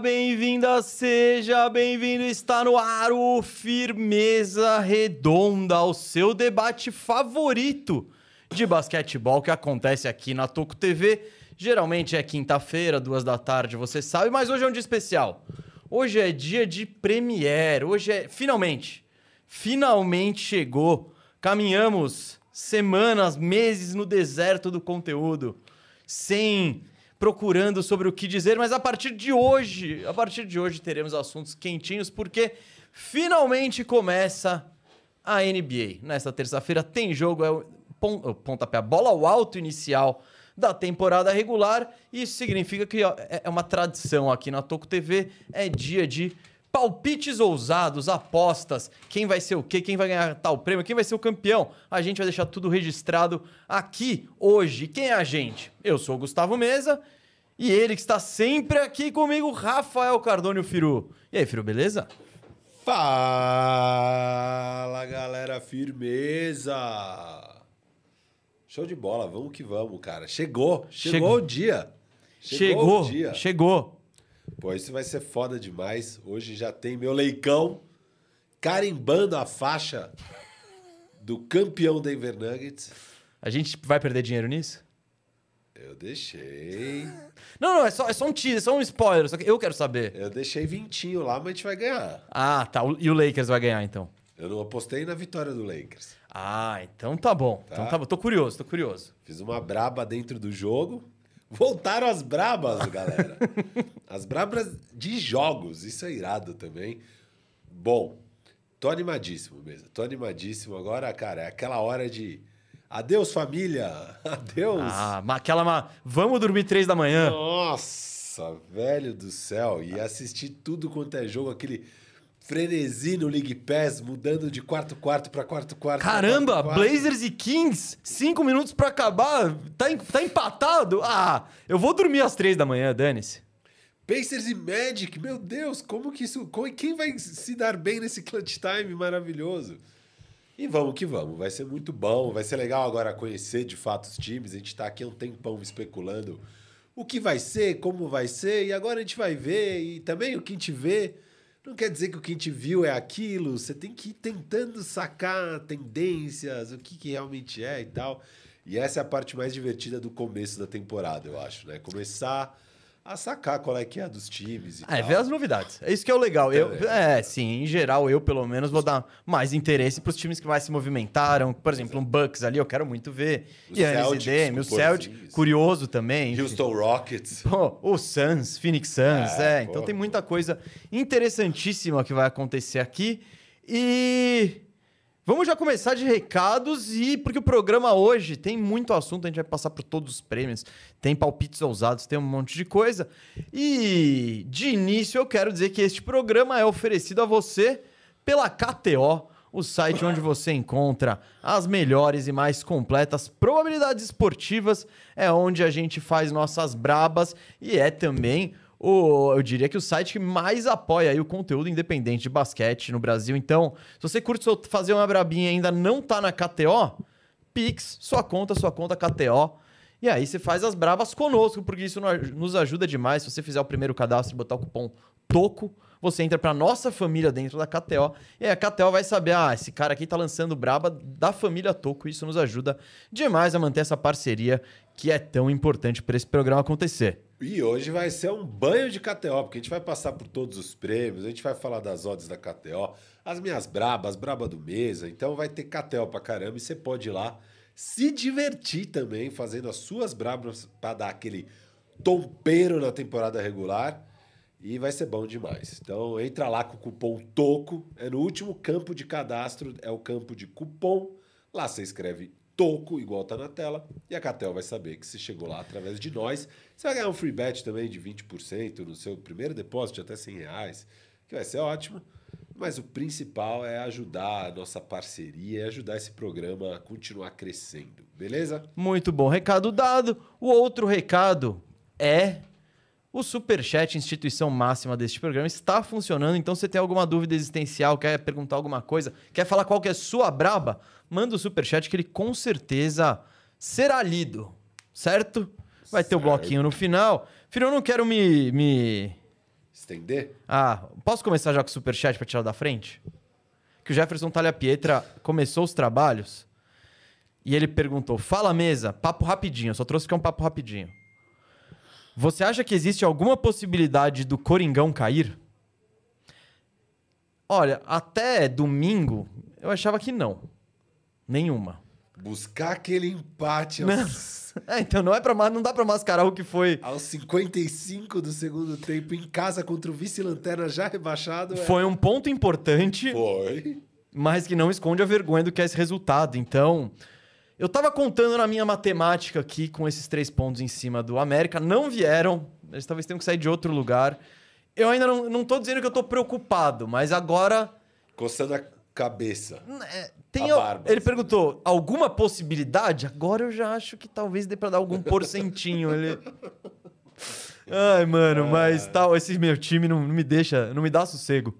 Bem-vinda, seja bem-vindo. Está no ar o Firmeza Redonda, o seu debate favorito de basquetebol que acontece aqui na Toco TV. Geralmente é quinta-feira, duas da tarde, você sabe, mas hoje é um dia especial. Hoje é dia de Premiere. Hoje é finalmente, finalmente chegou. Caminhamos semanas, meses no deserto do conteúdo, sem procurando sobre o que dizer, mas a partir de hoje, a partir de hoje teremos assuntos quentinhos porque finalmente começa a NBA. Nesta terça-feira tem jogo, é o pon- o pontapé, a bola ao alto inicial da temporada regular. Isso significa que é é uma tradição aqui na Toco TV, é dia de palpites ousados, apostas, quem vai ser o quê, quem vai ganhar tal prêmio, quem vai ser o campeão. A gente vai deixar tudo registrado aqui hoje. Quem é a gente? Eu sou o Gustavo Mesa e ele que está sempre aqui comigo, Rafael Cardônio Firu. E aí, Firu, beleza? Fala galera, firmeza! Show de bola, vamos que vamos, cara. Chegou, chegou, Chegou. o dia. Chegou, o dia. chegou. Pô, isso vai ser foda demais. Hoje já tem meu leicão carimbando a faixa do campeão Denver Nuggets. A gente vai perder dinheiro nisso? Eu deixei. Não, não, é só, é só um teaser, é só um spoiler, só que eu quero saber. Eu deixei vintinho lá, mas a gente vai ganhar. Ah, tá. E o Lakers vai ganhar, então? Eu não apostei na vitória do Lakers. Ah, então tá bom. Então tá bom. Tô curioso, tô curioso. Fiz uma braba dentro do jogo. Voltaram as brabas, galera. as brabas de jogos. Isso é irado também. Bom, tô animadíssimo mesmo. Tô animadíssimo. Agora, cara, é aquela hora de. Adeus, família! Adeus! Ah, aquela. ma- Vamos dormir três da manhã. Nossa, velho do céu. E assistir tudo quanto é jogo, aquele frenesi no League Pass, mudando de quarto quarto para quarto quarto. Caramba, quarto. Blazers e Kings, cinco minutos pra acabar, tá, tá empatado? Ah, eu vou dormir às três da manhã, dane-se. Pacers e Magic, meu Deus, como que isso. como- Quem vai se dar bem nesse clutch time maravilhoso? E vamos que vamos, vai ser muito bom, vai ser legal agora conhecer de fato os times. A gente tá aqui há um tempão especulando o que vai ser, como vai ser, e agora a gente vai ver. E também o que a gente vê não quer dizer que o que a gente viu é aquilo. Você tem que ir tentando sacar tendências, o que, que realmente é e tal. E essa é a parte mais divertida do começo da temporada, eu acho, né? Começar a sacar qual é que é dos times e Ah, é tal. ver as novidades. É isso que é o legal. Eu, Também. é, sim, em geral, eu pelo menos vou dar mais interesse pros times que mais se movimentaram. Por exemplo, um Bucks ali, eu quero muito ver. O e com o Celtic, curioso também. Houston Rockets. Pô, o Suns, Phoenix Suns, é. É, então tem muita coisa interessantíssima que vai acontecer aqui. E vamos já começar de recados e porque o programa hoje tem muito assunto, a gente vai passar por todos os prêmios, tem palpites ousados, tem um monte de coisa. E de início eu quero dizer que este programa é oferecido a você pela KTO, o site onde você encontra as melhores e mais completas probabilidades esportivas, é onde a gente faz nossas brabas e é também o, eu diria que o site que mais apoia aí o conteúdo independente de basquete no Brasil. Então, se você curte fazer uma brabinha e ainda não tá na KTO, Pix, sua conta, sua conta KTO. E aí você faz as bravas conosco, porque isso no- nos ajuda demais. Se você fizer o primeiro cadastro e botar o cupom TOCO, você entra pra nossa família dentro da KTO. E aí a KTO vai saber, ah, esse cara aqui tá lançando braba da família Toco. Isso nos ajuda demais a manter essa parceria que é tão importante para esse programa acontecer. E hoje vai ser um banho de KTO, porque a gente vai passar por todos os prêmios, a gente vai falar das odds da KTO, as minhas brabas, braba do mesa. Então vai ter KTO pra caramba e você pode ir lá se divertir também fazendo as suas brabas para dar aquele tompeiro na temporada regular. E vai ser bom demais. Então entra lá com o cupom TOCO. É no último campo de cadastro, é o campo de cupom. Lá você escreve TOCO, igual tá na tela. E a Catel vai saber que você chegou lá através de nós. Você vai ganhar um free bet também de 20% no seu primeiro depósito de até 100 reais, que vai ser ótimo. Mas o principal é ajudar a nossa parceria e ajudar esse programa a continuar crescendo. Beleza? Muito bom, recado dado. O outro recado é o Superchat, instituição máxima deste programa, está funcionando. Então, se você tem alguma dúvida existencial, quer perguntar alguma coisa, quer falar qual que é a sua braba, manda o Superchat que ele com certeza será lido, certo? Vai ter o Certo. bloquinho no final. Filho, eu não quero me, me... Estender? Ah, posso começar já com o Superchat para tirar da frente? Que o Jefferson Talha Pietra começou os trabalhos e ele perguntou: Fala mesa, papo rapidinho, eu só trouxe que é um papo rapidinho. Você acha que existe alguma possibilidade do Coringão cair? Olha, até domingo eu achava que não. Nenhuma. Buscar aquele empate aos, É, então não é para não dá para mascarar o que foi aos 55 do segundo tempo em casa contra o vice-lanterna já rebaixado. é- foi um ponto importante. Foi. mas que não esconde a vergonha do que é esse resultado. Então, eu tava contando na minha matemática aqui com esses três pontos em cima do América, não vieram, eles talvez tenham que sair de outro lugar. Eu ainda não, não tô dizendo que eu tô preocupado, mas agora. Coçando a cabeça. é, tem A barba, ele perguntou: alguma possibilidade? Agora eu já acho que talvez dê pra dar algum porcentinho ali. Ai, mano, mas tal, esse meu time não, não me deixa, não me dá sossego.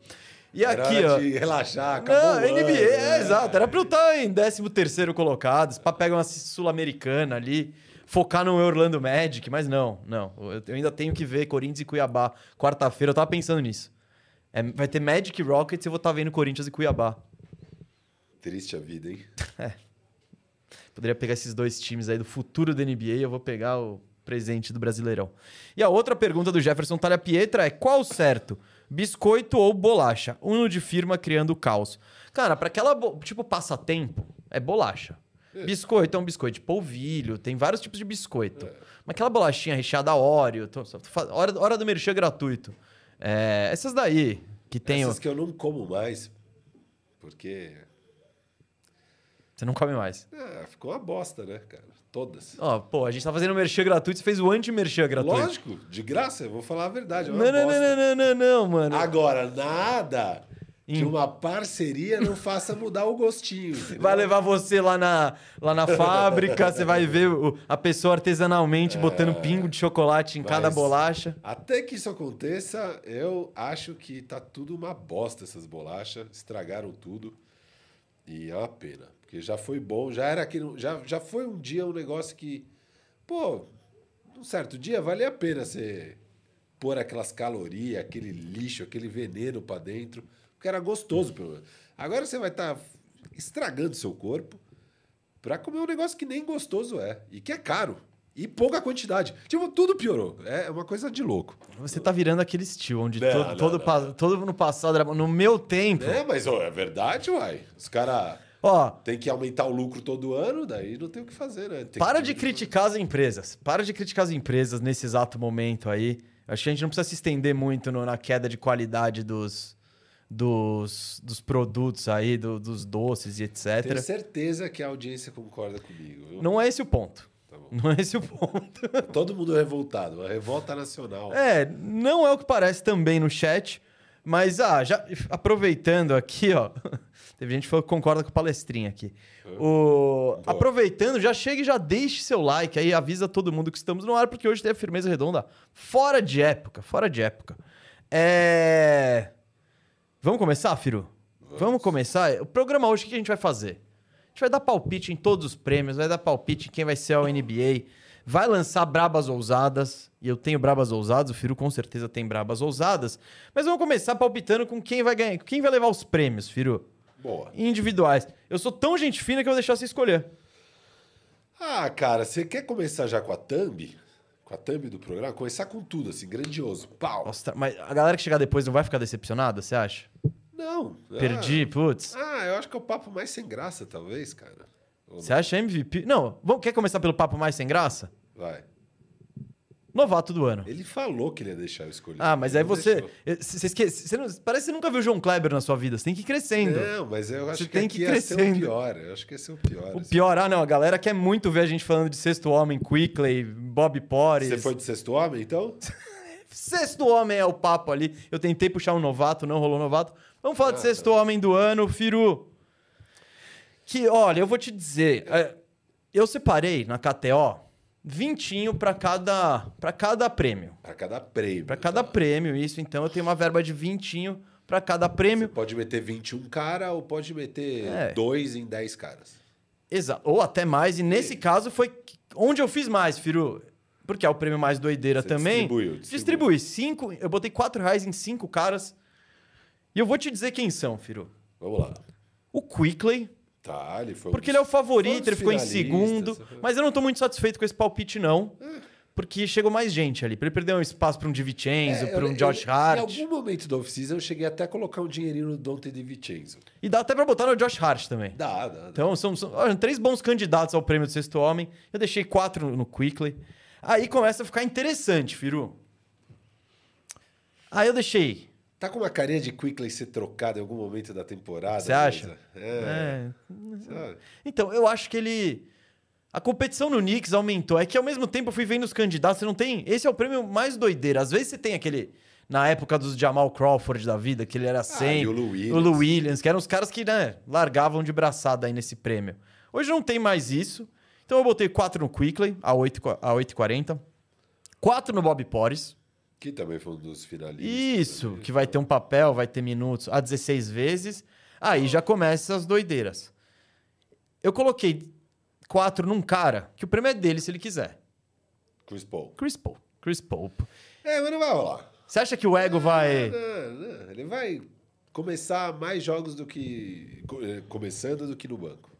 E Era aqui, ó. de relaxar, acabou Não, ano, NBA, é, né? exato. Era pra eu estar em 13 terceiro colocado, pra pegar uma sul-americana ali, focar no Orlando Magic, mas não, não. Eu, ainda tenho que ver Corinthians e Cuiabá quarta-feira. Eu tava pensando nisso. É, vai ter Magic Rockets e eu vou estar vendo Corinthians e Cuiabá. Triste a vida, hein? Poderia pegar esses dois times aí do futuro da NBA e eu vou pegar o presente do Brasileirão. E a outra pergunta do Jefferson Talha Pietra é: qual o certo? Biscoito ou bolacha? Uno de firma criando caos. Cara, pra aquela, tipo, passatempo, é bolacha. Biscoito é um biscoito de polvilho, tem vários tipos de biscoito. Mas aquela bolachinha recheada Oreo, tô- só fa- hora, hora do merchan gratuito. É, essas daí, que tem. o- Essas que eu não como mais, porque Você não come mais. é, ficou uma bosta, né, cara? Todas. Ó, pô, a gente tá fazendo merchan gratuito, você fez o anti-merchan gratuito. Lógico, de graça, eu vou falar a verdade. É Não, não, não, não, não, não, não, mano. Agora, nada que uma parceria não faça mudar o gostinho. entendeu? Vai levar você lá na, lá na fábrica, você vai ver o- a pessoa artesanalmente botando pingo de chocolate em cada Mas- bolacha. Até que isso aconteça, eu acho que tá tudo uma bosta essas bolachas. Estragaram tudo. E é uma pena. Porque já foi bom, já era aqui. Já, já foi um dia um negócio que. Pô, um certo dia valia a pena você pôr aquelas calorias, aquele lixo, aquele veneno pra dentro. Porque era gostoso, pelo menos. Agora você vai estar estragando seu corpo pra comer um negócio que nem gostoso é. E que é caro. E pouca quantidade. Tipo, tudo piorou. É uma coisa de louco. Você tá virando aquele estilo onde Não, todo, não, todo, não. todo no passado era. No meu tempo. É, mas ó, é verdade, uai. Os caras Ó, têm que aumentar o lucro todo ano, daí não tem o que fazer, né? Tem para que de criticar as empresas. Para de criticar as empresas nesse exato momento aí. Acho que a gente não precisa se estender muito no- na queda de qualidade dos, dos, dos produtos aí, do- dos doces e etc. Tenho certeza que a audiência concorda comigo. viu? Não é esse o ponto. Tá. Não é esse o ponto. Todo mundo revoltado, uma revolta nacional. É, não é o que parece também no chat, Mas, ah, já aproveitando aqui, ó. Teve gente que falou que concorda com o palestrinha aqui. O... Aproveitando, já chega e já deixe seu like aí, avisa todo mundo que estamos no ar, porque hoje tem a firmeza redonda fora de época, fora de época. É... Vamos começar, Firu? Vamos. começar? O programa hoje, o que a gente vai fazer? A gente vai dar palpite em todos os prêmios, vai dar palpite em quem vai ser o NBA, vai lançar brabas ousadas, e eu tenho brabas ousadas, o Firu com certeza tem brabas ousadas, mas vamos começar palpitando com quem vai ganhar, quem vai levar os prêmios, Firu Boa. individuais. Eu sou tão gente fina que eu vou deixar você escolher. Ah, cara, você quer começar já com a thumb? Com a thumb do programa? Começar com tudo, assim, grandioso. Pau. Nossa, mas a galera que chegar depois não vai ficar decepcionada, você acha? Não. Perdi, putz. Ah, eu acho que é o papo mais sem graça, talvez, cara. Ou Você acha MVP? Não, vamos, quer começar pelo papo mais sem graça? Vai. Novato do ano. Ele falou que ele ia deixar eu escolher. Ah, mas aí não você. eh, Você esquece. Você não- parece que você nunca viu João Kleber na sua vida. Você tem que ir crescendo. Não, mas eu acho Você que tem que ir ia ser o crescendo. pior. Eu acho que ia ser o pior. O assim. pior, ah, não. A galera quer muito ver a gente falando de sexto homem, Quickley, Bob Porres. Você foi de sexto homem, então? Sexto homem é o papo ali. Eu tentei puxar um novato, não rolou novato. Vamos falar de Ah, sexto homem do ano, Firu. Que, olha, eu vou te dizer. é, Eu separei na KTO 20 para cada, pra cada prêmio. Pra cada prêmio. Para cada tá? prêmio, isso. Então eu tenho uma verba de 20 para cada Você prêmio. pode meter 21 cara ou pode meter É. 2 em 10 caras. Exato. Ou até mais. E nesse caso foi onde eu fiz mais, Firu. Porque é o prêmio mais doideira Você também. distribuiu, Distribui. distribuiu. Cinco, eu botei 4 reais em cinco caras. E eu vou te dizer quem são, Firu. Vamos lá. O Quickley, Tá, ele foi um porque dos- ele é o um favorito, ele ficou em segundo. foi- Mas eu não tô muito satisfeito com esse palpite, não. Porque chegou mais gente ali. Ele perdeu um espaço para um DiVincenzo, É, para eu- um Josh eu- Hart. Em algum momento do off-season eu cheguei até a colocar um dinheirinho no Dante de Vincenzo. E dá até para botar no Josh Hart também. Dá, dá, dá. Então, são, são três bons candidatos ao prêmio do sexto homem. Eu deixei quatro no Quickley. Aí começa a ficar interessante, Firu. Aí eu deixei. Tá com uma carinha de Quickley ser trocado em algum momento da temporada. Você acha? É. É. Então, eu acho que ele. A competição no Knicks aumentou. É que ao mesmo tempo eu fui vendo os candidatos. Você não tem. Esse é o prêmio mais doideiro. Às vezes você tem aquele. Na época dos Jamal Crawford da vida, que ele era sempre. Ah, o Lou Williams. O Lou Williams, que eram os caras que, né, largavam de braçada aí nesse prêmio. Hoje não tem mais isso. Então eu botei 4 no Quickley, a 8 a 8,40. 4 no Bob Porres. Que também foi um dos finalistas. Isso, que vai ter um papel, vai ter minutos a 16 vezes. Aí já começa as doideiras. Eu coloquei 4 num cara, que o prêmio é dele se ele quiser. Chris Paul. Chris Paul. Chris Paul. É, mas não vai rolar. Você acha que o ego vai. Não, não, Ele vai começar mais jogos do que. eh, Começando do que no banco.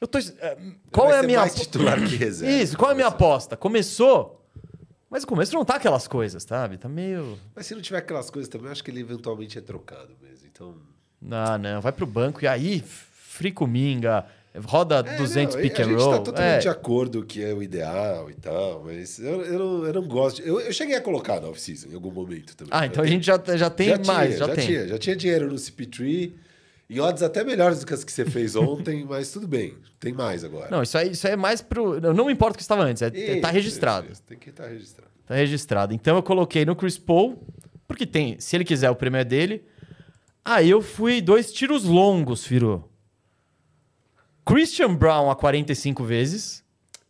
Eu tô. é, Qual é a minha. mais titular que reserva. Isso, qual é a minha aposta? Começou. Mas o começo não tá aquelas coisas, sabe? Tá meio. Mas se não tiver aquelas coisas também, eu acho que ele eventualmente é trocado mesmo. Então. Ah, não. Vai pro banco e aí, frico minga, roda É, 200 não, pick a and gente roll. tá totalmente é. de acordo que é o ideal e tal, mas eu, eu, não, eu não gosto. eu, eu cheguei a colocar na off-season em algum momento também. Ah, então Eu a gente já, já tem já mais, tinha, já, já. Tinha, já tinha dinheiro no CP3, em odds até melhores do que as que você fez ontem, mas tudo bem, tem mais agora. Não, isso aí, isso aí é mais pro. Não importa o que estava antes, é, Isso, tá registrado. isso, isso, tem que estar registrado. Tá registrado. Então eu coloquei no Chris Paul, porque tem, se ele quiser, o prêmio é dele. Aí eu fui dois tiros longos, Firu. Christian Brown a 45 vezes.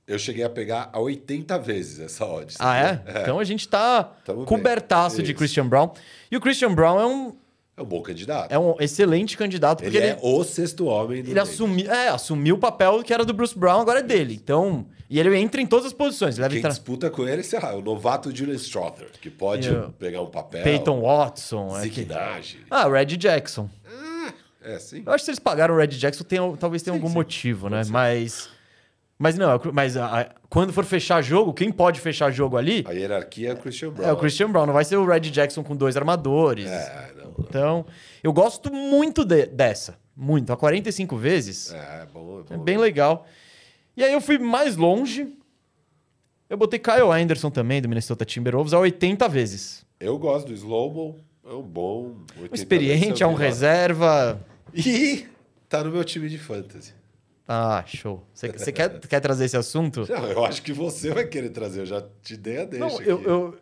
Eu cheguei a pegar a 80 vezes essa odds. Ah, é? Então a gente tá Tamo cobertaço de. Christian Brown. E o Christian Brown é um, É um bom candidato. é um excelente candidato, porque ele, ele, é o sexto homem do ele assumiu, é, assumiu o papel que era do Bruce Brown, agora é dele. Então, e ele entra em todas as posições. Ele Quem entrar disputa com ele sei lá, é o novato Julian Strother, que pode E o pegar um papel. Peyton Watson. É Zeke que... Ah, Red Jackson. É, sim. Eu acho que se eles pagaram o Red Jackson, tem, talvez tenha Sim, algum sim. motivo, né? Mas. Mas não, é mas a- a- quando for fechar jogo, quem pode fechar jogo ali A hierarquia é o Christian Brown. é o Christian Brown, não vai ser o Red Jackson com dois armadores. É, não. não. Então, eu gosto muito de- dessa. Muito. A 45 vezes. É, é bom. É, É bem legal. E aí eu fui mais longe. Eu botei Kyle Anderson também, do Minnesota Timberwolves, a 80 vezes. Eu gosto do Slow-Mo. É um bom. 80 Um experiente, é um lá. reserva. E tá no meu time de fantasy. Ah, show. Você quer, quer trazer esse assunto? Não, eu acho que você vai querer trazer. Eu já te dei a deixa. Não, eu, eu,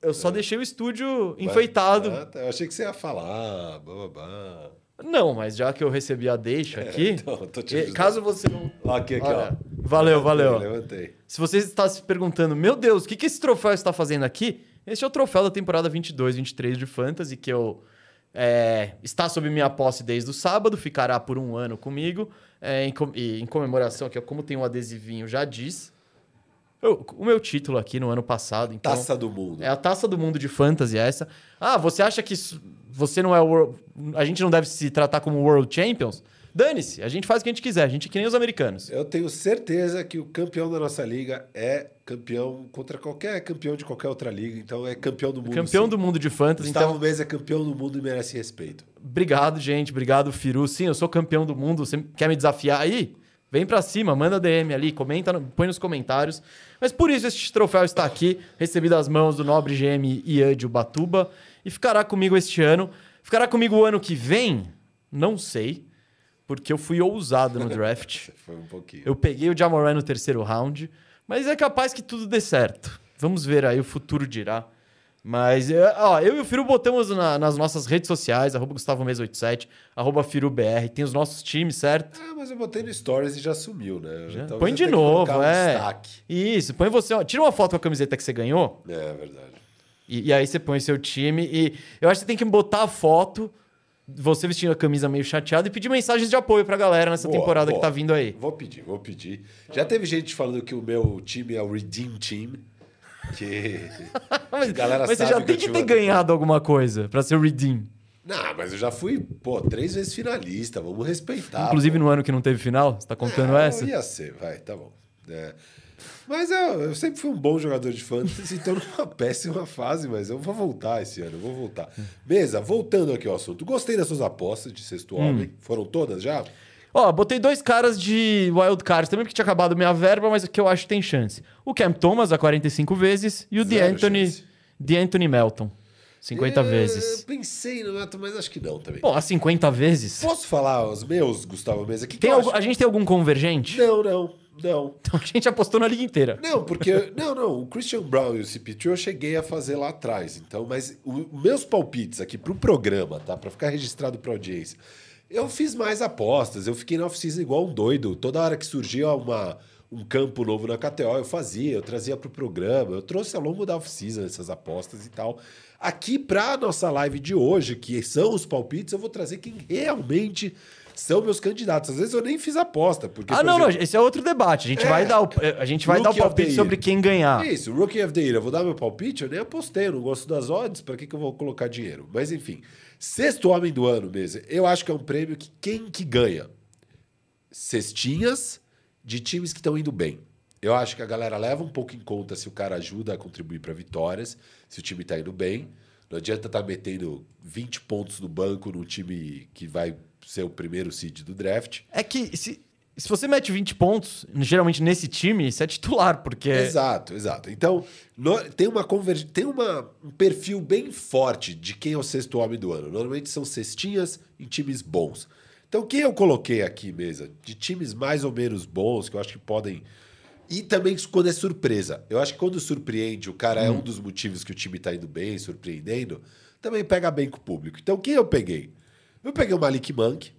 Eu só deixei o estúdio enfeitado. Ah, tá. Eu achei que você ia falar, bababá. Não, mas já que eu recebi a deixa aqui, então, tô te caso você não. Aqui, aqui, Olha, ó. valeu, valeu. Levantei. Se você está se perguntando, meu Deus, o que, que esse troféu está fazendo aqui? Esse é o troféu da temporada 22, 23 de Fantasy, que eu é, está sob minha posse desde o sábado, ficará por um ano comigo, é, em, com- e em comemoração, é como tem um adesivinho já diz. Eu- o meu título aqui no ano passado, então. Taça do mundo. É a taça do mundo de fantasy essa. Ah, você acha que você não é o world, a gente não deve se tratar como World Champions? Dane-se, a gente faz o que a gente quiser, a gente é que nem os americanos. Eu tenho certeza que o campeão da nossa liga é campeão contra qualquer campeão de qualquer outra liga. Então é campeão do mundo. Campeão sim. do mundo de fantasy, Gustavo então Mesa é campeão do mundo e merece respeito. Obrigado, gente. Obrigado, Firu. Sim, eu sou campeão do mundo. Você quer me desafiar aí? Vem pra cima, manda DM ali, comenta, põe nos comentários. Mas por isso este troféu está aqui, recebido das mãos do nobre GM Ian de Ubatuba, e ficará comigo este ano. Ficará comigo o ano que vem? Não sei, porque eu fui ousado no draft. Foi um pouquinho. Eu peguei o Jamoran no terceiro round, mas é capaz que tudo dê certo. Vamos ver aí, o futuro dirá. Mas, é, ó, eu e o Firu botamos na- nas nossas redes sociais, arroba Gustavo Mesa 87, arroba FiruBR, tem os nossos times, certo? Ah, mas eu botei no Stories e já sumiu, né? Já? Então Põe de novo, um é. destaque. Isso, põe você, ó, tira uma foto com a camiseta que você ganhou, É verdade. e, e aí você põe seu time, e eu acho que você tem que botar a foto, você vestindo a camisa meio chateado, e pedir mensagens de apoio pra galera nessa Boa, temporada boa. que tá vindo aí. Vou pedir, vou pedir. Já teve gente falando que o meu time é o Redeem Team. Que. Mas, galera mas você já que tem que ter ganhado alguma coisa pra ser o Redeem. Não, mas eu já fui, pô, três vezes finalista. Vamos respeitar. Inclusive pô. no ano que não teve final? Você tá contando Ah, essa? Ia ser, vai, tá bom. É. Mas eu, eu sempre fui um bom jogador de fantasy, então numa péssima fase, mas eu vou voltar esse ano, eu vou voltar. Mesa, voltando aqui ao assunto. Gostei das suas apostas de sexto Hum. homem. Foram todas já? Ó, botei dois caras de wild cards também, porque tinha acabado minha verba, mas que eu acho que tem chance. O Cam Thomas, a 45 vezes, e o DeAnthony, chance. DeAnthony Melton, 50 É, vezes. Pensei no Neto, mas acho que não também. Pô, a 50 vezes? Posso falar os meus, Gustavo Mesa? Que que Tem eu algum- a gente tem algum convergente? Não, não, não. Então a gente apostou na liga inteira. Não, porque. não, não. O Christian Brown e o CP3 eu cheguei a fazer lá atrás. Então, mas os meus palpites aqui pro programa, tá? Pra ficar registrado pra audiência. Eu fiz mais apostas. Eu fiquei na off-season igual um doido. Toda hora que surgia uma, um campo novo na KTO, eu fazia, eu trazia pro programa. Eu trouxe ao longo da off-season essas apostas e tal. Aqui pra nossa live de hoje, que são os palpites, eu vou trazer quem realmente são meus candidatos. Às vezes eu nem fiz aposta. Porque, Ah, por não, não, exemplo, esse é outro debate. A gente É. vai dar o, a gente vai dar o palpite sobre quem ganhar. Isso, Rookie of the Year. Eu vou dar meu palpite, eu nem apostei, eu não gosto das odds, pra que, que eu vou colocar dinheiro? Mas enfim, sexto homem do ano mesmo. Eu acho que é um prêmio que quem que ganha? Cestinhas de times que estão indo bem. Eu acho que a galera leva um pouco em conta se o cara ajuda a contribuir para vitórias, se o time tá indo bem. Não adianta estar metendo 20 pontos no banco num time que vai ser o primeiro seed do draft. É que se, se você mete 20 pontos, geralmente nesse time, você é titular, porque. Exato, exato. Então, no- tem, uma converg... tem uma, um perfil bem forte de quem é o sexto homem do ano. Normalmente são cestinhas em times bons. Então, quem eu coloquei aqui, mesa, de times mais ou menos bons, que eu acho que podem. E também quando é surpresa. Eu acho que quando surpreende, o cara é um dos motivos que o time tá indo bem, surpreendendo, também pega bem com o público. Então, quem eu peguei? Eu peguei o Malik Monk,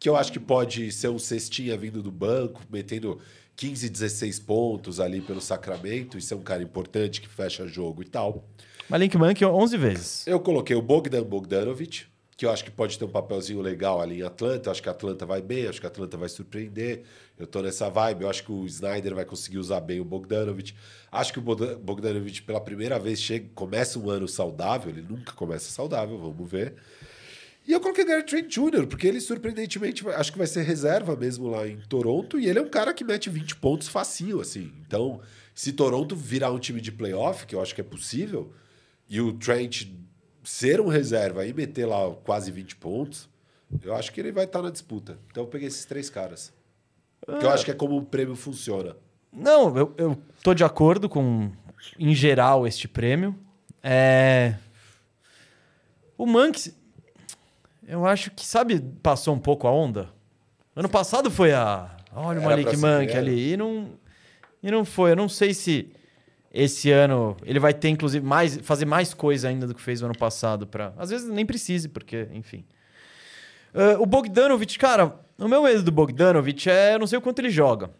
que eu acho que pode ser um cestinha vindo do banco, metendo 15, 16 pontos ali pelo Sacramento, e ser um cara importante que fecha jogo e tal. Malink Monk 11 vezes. Eu coloquei o Bogdan Bogdanovic, que eu acho que pode ter um papelzinho legal ali em Atlanta. Eu acho que a Atlanta vai bem, acho que a Atlanta vai surpreender. Eu tô nessa vibe, eu acho que o Snyder vai conseguir usar bem o Bogdanovic. Acho que o Bogdan- Bogdanovic, pela primeira vez, chega, começa um ano saudável. Ele nunca começa saudável, vamos ver. E eu coloquei Gary Trent Jr., porque ele surpreendentemente acho que vai ser reserva mesmo lá em Toronto, e ele é um cara que mete 20 pontos facinho, assim. Então, se Toronto virar um time de playoff, que eu acho que é possível, e o Trent ser um reserva e meter lá quase 20 pontos, eu acho que ele vai estar na disputa. Então eu peguei esses três caras. Que eu acho que é como o prêmio funciona. Não, eu, eu tô de acordo com, em geral, este prêmio. É... O Monks, eu acho que, sabe, passou um pouco a onda. Ano passado foi a. Olha o Era Malik ser Monk ali. E não, e não foi. Eu não sei se. esse ano ele vai ter, inclusive, mais, fazer mais coisa ainda do que fez no ano passado. Pra... Às vezes nem precise, porque, enfim. Ah, o Bogdanovic, cara, o meu medo do Bogdanovic é eu não sei o quanto ele joga.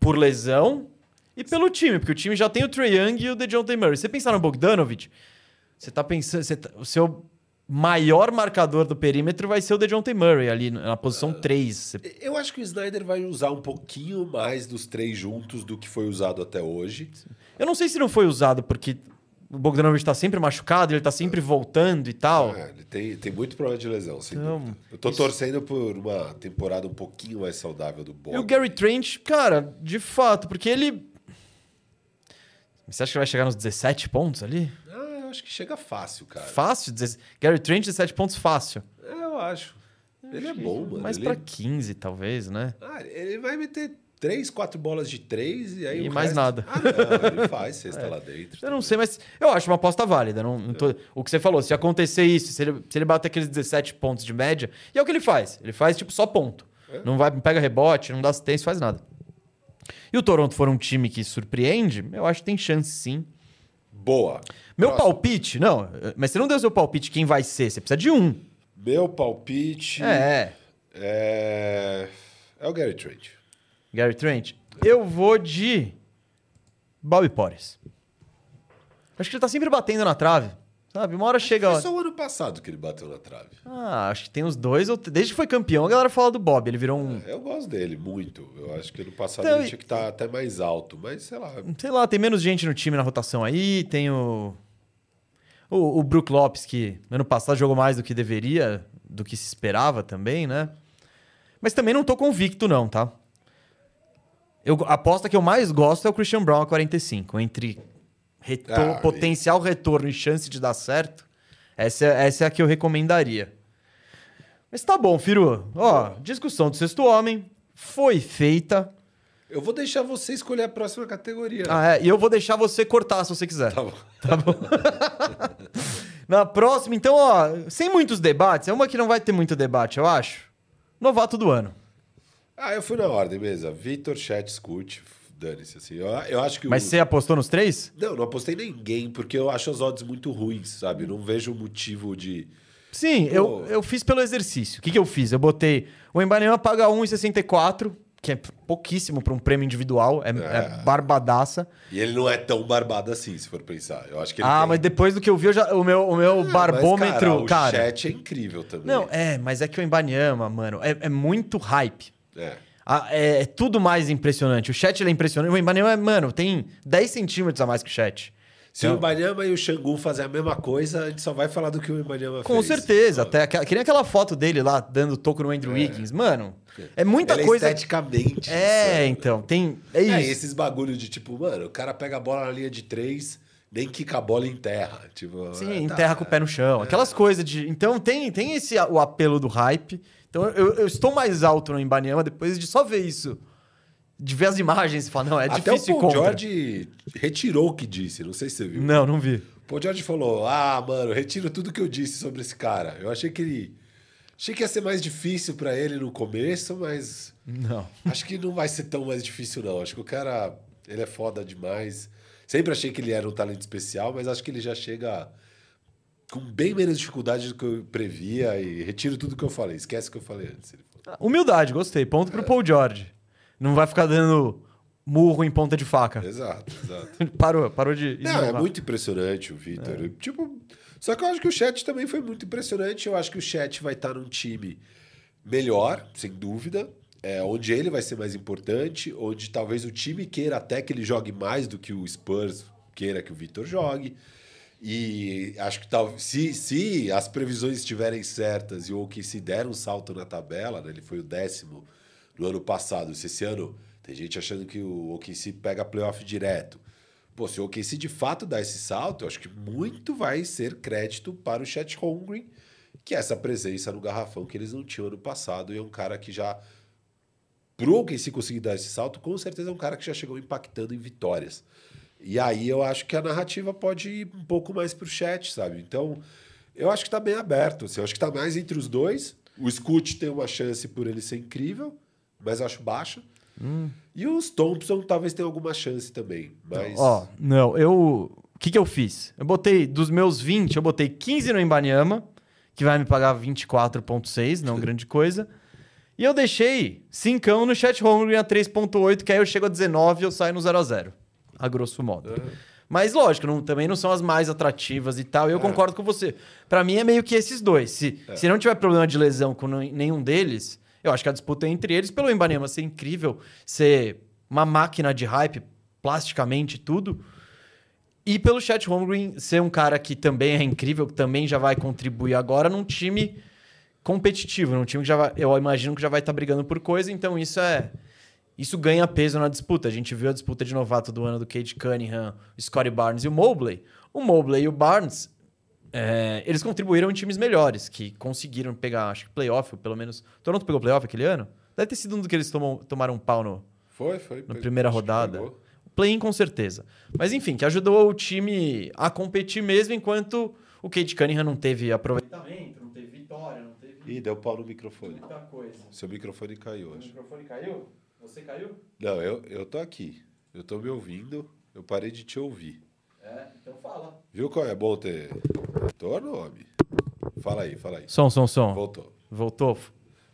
Por lesão e pelo time, porque o time já tem o Trae Young e o DeJounte Murray. Você pensar no Bogdanovic, você tá pensando... Você tá- o seu maior marcador do perímetro vai ser o DeJounte Murray ali na posição 3. Você- Eu acho que o Snyder vai usar um pouquinho mais dos três juntos do que foi usado até hoje. Eu não sei se não foi usado porque o Bogdanovic tá sempre machucado, ele tá sempre voltando e tal. É, ele tem, tem muito problema de lesão, sem Então, dúvida. Eu tô torcendo por uma temporada um pouquinho mais saudável do E o. Gary Trent, cara, de fato, porque ele. Você acha que vai chegar nos 17 pontos ali? Acho que chega fácil, cara. Fácil? 16 Gary Trent, 17 pontos fácil. É, eu acho. Ele é bom, mano. Mais ele... pra 15, talvez, né? Ah, ele vai meter três, quatro bolas de três e aí E mais resto- nada. Ah, não, ele faz cesta lá dentro. Eu não sei, mas eu acho uma aposta válida. Não, não tô- O que você falou, se acontecer isso, se ele, se ele bater aqueles 17 pontos de média, e é o que ele faz. Ele faz, tipo, só ponto. Não vai, não pega rebote, não dá assistência, faz nada. E o Toronto for um time que surpreende, eu acho que tem chance sim. Boa. Meu Próximo. palpite, não, mas você não deu seu palpite quem vai ser, você precisa de um. Meu palpite É, é... é o Gary Trent. Gary Trent. Eu vou de Bobby Porres. Acho que ele tá sempre batendo na trave, sabe? Uma hora chega... Foi só o ano passado que ele bateu na trave. Ah, acho que tem uns dois ou... Desde que foi campeão, a galera fala do Bob. Ele virou um... Eu gosto dele muito. Eu acho que ano passado Então, ele tinha que estar até mais alto, mas sei lá. Sei lá, tem menos gente no time na rotação aí. Tem o. O, o Brook Lopes, que ano passado jogou mais do que deveria, do que se esperava também, né? Mas também não tô convicto, não, tá? Eu, a aposta que eu mais gosto é o Christian Brown a 45. Entre reto- Ah, potencial retorno e chance de dar certo, essa, é- essa é a que eu recomendaria. Mas tá bom, Firu. Ó, discussão do sexto homem foi feita. Eu vou deixar você escolher a próxima categoria. Ah, é, e eu vou deixar você cortar se você quiser. Tá bom. Na próxima, então, ó, sem muitos debates, é uma que não vai ter muito debate, eu acho. Novato do ano. Ah, eu fui na ordem mesmo. Vitor, Chat, Scoot. Dane-se, assim. Eu, eu acho que Mas o... você apostou nos três? Não, não apostei ninguém, porque eu acho as odds muito ruins, sabe? Não vejo motivo de... Sim, Pô. eu, eu fiz pelo exercício. O que, que eu fiz? Eu botei. O Embanema paga 1,64, que é pouquíssimo para um prêmio individual, é, é barbadaça. E ele não é tão barbado assim, se for pensar. Eu acho que ele Ah, tem- mas depois do que eu vi, eu já- o meu, o meu Ah, mas, barbômetro. cara, cara, o chat é incrível também. Não, é, mas é que o Embanyama, mano, é, é muito hype. É. Ah, é, é tudo mais impressionante. O chat ele é impressionante. O é, mano, tem 10 centímetros a mais que o chat. Se Então- o Ibanyama e o Xangu fazem a mesma coisa, a gente só vai falar do que o Ibanyama fez. Com certeza. Até aquela, que nem aquela foto dele lá, dando toco no Andrew Wiggins. Mano, é muita Ele coisa. esteticamente. É, insano. então, tem. É É, isso. e esses bagulho de tipo, mano, o cara pega a bola na linha de três, nem quica a bola em terra. Tipo, Sim, é, enterra tá. com o pé no chão. Aquelas coisas de. Então tem, tem esse o apelo do hype. Então eu, eu estou mais alto no Embanyama depois de só ver isso. De ver as imagens e falar, não, é Até difícil o Paul contra. George retirou o que disse, não sei se você viu. Não, não vi. O Paul George falou: Ah, mano, retiro tudo que eu disse sobre esse cara. Eu achei que ele. Achei que ia ser mais difícil pra ele no começo, mas Não. acho que não vai ser tão mais difícil, não. Acho que o cara, ele é foda demais. Sempre achei que ele era um talento especial, mas acho que ele já chega com bem menos dificuldade do que eu previa e retiro tudo que eu falei. Esquece o que eu falei antes. Falou. Humildade, gostei. Ponto pro Paul George. Não vai ficar dando murro em ponta de faca. Exato, exato. Parou, parou de. Não, é muito impressionante o Vitor. Tipo, só que eu acho que o chat também foi muito impressionante. Eu acho que o chat vai estar num time melhor, sem dúvida. É, onde ele vai ser mais importante, onde talvez o time queira até que ele jogue mais do que o Spurs queira que o Vitor jogue. E acho que tal, se, se as previsões estiverem certas e o que se der um salto na tabela, né, ele foi o décimo no ano passado. Se esse ano tem gente achando que o OKC pega playoff direto. Pô, se o OKC de fato dá esse salto, eu acho que muito vai ser crédito para o Chet Holmgren, que é essa presença no garrafão que eles não tinham ano passado e é um cara que já pro OKC conseguir dar esse salto, com certeza é um cara que já chegou impactando em vitórias. E aí eu acho que a narrativa pode ir um pouco mais pro chat, sabe? Então, eu acho que tá bem aberto. Assim, eu acho que tá mais entre os dois. O Scoot tem uma chance por ele ser incrível, mas acho baixa. E os Thompson talvez tenham alguma chance também. Mas. Ó, não, eu. O que, que eu fiz? Eu botei, dos meus 20, eu botei 15 no Embanyama, que vai me pagar 24,6, não grande coisa. E eu deixei 5 no Chat Hungry a 3,8, que aí eu chego a 19 e eu saio no 0x0. A grosso modo. Mas lógico, não- também não são as mais atrativas e tal. E eu concordo com você. Pra mim é meio que esses dois. Se, se não tiver problema de lesão com nenhum deles, eu acho que a disputa é entre eles, pelo Embanema ser incrível, ser uma máquina de hype, plasticamente tudo. E pelo Chat Holmgren ser um cara que também é incrível, que também já vai contribuir agora num time competitivo, num time que já vai, eu imagino que já vai estar brigando por coisa, então isso é isso ganha peso na disputa. A gente viu a disputa de novato do ano do Cade Cunningham, o Scottie Barnes e o Mobley. O Mobley e o Barnes, é, eles contribuíram em times melhores, que conseguiram pegar, acho que playoff, ou pelo menos. Toronto pegou playoff aquele ano? Deve ter sido um do que eles tomam- tomaram um pau no, Foi, foi. na primeira rodada. Play-in com certeza. Mas enfim, que ajudou o time a competir mesmo, enquanto o Cade Cunningham não teve aproveitamento, não teve vitória, não teve Ih, deu pau no microfone. muita coisa. Seu microfone caiu, O acho. microfone caiu? Você caiu? Não, eu, eu tô aqui. Eu tô me ouvindo. Eu parei de te ouvir. É, então fala. Viu qual é bom ter retorno, homem? Fala aí, fala aí. Som, som, som. Voltou. Voltou.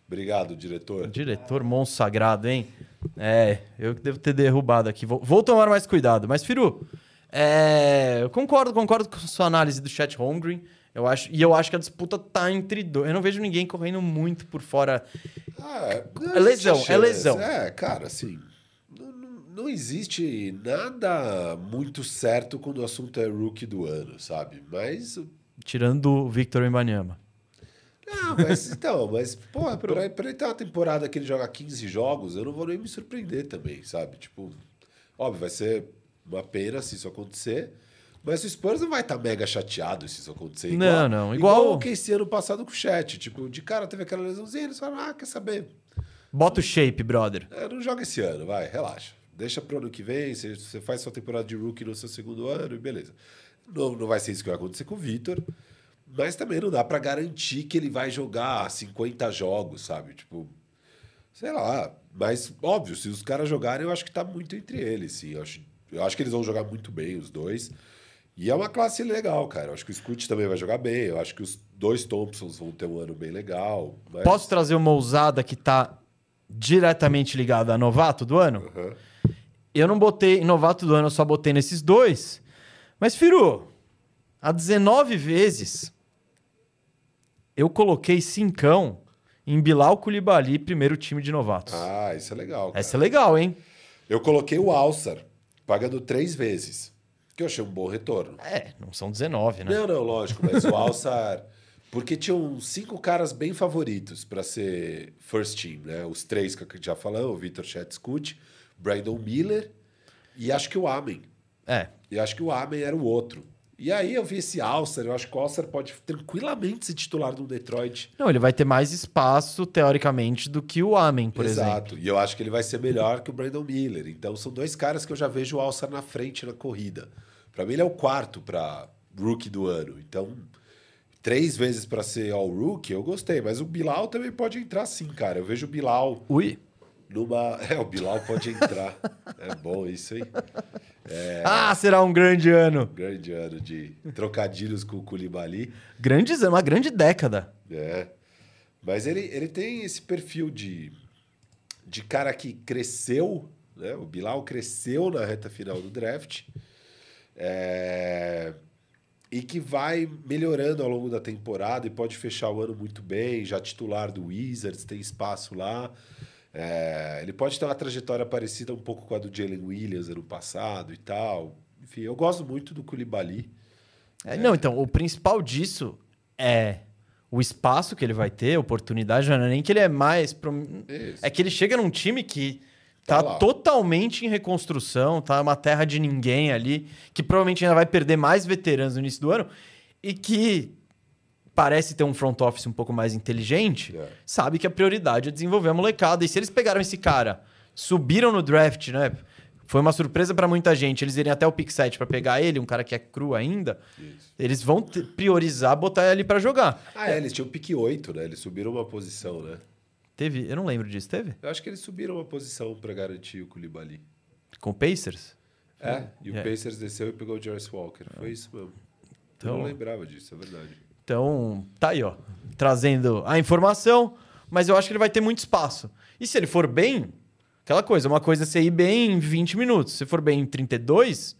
Obrigado, diretor. Diretor monstro sagrado, hein? É, eu que devo ter derrubado aqui. Vou, vou tomar mais cuidado. Mas, Firu, é, eu concordo, concordo com a sua análise do chat Holmgren. Eu acho, e eu acho que a disputa tá entre dois. Eu não vejo ninguém correndo muito por fora. Ah, É lesão, é lesão. É, cara, assim. Não, não- existe nada muito certo quando o assunto é rookie do ano, sabe? Mas. Tirando o Victor Wembanyama. Não, mas então, mas, porra, pra, pra ele ter uma temporada que ele joga 15 jogos, eu não vou nem me surpreender também, sabe? Tipo, óbvio, vai ser uma pena se isso acontecer. Mas o Spurs não vai estar mega chateado se isso acontecer. Não, não, igual- Igual o Casey ano passado com o chat. Tipo, de cara teve aquela lesãozinha, eles falaram, ah, quer saber? Bota o shape, brother. É, não joga esse ano, vai, relaxa. Deixa pro ano que vem, você, faz sua temporada de rookie no seu segundo ano e beleza. Não, não vai ser isso que vai acontecer com o Vitor, mas também não dá pra garantir que ele vai jogar 50 jogos, sabe? Tipo, sei lá. Mas, óbvio, se os caras jogarem, eu acho que tá muito entre eles, sim. Eu acho, eu acho que eles vão jogar muito bem, os dois. E é uma classe legal, cara. Eu acho que o Scoot também vai jogar bem. Eu acho que os dois Thompsons vão ter um ano bem legal. Mas... Posso trazer uma ousada que tá diretamente ligada a novato do ano? Aham. Eu não botei novato do ano, eu só botei nesses dois. Mas, Firu, há 19 vezes eu coloquei cincão em Bilal Koulibaly, primeiro time de novatos. Ah, isso é legal. Cara. Essa é legal, hein? Eu coloquei o Alçar, pagando três vezes. Que eu achei um bom retorno. É, não são 19, né? Não, não, lógico, mas o Alçar. Porque tinham cinco caras bem favoritos para ser first team, né? Os três que já falamos, o Vitor Chet Scoot, Brandon Miller e acho que o Amen. É. E acho que o Amen era o outro. E aí eu vi esse Alçar, eu acho que o Alçar pode tranquilamente ser titular do Detroit. Não, ele vai ter mais espaço, teoricamente, do que o Amen, por exemplo. Exato. E eu acho que ele vai ser melhor que o Brandon Miller. Então são dois caras que eu já vejo o Alçar na frente na corrida. Para mim ele é o quarto para rookie do ano. Então três vezes para ser all rookie eu gostei, mas o Bilal também pode entrar sim, cara. Eu vejo o Bilal Ui. numa, é, o Bilal pode entrar. é bom isso aí. Ah, será um grande ano. Grande ano de trocadilhos com o Koulibaly. Grandes, uma grande década. É. Mas ele, ele tem esse perfil de, de cara que cresceu, né? O Bilal cresceu na reta final do draft. É, E que vai melhorando ao longo da temporada e pode fechar o ano muito bem, já titular do Wizards, tem espaço lá. É, ele pode ter uma trajetória parecida um pouco com a do Jalen Williams ano passado e tal. Enfim, eu gosto muito do Koulibaly. É, Não, então, o principal disso é o espaço que ele vai ter, oportunidade, não é nem que ele é mais. prom-. É que ele chega num time que Tá tá, totalmente em reconstrução, tá uma terra de ninguém ali, que provavelmente ainda vai perder mais veteranos no início do ano e que parece ter um front office um pouco mais inteligente, É. sabe que a prioridade é desenvolver a molecada. E se eles pegaram esse cara, subiram no draft, né? Foi uma surpresa pra muita gente. Eles irem até o pick 7 pra pegar ele, um cara que é cru ainda. Eles vão priorizar botar ele pra jogar. Ah, é, eles tinham pique 8, né? Eles subiram uma posição, né? Teve? Eu não lembro disso. Teve? Eu acho que eles subiram uma posição pra garantir o Koulibaly. Com o Pacers? É, e o É. Pacers desceu e pegou o Jarvis Walker. Foi isso mesmo. Então- Eu não lembrava disso, é verdade. Então, tá aí, ó. Trazendo a informação, mas eu acho que ele vai ter muito espaço. E se ele for bem, aquela coisa, uma coisa é você ir bem em 20 minutos. Se for bem em 32,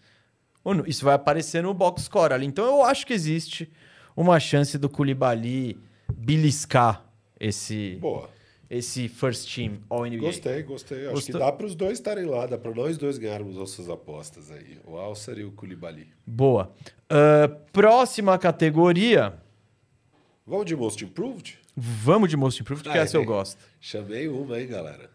ou não, isso vai aparecer no box score ali. Então eu acho que existe uma chance do Koulibaly beliscar esse, Boa. Esse first team All NBA. Gostei, gostei. Acho Gostou? que dá para os dois estarem lá, dá para nós dois ganharmos nossas apostas aí. O Alcer e o Koulibaly. Boa. Ah, próxima categoria. Vamos de Most Improved? Vamos de Most Improved, que Ah, essa eu é. gosto. Chamei uma, hein, galera?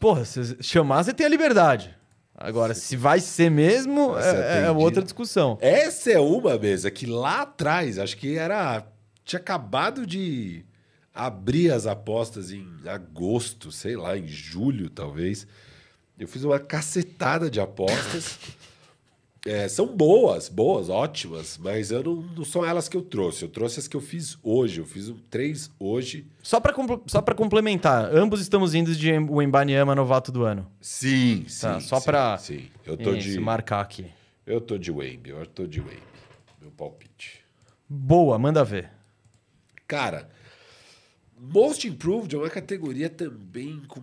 Porra, se chamar, você tem a liberdade. Agora, se vai ser mesmo, é, é atendido. outra discussão. Essa é uma mesa que lá atrás, acho que era. Tinha acabado de abrir as apostas em agosto, sei lá, em julho talvez. Eu fiz uma cacetada de apostas. É, são boas, boas, ótimas, mas eu não, não são elas que eu trouxe. Eu trouxe as que eu fiz hoje. Eu fiz um, três hoje. Só pra, compl- só pra complementar, ambos estamos indo de o Embanyama novato do ano. Sim, sim. Tá, só pra- Sim, eu tô Isso, de. marcar aqui. Eu tô de Wemby, eu tô de Wemby. Meu palpite. Boa, manda ver. Cara, Most Improved é uma categoria também com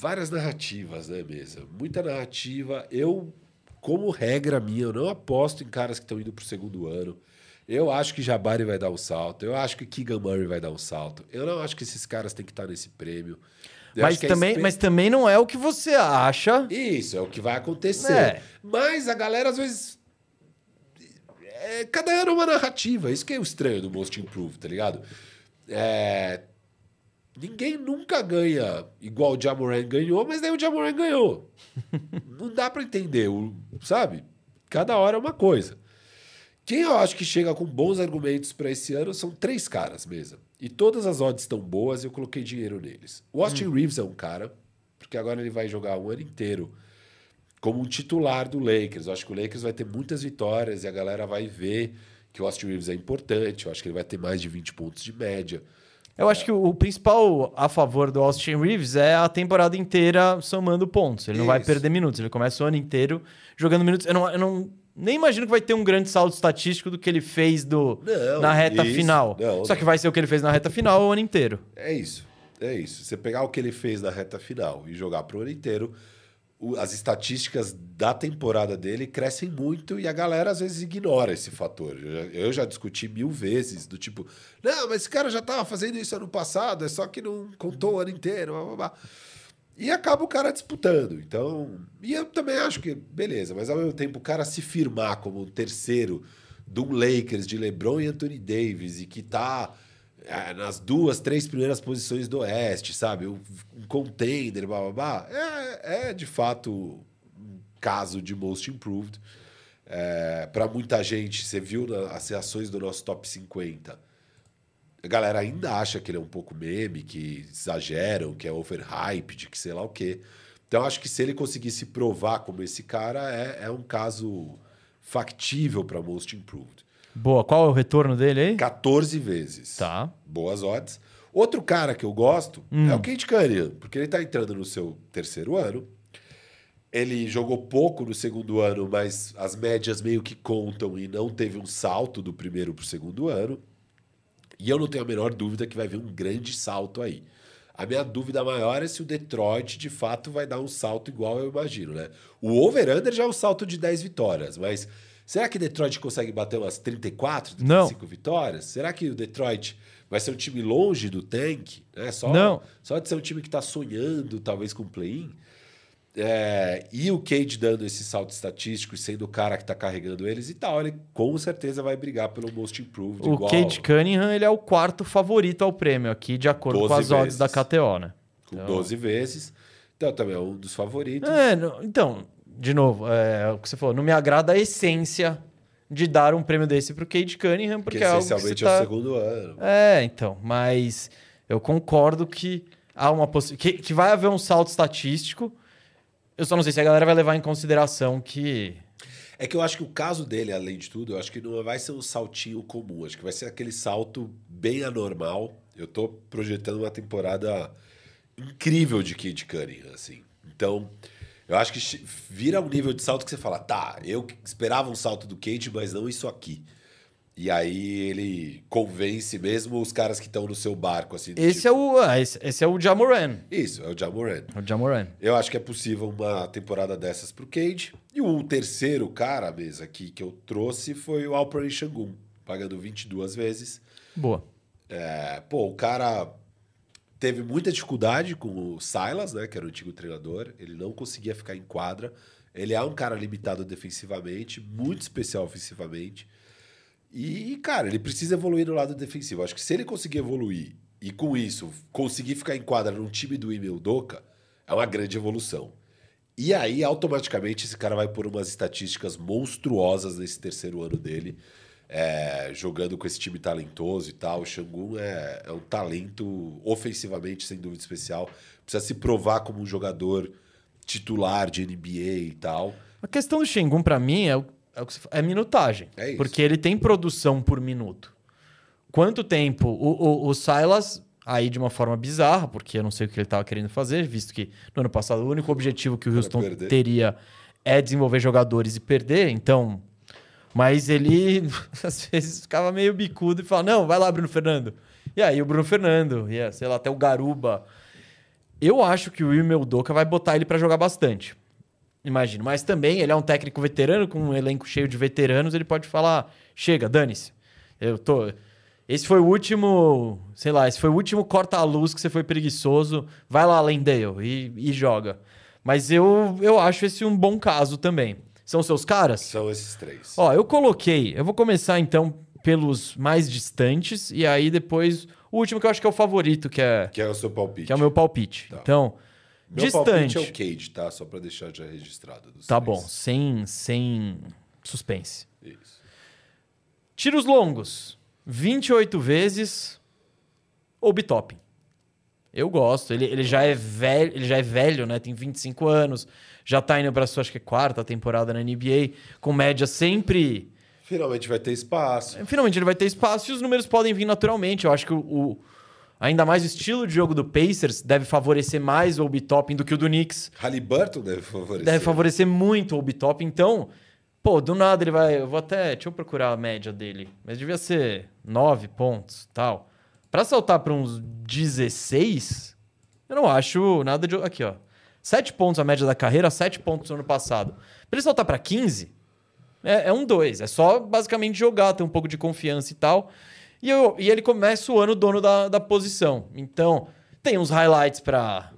várias narrativas, né, mesa? Muita narrativa. Eu, como regra minha, eu não aposto em caras que estão indo pro segundo ano. Eu acho que Jabari vai dar um salto. Eu acho que Keegan Murray vai dar um salto. Eu não acho que esses caras têm que estar nesse prêmio. Eu Mas também, espe- mas também não é o que você acha. Isso, é o que vai acontecer. É. Mas a galera, às vezes. é, cada ano é uma narrativa. Isso que é o estranho do Most Improved, tá ligado? É, ninguém nunca ganha igual o Jamoran ganhou, mas daí o Jamoran ganhou. Não dá pra entender, sabe? Cada hora é uma coisa. Quem eu acho que chega com bons argumentos pra esse ano são três caras mesmo. E todas as odds estão boas e eu coloquei dinheiro neles. O Austin Reeves é um cara, porque agora ele vai jogar o ano inteiro como um titular do Lakers. Eu acho que o Lakers vai ter muitas vitórias e a galera vai ver que o Austin Reeves é importante. Eu acho que ele vai ter mais de 20 pontos de média. Eu acho que o, o principal a favor do Austin Reeves é a temporada inteira somando pontos. Ele não vai perder minutos. Ele começa o ano inteiro jogando minutos. Eu não, eu não- nem imagino que vai ter um grande saldo estatístico do que ele fez do, Não, na reta isso. final. Não, Só que vai ser o que ele fez na reta final o ano inteiro. É isso. É isso. Você pegar o que ele fez na reta final e jogar pro ano inteiro, as estatísticas da temporada dele crescem muito e a galera às vezes ignora esse fator. Eu já, discuti mil vezes do tipo, não, mas esse cara já estava fazendo isso ano passado, é só que não contou o ano inteiro. Blá, blá, blá. E acaba o cara disputando. Então, e eu também acho que, beleza, mas ao mesmo tempo o cara se firmar como um terceiro de um Lakers de LeBron e Anthony Davis e que tá é, nas duas, três primeiras posições do Oeste, sabe? Um contender, blá blá blá. É, é de fato um caso de most improved. Para muita gente, você viu as reações do nosso top 50. A galera ainda acha que ele é um pouco meme, que exageram, que é overhyped, que sei lá o quê. Então, acho que se ele conseguir se provar como esse cara, é, é um caso factível para Most Improved. Boa. Qual é o retorno dele aí? 14 vezes. Tá. Boas odds. Outro cara que eu gosto é o Kate Cunningham, porque ele está entrando no seu terceiro ano. Ele jogou pouco no segundo ano, mas as médias meio que contam e não teve um salto do primeiro para o segundo ano. E eu não tenho a menor dúvida que vai vir um grande salto aí. A minha dúvida maior é se o Detroit de fato vai dar um salto igual eu imagino, né? O over-under já é um salto de 10 vitórias, mas será que Detroit consegue bater umas 34, Não. 35 vitórias? Será que o Detroit vai ser um time longe do tank? Né? Só, Não. Só de ser um time que está sonhando, talvez, com play-in? É, e o Cade dando esse salto estatístico e sendo o cara que está carregando eles e tal, ele com certeza vai brigar pelo Most Improved. O igual, Kate Cunningham ele é o quarto favorito ao prêmio aqui, de acordo com 12 as odds vezes. da KTO, né? com 12 vezes. Então também é um dos favoritos. É, não- então, de novo, é o que você falou, não me agrada a essência de dar um prêmio desse pro Cade Cunningham, porque que é algo que você essencialmente tá... é o segundo ano. É, então, mas eu concordo que há uma possibilidade. Que, que vai haver um salto estatístico. Eu só não sei se a galera vai levar em consideração que. É que eu acho que o caso dele, além de tudo, eu acho que não vai ser um saltinho comum. Acho que vai ser aquele salto bem anormal. Eu tô projetando uma temporada incrível de Kate Cunningham, assim. Então, eu acho que vira um nível de salto que você fala, tá, eu esperava um salto do Cade, mas não isso aqui. E aí ele convence mesmo os caras que estão no seu barco, assim. Esse tipo, é o, ah, esse, esse é o Jamoran. Isso, é o Jamoran. O Jamoran. Eu acho que é possível uma temporada dessas pro Cade. E o terceiro cara, mesa, aqui que eu trouxe foi o Alperen Shangun, pagando 22 vezes. Boa. É, pô, o cara teve muita dificuldade com o Silas, né, que era o antigo treinador. Ele não conseguia ficar em quadra. Ele é um cara limitado defensivamente, muito especial ofensivamente. E, cara, ele precisa evoluir no lado defensivo. Acho que se ele conseguir evoluir e, com isso, conseguir ficar em quadra num time do Emil Doca, é uma grande evolução. E aí, automaticamente, esse cara vai por umas estatísticas monstruosas nesse terceiro ano dele, é, jogando com esse time talentoso e tal. O Xangun é, é um talento ofensivamente, sem dúvida especial. Precisa se provar como um jogador titular de NBA e tal. A questão do Shengun, pra mim, é, é, é minutagem. É isso. Porque ele tem produção por minuto. Quanto tempo? O, o, o Silas, aí de uma forma bizarra, porque eu não sei o que ele estava querendo fazer, visto que no ano passado o único objetivo que o Houston teria é desenvolver jogadores e perder, então. Mas ele, às vezes, ficava meio bicudo e falava: não, vai lá, Bruno Fernando. E aí o Bruno Fernando, e, sei lá, até o Garuba. Eu acho que o Will Meldoca vai botar ele para jogar bastante. Imagino. Mas também ele é um técnico veterano, com um elenco cheio de veteranos, ele pode falar: chega, dane-se. Eu tô. Esse foi o último, sei lá, esse foi o último corta-luz que você foi preguiçoso. Vai lá, Lendale, e, e joga. Mas eu, eu acho esse um bom caso também. São seus caras? São esses três. Ó, eu coloquei. Eu vou começar então pelos mais distantes e aí depois o último que eu acho que é o favorito, que é, Que é o seu palpite. que é o meu palpite. Tá. Então, Meu palpite distante. é o Cade, tá? Só pra deixar já registrado. dos Tá três. bom, sem, sem suspense. Isso. Tiros longos, 28 vezes ou bitopping. Eu gosto. Ele, ele já é velho, ele já é velho, né? Tem 25 anos, já tá indo para sua acho que quarta temporada na NBA, com média sempre Finalmente vai ter espaço. Finalmente ele vai ter espaço e os números podem vir naturalmente. Eu acho que o, o- ainda mais o estilo de jogo do Pacers deve favorecer mais o Obi-Topping do que o do Knicks. Halliburton deve favorecer. Deve favorecer muito o Obi-Topping. Então, pô, do nada ele vai. Eu vou até. Deixa eu procurar a média dele. Mas devia ser 9 pontos tal. Pra saltar pra uns 16, eu não acho nada de. Aqui, ó. 7 pontos a média da carreira, 7 pontos no ano passado. Pra ele saltar pra 15, é, é um 2. É só basicamente jogar, ter um pouco de confiança e tal. E, eu- e ele começa o ano dono da, da posição. Então, tem uns highlights pra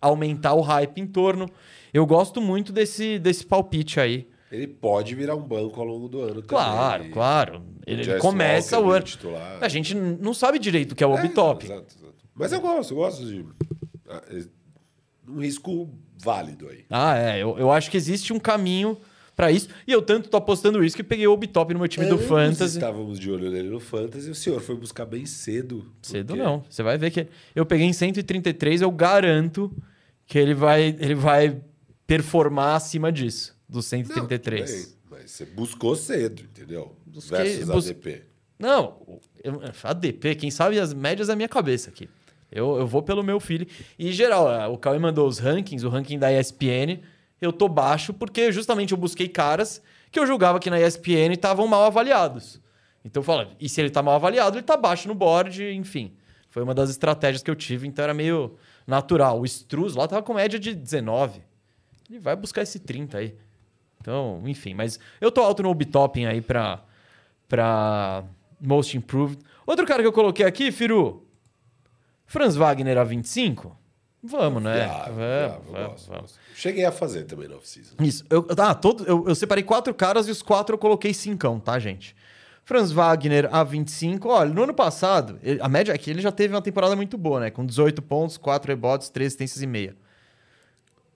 aumentar o hype em torno. Eu gosto muito desse, desse palpite aí. Ele pode virar um banco ao longo do ano Claro, também. claro. Ele, ele começa Walker o ano. titular. A gente não sabe direito o que é o É, Obi-Top. exato, exato. Mas eu gosto, eu gosto de. É Um risco válido aí. Ah, é. Eu, eu acho que existe um caminho pra isso. E eu tanto tô apostando isso que peguei o Obi-Top no meu time do Ambos Fantasy. Estávamos de olho nele no Fantasy. O senhor foi buscar bem cedo. Cedo porque- não. Você vai ver que eu peguei em 133, eu garanto que ele vai, ele vai performar acima disso, dos Não, 133. tudo bem, mas você buscou cedo, entendeu? Busquei- Versus bus- ADP. Não, eu, ADP, quem sabe as médias da minha cabeça aqui. Eu, eu vou pelo meu filho. E, em geral, ah, o Cauê mandou os rankings, o ranking da ESPN. Eu tô baixo porque justamente eu busquei caras que eu julgava que na ESPN estavam mal avaliados. Então eu falo, e se ele tá mal avaliado, ele tá baixo no board, enfim. Foi uma das estratégias que eu tive, então era meio natural. O Struz lá tava com média de 19. Ele vai buscar esse 30 aí. Então, enfim, mas eu tô alto no Obitopping aí pra, pra Most Improved. Outro cara que eu coloquei aqui, Firu. Franz Wagner a 25? Vamos, né? Viável, vamos, viável, vamos, gosto, vamos. Cheguei a fazer também na off-season. Isso. Eu, ah, todo, eu, eu separei quatro caras e os quatro eu coloquei cincão, tá, gente? Franz Wagner a 25. Olha, no ano passado, ele- a média aqui ele já teve uma temporada muito boa, né? Com 18 pontos, 4 rebotes, 3 assistências e meia.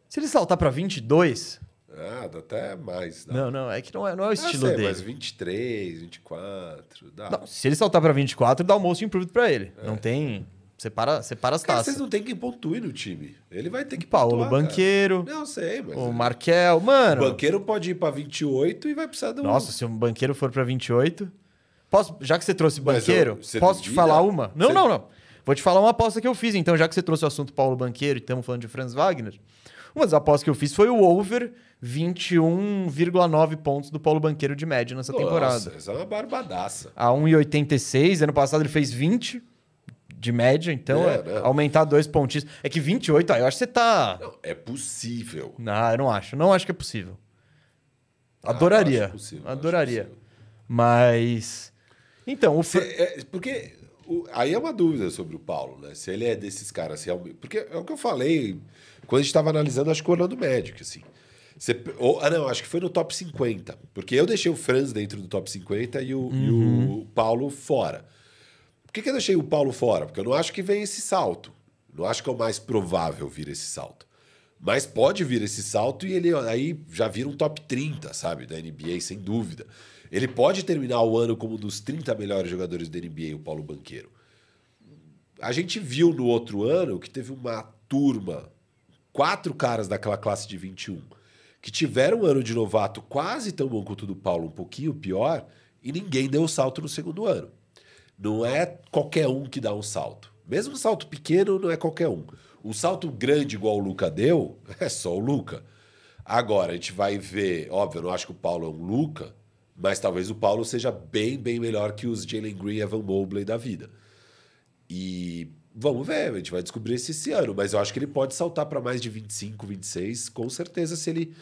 Se ele saltar pra 22, Ah, dá até mais. Dá. não, não, é que não é, não é o Ah, estilo sei, dele. mas 23, 24, dá. Não, se ele saltar pra 24, dá o most improved pra ele. Não tem. Separa, separa as É. Cara, taças. vocês não tem quem pontue no time. Ele vai ter que Paulo pontuar, cara. Banqueiro, Não, sei, mas... o Markel. Mano. O banqueiro pode ir pra 28 e vai precisar um... Nossa, se um banqueiro for pra 28. Posso, já que você trouxe Mas banqueiro, eu- posso te falar uma? Não, Você- não, não. Vou te falar uma aposta que eu fiz, então, já que você trouxe o assunto Paulo Banqueiro e estamos falando de Franz Wagner. Uma das apostas que eu fiz foi o over 21,9 pontos do Paulo Banqueiro de média nessa temporada. Nossa, essa é uma barbadaça. A 1,86. Ano passado ele fez 20 de média, então É, é, aumentar dois pontinhos. É que 28, aí eu acho que você tá. Não, é possível. Não, eu não acho. Não acho que é possível. Ah, Adoraria. acho possível, Adoraria. possível. Mas. Então, o. Fran- é, porque o- aí é uma dúvida sobre o Paulo, né? Se ele é desses caras realmente. Porque é o que eu falei quando a gente estava analisando, acho que o Orlando Magic, assim. Você ou- ah, não, acho que foi no top 50. Porque eu deixei o Franz dentro do top 50 e o, e o Paulo fora. Por que, que eu deixei o Paulo fora? Porque eu não acho que vem esse salto. Não acho que é o mais provável vir esse salto. Mas pode vir esse salto e ele aí já vira um top 30, sabe? Da NBA, sem dúvida. Ele pode terminar o ano como um dos 30 melhores jogadores da NBA, o Paulo Banqueiro. A gente viu no outro ano que teve uma turma, quatro caras daquela classe de 21, que tiveram um ano de novato quase tão bom quanto o do Paulo, um pouquinho pior, e ninguém deu o salto no segundo ano. Não é qualquer um que dá um salto. Mesmo um salto pequeno, não é qualquer um. Um salto grande igual o Luca deu, é só o Luca. Agora, a gente vai ver, óbvio, eu não acho que o Paulo é um Luca, mas talvez o Paulo seja bem, bem melhor que os Jalen Green e Evan Mobley da vida. E vamos ver, a gente vai descobrir isso esse ano, mas eu acho que ele pode saltar para mais de 25, 26, com certeza, se ele.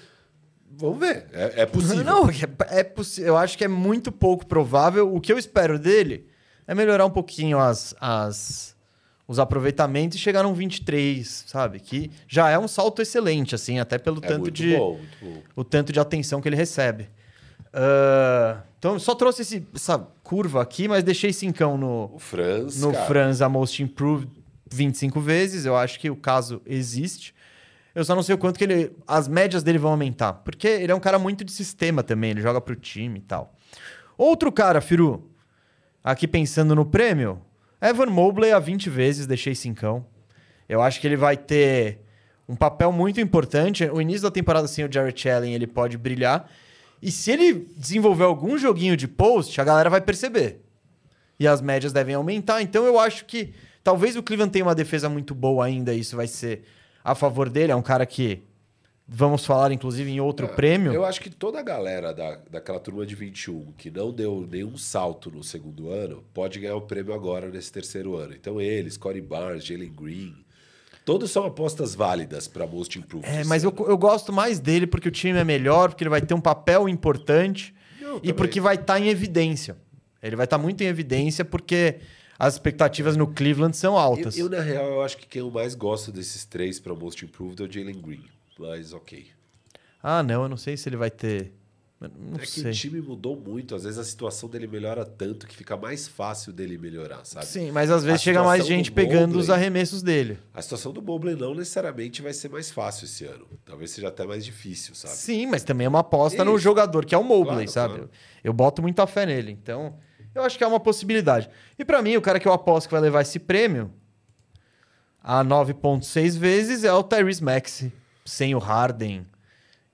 Vamos ver, é, é possível. Não, é, é possi- eu acho que é muito pouco provável. O que eu espero dele é melhorar um pouquinho as, as, os aproveitamentos e chegar num 23, sabe? Que já é um salto excelente, assim, até pelo É tanto de. bom, bom. o tanto de atenção que ele recebe. Ah, então, só trouxe esse- essa curva aqui, mas deixei cincão no, O Franz, no cara, Franz a Most Improved 25 vezes. Eu acho que o caso existe. Eu só não sei o quanto que ele. As médias dele vão aumentar. Porque ele é um cara muito de sistema também, ele joga pro time e tal. Outro cara, Firu, aqui pensando no prêmio, Evan Mobley a 20 vezes, deixei cincão. Eu acho que ele vai ter um papel muito importante. O início da temporada sem o Jared Allen, ele pode brilhar. E se ele desenvolver algum joguinho de post, a galera vai perceber. E as médias devem aumentar. Então eu acho que talvez o Cleveland tenha uma defesa muito boa ainda. Isso vai ser a favor dele. É um cara que vamos falar, inclusive, em outro É, prêmio. Eu acho que toda a galera da, daquela turma de 21 que não deu nenhum salto no segundo ano pode ganhar o prêmio agora nesse terceiro ano. Então eles, Corey Barnes, Jalen Green, todos são apostas válidas para Most Improved. É, esse mas eu, eu gosto mais dele porque o time é melhor, porque ele vai ter um papel importante e também. porque vai estar em evidência. Ele vai estar muito em evidência porque as expectativas no Cleveland são altas. Eu, eu, na real, eu acho que quem eu mais gosto desses três para Most Improved é o Jalen Green. Mas ok. Ah, não, eu não sei se ele vai ter. eu Não é que sei. o time mudou muito. Às vezes a situação dele melhora tanto que fica mais fácil dele melhorar, sabe? Sim, mas às vezes A chega mais gente do pegando Mobley- os arremessos dele. A situação do Mobley não necessariamente vai ser mais fácil esse ano. Talvez seja até mais difícil, sabe? Sim, mas também é uma aposta no Isso. jogador, que é o Mobley, Claro, sabe? claro. Eu boto muita fé nele. Então, eu acho que é uma possibilidade. E pra mim, o cara que eu aposto que vai levar esse prêmio a 9,6 vezes é o Tyrese Maxey, sem o Harden.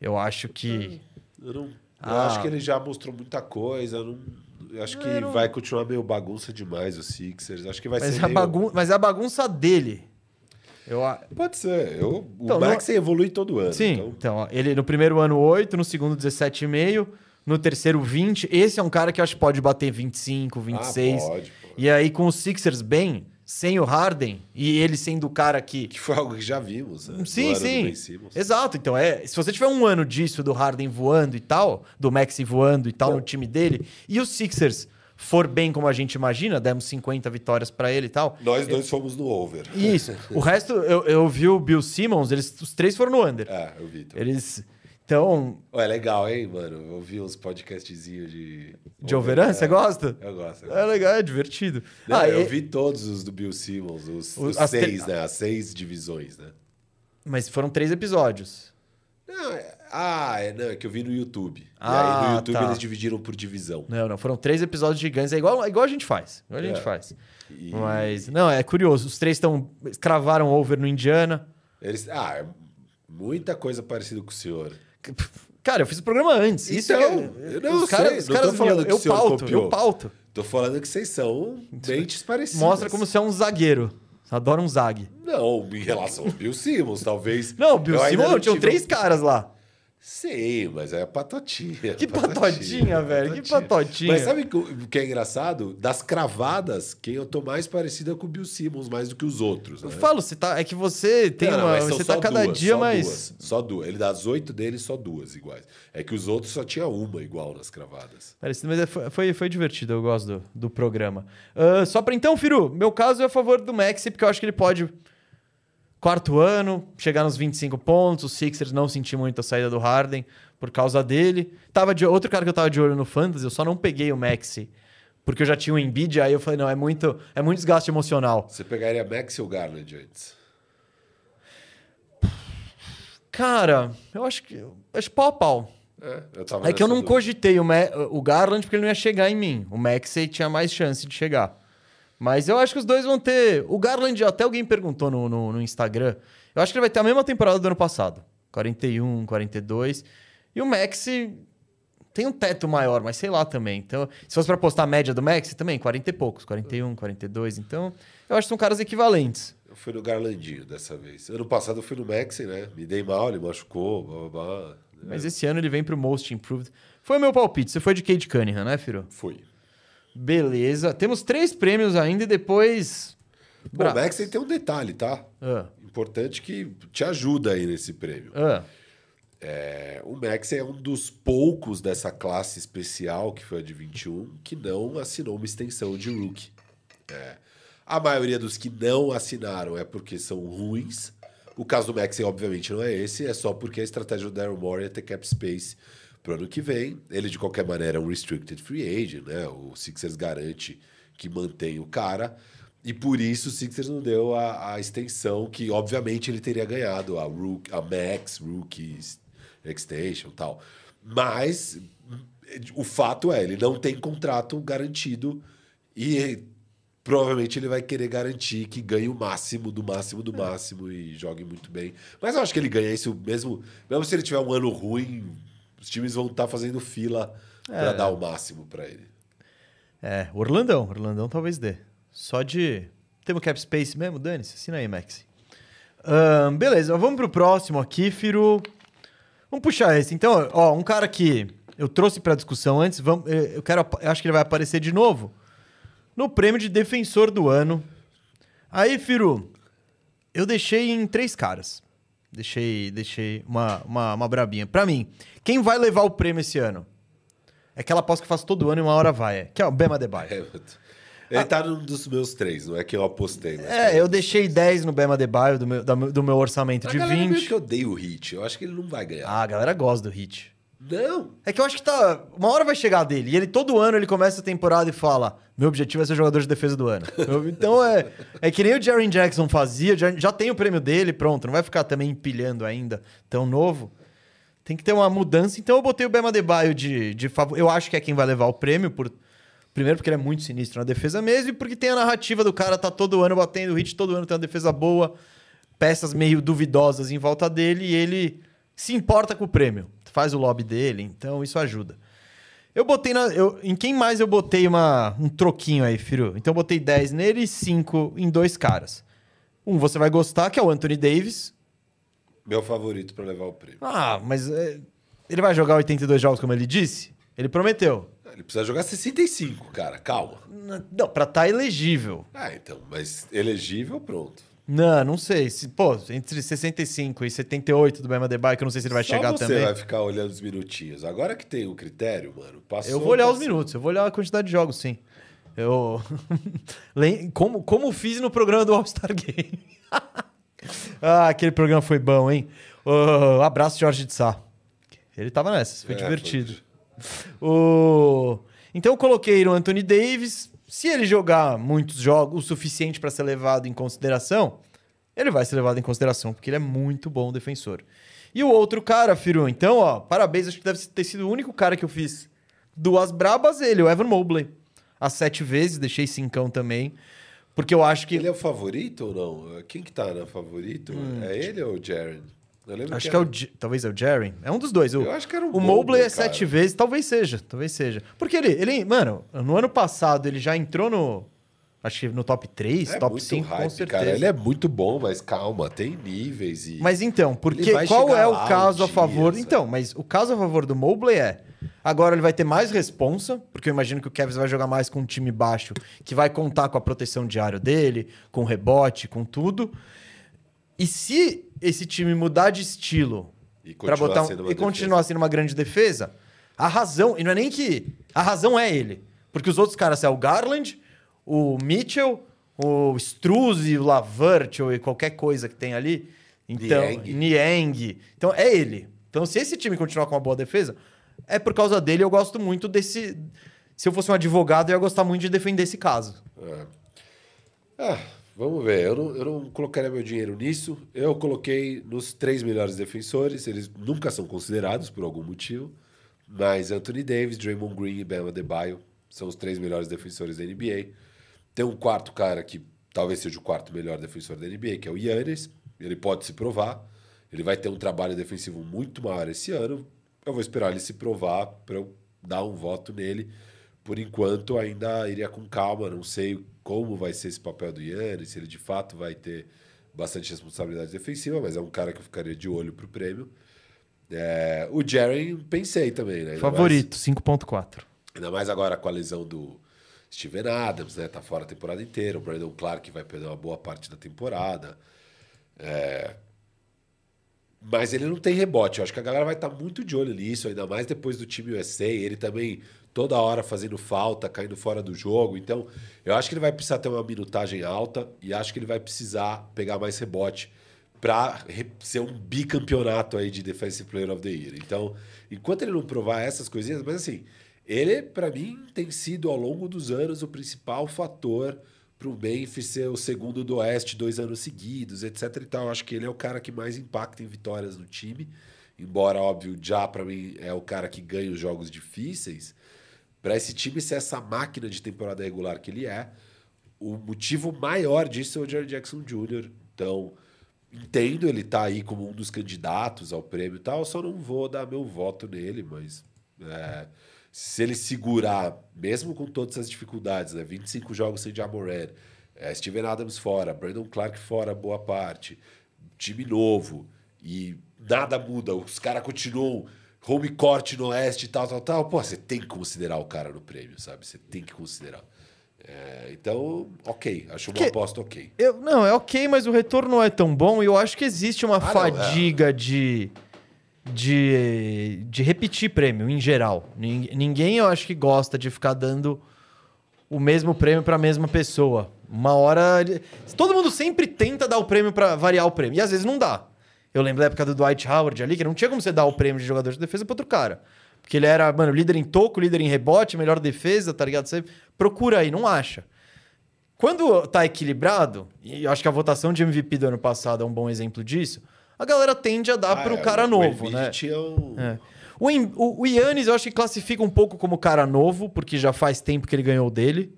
Eu acho que. Eu, não, eu Ah. acho que ele já mostrou muita coisa. Eu, não, eu acho que Eu não- vai continuar meio bagunça demais o Sixers. Acho que vai Mas ser é, a meio... bagun... mas é a bagunça dele. Eu, Pode ser. Eu, o Então, Max evolui todo ano. Sim, Então, então, ó, ele no primeiro ano 8, no segundo 17,5, no terceiro 20. Esse é um cara que eu acho que pode bater 25, 26. Ah, pode, pô. E aí com os Sixers bem, sem o Harden, e ele sendo o cara que... Que foi algo que já vimos. Né? Sim, sim. Exato, então é, se você tiver um ano disso do Harden voando e tal, do Maxi voando e tal Bom. no time dele, e os Sixers for bem como a gente imagina, demos 50 vitórias pra ele e tal. Nós dois fomos no over. Isso. O resto, eu, eu vi o Bill Simmons, eles, os três foram no under. É, eu vi. também. Eles. Então, é legal, hein, mano? Eu vi uns podcastzinhos de... de overrun, você É, gosta? Eu gosto. eu É gosto. legal, é divertido. Não, Ah, eu e- vi todos os do Bill Simmons, os, Os- os as te- seis, né? As seis divisões, né? Mas foram três episódios. Não, é- ah, é, não, é que eu vi no YouTube. e Ah, aí no YouTube tá. eles dividiram por divisão. Não, não, foram três episódios gigantes. É igual, é igual a gente faz. Igual a gente É. faz. E Mas, não, é curioso. Os três estão. Cravaram over no Indiana. eles, ah, é muita coisa parecida com o senhor. Cara, eu fiz o programa antes. Isso Então, é- eu não os caras, sei, os não caras tô falando eu, que eu pauto, copiou. eu pauto. Tô falando que vocês são mentes parecidas. Mostra como você é um zagueiro. Você adora um zague. Não, em relação ao Bill Simmons, talvez. Não, Bill Simmons não tinha tive- três caras lá. Sim, mas é patotinha. Que patotinha, velho, que patotinha. Mas sabe o que é engraçado? Das cravadas, quem eu tô mais parecida é com o Bill Simmons, mais do que os outros. Eu Né? falo, você tá, é que você tem Não, não, uma. são Você tá cada duas, dia só mais. Duas, só duas. Ele das oito dele, só duas iguais. É que os outros só tinha uma igual nas cravadas. Parecido, mas é- foi, foi, foi divertido, eu gosto do, do programa. Ah, só pra então, Firu, meu caso é a favor do Maxi, porque eu acho que ele pode. Quarto ano, chegar nos 25 pontos. Os Sixers não senti muito a saída do Harden por causa dele. Tava de, outro cara que eu tava de olho no Fantasy, eu só não peguei o Maxi. Porque eu já tinha o Embiid, aí eu falei, não, é muito, é muito desgaste emocional. Você pegaria Max ou Garland antes? Cara, eu acho que. eu Acho pau a pau. É, eu tava É que eu não dúvida. cogitei o, Ma- o Garland porque ele não ia chegar em mim. O Maxey tinha mais chance de chegar. Mas eu acho que os dois vão ter. O Garland, até alguém perguntou no, no, no Instagram. Eu acho que ele vai ter a mesma temporada do ano passado: 41, 42. E o Maxey tem um teto maior, mas sei lá também. Então, se fosse pra postar a média do Maxey, também 40 e poucos: 41, 42. Então, eu acho que são caras equivalentes. Eu fui no Garlandinho dessa vez. Ano passado eu fui no Maxi, né? Me dei mal, ele machucou, blá blá blá. Mas esse ano ele vem pro Most Improved. Foi o meu palpite. Você foi de Cade Cunningham, né, Firo? Fui. Beleza. Temos três prêmios ainda e depois. Bom, o Maxi tem um detalhe, tá? Ah, Importante que te ajuda aí nesse prêmio. ah. É, o Max é um dos poucos dessa classe especial, que foi a de 21, que não assinou uma extensão de rookie. É, a maioria dos que não assinaram é porque são ruins. O caso do Max, obviamente, não é esse, é só porque a estratégia do Daryl Morey é ter cap space pro ano que vem. Ele, de qualquer maneira, é um restricted free agent, né? O Sixers garante que mantém o cara. E por isso o Sixers não deu a, a extensão que, obviamente, ele teria ganhado, a, rook, a Max Rookie Extension tal. Mas o fato é, ele não tem contrato garantido e provavelmente ele vai querer garantir que ganhe o máximo do máximo do máximo e jogue muito bem. Mas eu acho que ele ganha isso mesmo, mesmo se ele tiver um ano ruim, os times vão estar fazendo fila para dar o máximo para ele. É, Orlandão. Orlandão talvez dê. Só de. Temos cap space mesmo? Dane-se. Assina aí, Maxi. Ahn, beleza, vamos pro próximo aqui, Firo. Vamos puxar esse. Então, ó, um cara que eu trouxe pra discussão antes, vamos, eh, eu quero, eu acho que ele vai aparecer de novo no prêmio de defensor do ano. Aí, Firu, eu deixei em três caras. Deixei, deixei uma, uma, uma brabinha. Pra mim, quem vai levar o prêmio esse ano? É aquela aposta que eu faço todo ano e uma hora vai. é, Que é o Bema Debaio. É, ele tá num dos meus três, não é que eu apostei. Mas É, eu deixei 10 no Bema Debaio do meu, do meu orçamento a de galera meio 20. que odeia o Hit. Eu acho que ele não vai ganhar. Ah, a galera gosta do hit. Não. É que eu acho que tá. Uma hora vai chegar dele. E ele todo ano ele começa a temporada e fala: Meu objetivo é ser jogador de defesa do ano. Então é, é que nem o Jaren Jackson fazia, já, tem o prêmio dele, pronto. Não vai ficar também empilhando ainda tão novo. Tem que ter uma mudança. Então eu botei o Bema Debaio de, de favor. Eu acho que é quem vai levar o prêmio. Por... Primeiro, porque ele é muito sinistro na defesa mesmo, e porque tem a narrativa do cara tá todo ano batendo hit, todo ano tem uma defesa boa, peças meio duvidosas em volta dele, e ele se importa com o prêmio. Faz o lobby dele, então isso ajuda. Eu botei na. Eu, em quem mais eu botei uma, um troquinho aí, Firu? Então eu botei 10 nele e 5 em dois caras. Um você vai gostar, que é o Anthony Davis. Meu favorito para levar o prêmio. Ah, mas é, ele vai jogar 82 jogos, como ele disse? Ele prometeu. Ele precisa jogar 65, cara. Calma. Não, pra estar elegível. Ah, então. Mas elegível, pronto. Não, não sei. Se, pô, entre 65 e 78 do Bema Debye, que eu não sei se ele vai Só chegar você também. vai ficar olhando os minutinhos. Agora que tem o critério, mano, passou... Eu vou olhar os passou. minutos, eu vou olhar a quantidade de jogos, sim. Eu. Como, como fiz no programa do All-Star Game. ah, aquele programa foi bom, hein? Ô, abraço, Jorge de Sá. Ele tava nessa, foi É, divertido. O... Então eu coloquei no Anthony Davis. Se ele jogar muitos jogos, o suficiente para ser levado em consideração, ele vai ser levado em consideração, porque ele é muito bom defensor. E o outro cara, Firu, então, ó, parabéns, acho que deve ter sido o único cara que eu fiz duas brabas, ele, o Evan Mobley. As sete vezes, deixei cincão também, porque eu acho que... Ele é o favorito ou não? Quem que tá na favorito? Hum. É ele ou o Jaren? Acho que é o. Talvez é o Jerry. É um dos dois. O, Eu acho que era um o Mobley Mobley, é cara. sete vezes. Talvez seja. Talvez seja. Porque ele, ele. Mano, no ano passado ele já entrou no. Acho que no top 3, é top muito 5, com hype, certeza. cara. Ele é muito bom, mas calma, tem níveis e... Mas então, porque qual é o caso a dia, favor? sabe? Então, mas o caso a favor do Mobley é agora ele vai ter mais responsa, porque eu imagino que o Cavs vai jogar mais com um time baixo, que vai contar com a proteção diária dele, com rebote, com tudo. E se esse time mudar de estilo E para continuar botar um- sendo uma e defesa. continuar sendo uma grande defesa, a razão, e não é nem que a razão é ele, porque os outros caras é o Garland, o Mitchell, o Struz, o Lavert ou qualquer coisa que tem ali. Então, Niang. Niang. Então é ele. Então se esse time continuar com uma boa defesa, é por causa dele eu gosto muito desse se eu fosse um advogado, eu ia gostar muito de defender esse caso. Ah, vamos ver. Eu não, eu não colocaria meu dinheiro nisso. Eu coloquei nos três melhores defensores. Eles nunca são considerados por algum motivo. Mas Anthony Davis, Draymond Green e Bam Adebayo são os três melhores defensores da NBA. Tem um quarto cara que talvez seja o quarto melhor defensor da NBA, que é o Yannis. Ele pode se provar. Ele vai ter um trabalho defensivo muito maior esse ano. Eu vou esperar ele se provar para eu dar um voto nele. Por enquanto, ainda iria com calma. Não sei como vai ser esse papel do Yannis, se ele de fato vai ter bastante responsabilidade defensiva, mas é um cara que eu ficaria de olho pro prêmio. É, o Jaren, pensei também, né? Favorito, 5.4. mais- ainda mais agora com a lesão do Steven Adams, né? Tá fora a temporada inteira. O Brandon Clark vai perder uma boa parte da temporada. É, Mas ele não tem rebote. Eu acho que a galera vai estar muito de olho nisso, ainda mais depois do time USA. Ele também toda hora fazendo falta, caindo fora do jogo. Então, eu acho que ele vai precisar ter uma minutagem alta e acho que ele vai precisar pegar mais rebote para ser um bicampeonato aí de Defensive Player of the Year. Então, enquanto ele não provar essas coisinhas, mas assim, ele, para mim, tem sido ao longo dos anos o principal fator para o Memphis ser o segundo do Oeste dois anos seguidos, etc. E tal. Acho que ele é o cara que mais impacta em vitórias no time. Embora, óbvio, já para mim é o cara que ganha os jogos difíceis. Para esse time ser essa máquina de temporada regular que ele é, o motivo maior disso é o Jerry Jackson Jr. Então, entendo ele tá aí como um dos candidatos ao prêmio e tal, só não vou dar meu voto nele, mas é, se ele segurar, mesmo com todas as dificuldades, né? 25 jogos sem Jamoran, é, Steven Adams fora, Brandon Clark fora boa parte, time novo, e nada muda, os caras continuam home court no oeste e tal, tal, tal, pô, você tem que considerar o cara no prêmio, sabe? Você tem que considerar. É, então, ok, acho uma Que- aposta ok. Eu, não, é ok, mas o retorno não é tão bom e eu acho que existe uma Ah, não, fadiga de, de, de repetir prêmio em geral. Nin- Ninguém eu acho que gosta de ficar dando o mesmo prêmio para a mesma pessoa. Uma hora. Todo mundo sempre tenta dar o prêmio para variar o prêmio. E às vezes não dá. Eu lembro da época do Dwight Howard ali, que não tinha como você dar o prêmio de jogador de defesa para outro cara. Porque ele era, mano, líder em toco, líder em rebote, melhor defesa, tá ligado? Você procura aí, não acha. Quando tá equilibrado, e eu acho que a votação de MVP do ano passado é um bom exemplo disso, a galera tende a dar Ah, pro é, cara o novo, né? Tinha um... É. O, o, o Yannis eu acho que classifica um pouco como cara novo, porque já faz tempo que ele ganhou o dele.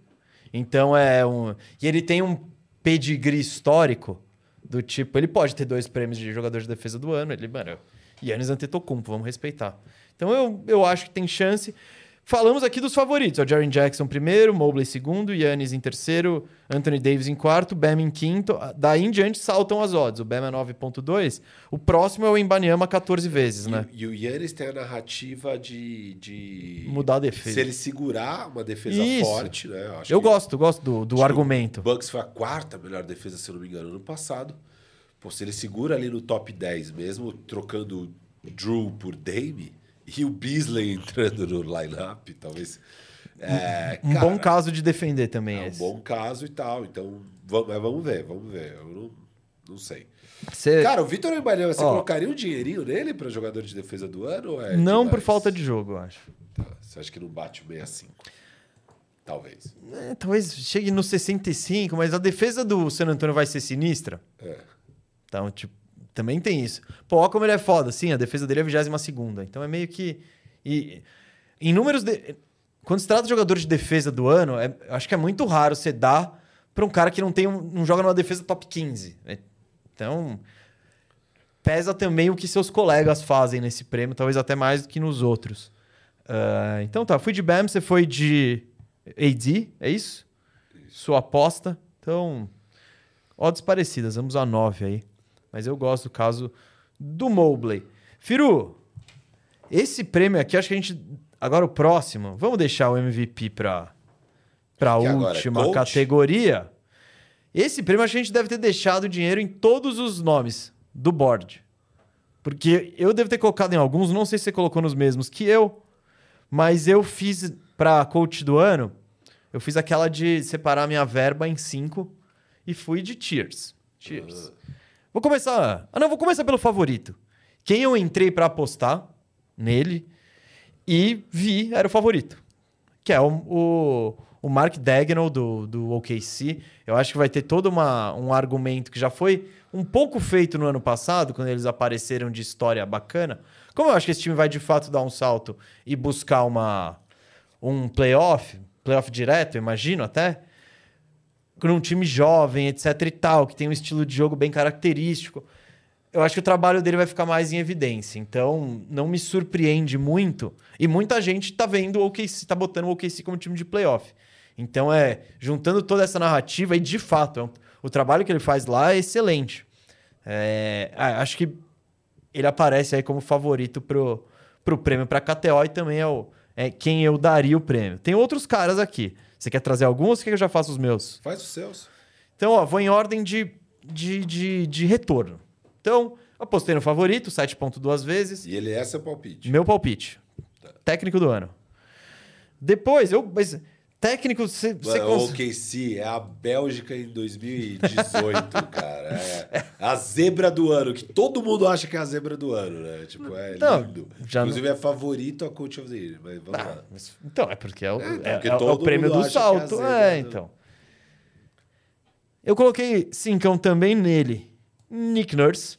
Então é um. E ele tem um pedigree histórico do tipo. Ele pode ter dois prêmios de jogador de defesa do ano. Ele, mano, Yannis Antetokounmpo, vamos respeitar. Então eu, eu acho que tem chance. Falamos aqui dos favoritos. É o Jaren Jackson primeiro, Mobley segundo, Yannis em terceiro, Anthony Davis em quarto, Bam em quinto. Daí em diante saltam as odds. O Bam é 9.2. O próximo é o Embanyama 14 vezes, né? E, e o Yannis tem a narrativa de, de Mudar a defesa. Se ele segurar uma defesa Isso. forte, né? acho Eu que- gosto, gosto do, do argumento. O Bucks foi a quarta melhor defesa, se eu não me engano, no passado. Pô, se ele segura ali no top 10, mesmo trocando Drew por Dame e o Beasley entrando no lineup, talvez. É, Um cara, bom caso de defender também É um esse. bom caso e tal. Então, vamos, vamos ver, vamos ver. Eu não, não sei. Você- Cara, o Vitor Embanyama, você Ó. colocaria um dinheirinho nele para jogador de defesa do ano? É não demais? por falta de jogo, eu acho. Tá, Você acha que não bate o 65? Talvez. É, talvez chegue no 65, mas a defesa do San Antonio vai ser sinistra. É. Então, tipo, também tem isso. Pô, olha como ele é foda. Sim, a defesa dele é a 22 Então é meio que. E, em números. De... Quando se trata de jogador de defesa do ano, é- acho que é muito raro você dar pra um cara que não, tem um, não joga numa defesa top 15. né? Então. pesa também o que seus colegas fazem nesse prêmio, talvez até mais do que nos outros. Ah, então tá, fui de Bam, você foi de AD, é isso? Sua aposta. Então, odds parecidas, vamos a 9 aí. Mas eu gosto do caso do Mobley. Firu, esse prêmio aqui, acho que a gente. Agora o próximo, vamos deixar o MVP para é última coach? categoria. Esse prêmio acho que a gente deve ter deixado dinheiro em todos os nomes do board. Porque eu devo ter colocado em alguns, não sei se você colocou nos mesmos que eu, mas eu fiz para coach do ano, eu fiz aquela de separar minha verba em cinco e fui de Cheers. Cheers. Vou começar. Ah, não, vou começar pelo favorito. Quem eu entrei para apostar nele e vi era o favorito, que é o, o, o Mark Dagnall do, do OKC. Eu acho que vai ter todo uma, um argumento que já foi um pouco feito no ano passado, quando eles apareceram de história bacana. Como eu acho que esse time vai de fato dar um salto e buscar uma, um playoff, playoff direto, imagino até, com um time jovem, etc e tal, que tem um estilo de jogo bem característico. Eu acho que o trabalho dele vai ficar mais em evidência. Então, não me surpreende muito. E muita gente tá vendo o OKC, tá botando o OKC como time de playoff. Então, é juntando toda essa narrativa e de fato, é um- o trabalho que ele faz lá é excelente. É, ah, acho que ele aparece aí como favorito pro, pro prêmio para KTO e também é, o, é quem eu daria o prêmio. Tem outros caras aqui. Você quer trazer alguns ou você quer que eu já faça os meus? Faz os seus. Então, ó, vou em ordem de, de, de, de retorno. Então, apostei no favorito, 7.2 vezes. E ele é seu palpite. Meu palpite. Técnico do ano. Depois, eu. Mas, técnico, você. você o cons- OKC é a Bélgica em 2018, cara. É a zebra do ano, que todo mundo acha que é a zebra do ano, né? Tipo, é Não, lindo. Inclusive é favorito a Coach of the Year, mas vamos Ah, lá. mas- então, é porque é o, É, é- porque é o- prêmio do é salto. É, do- então. Eu coloquei cincão também nele. Nick Nurse.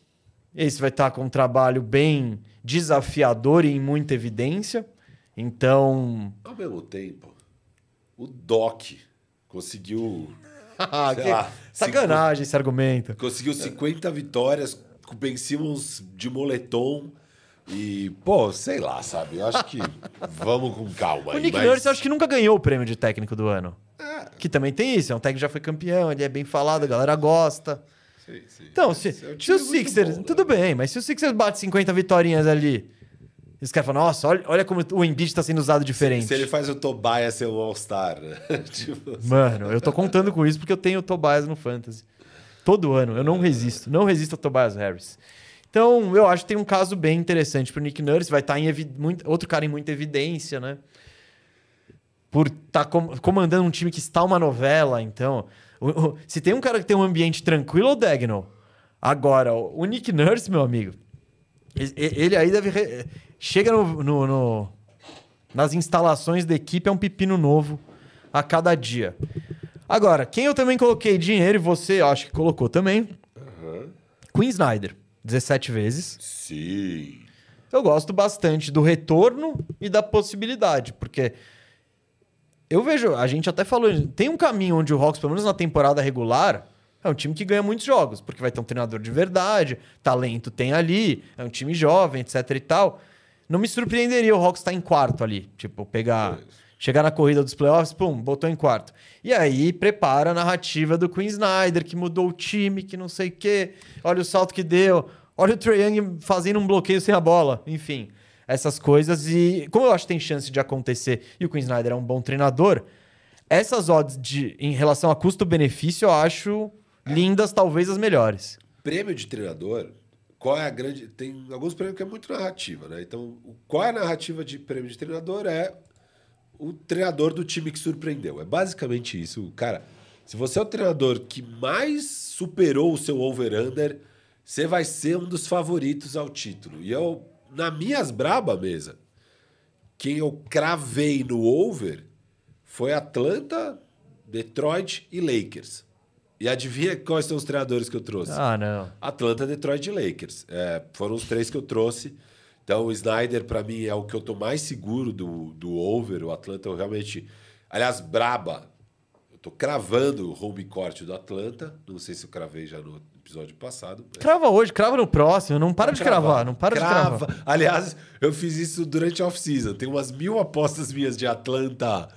Esse vai estar com um trabalho bem desafiador e em muita evidência. Então. Ao mesmo tempo, o Doc conseguiu, Ah, que lá, sacanagem esse argumento. conseguiu 50 vitórias com Ben Simmons de moletom. E, pô, sei lá, sabe? Eu acho que vamos com calma. O Nick mas- Nurse eu acho que nunca ganhou o prêmio de técnico do ano. É, Que também tem isso, é um técnico que já foi campeão, ele é bem falado, a galera gosta. sim, sim. Então, se, é um se o Sixers. bom, né? tudo bem, mas se o Sixers bate 50 vitórias ali, e os caras falam, nossa, olha, olha como o Embiid tá sendo usado diferente. Se ele faz o Tobias ser um All-Star, tipo, Mano, eu tô contando com isso porque eu tenho o Tobias no Fantasy. Todo ano, eu não resisto. Não resisto ao Tobias Harris. Então, eu acho que tem um caso bem interessante pro Nick Nurse. Vai estar em evi- muito- outro cara em muita evidência, né? Por estar comandando um time que está uma novela, então. o- o- se tem um cara que tem um ambiente tranquilo, é o Dagnall. Agora, o Nick Nurse, meu amigo, ele aí deve. re- Chega no- no- no, nas instalações da equipe é um pepino novo a cada dia. Agora, quem eu também coloquei dinheiro, e você acho que colocou também, Queen Snyder, 17 vezes. sim. Eu gosto bastante do retorno e da possibilidade, porque eu vejo, a gente até falou, tem um caminho onde o Hawks, pelo menos na temporada regular, é um time que ganha muitos jogos, porque vai ter um treinador de verdade, talento tem ali, é um time jovem, etc e tal. Não me surpreenderia o Hawks estar em quarto ali, tipo, pegar, chegar na corrida dos playoffs, pum, botou em quarto. E aí prepara a narrativa do Queen Snyder, que mudou o time, que não sei o quê, olha o salto que deu, olha o Trae Young fazendo um bloqueio sem a bola, enfim, essas coisas. E como eu acho que tem chance de acontecer e o Queen Snyder é um bom treinador, essas odds de, em relação a custo-benefício eu acho lindas, talvez as melhores. Prêmio de treinador, qual é a grande. Tem alguns prêmios que é muito narrativa, né? Então, qual é a narrativa de prêmio de treinador? É o treinador do time que surpreendeu. É basicamente isso. Cara, se você é o treinador que mais superou o seu over-under, você vai ser um dos favoritos ao título. E eu, na minhas braba mesa, quem eu cravei no over foi Atlanta, Detroit e Lakers. E adivinha quais são os treinadores que eu trouxe? Ah, não. Atlanta, Detroit e Lakers. É, foram os três que eu trouxe. Então, o Snyder, para mim, é o que eu tô mais seguro do, do over. O Atlanta, eu realmente. Aliás, braba. Eu Tô cravando o home court do Atlanta. Não sei se eu cravei já no episódio passado. mas- Crava hoje, crava no próximo. Não para de cravar, não para de Crava. cravar. Aliás, eu fiz isso durante a off-season. Tem umas mil apostas minhas de Atlanta.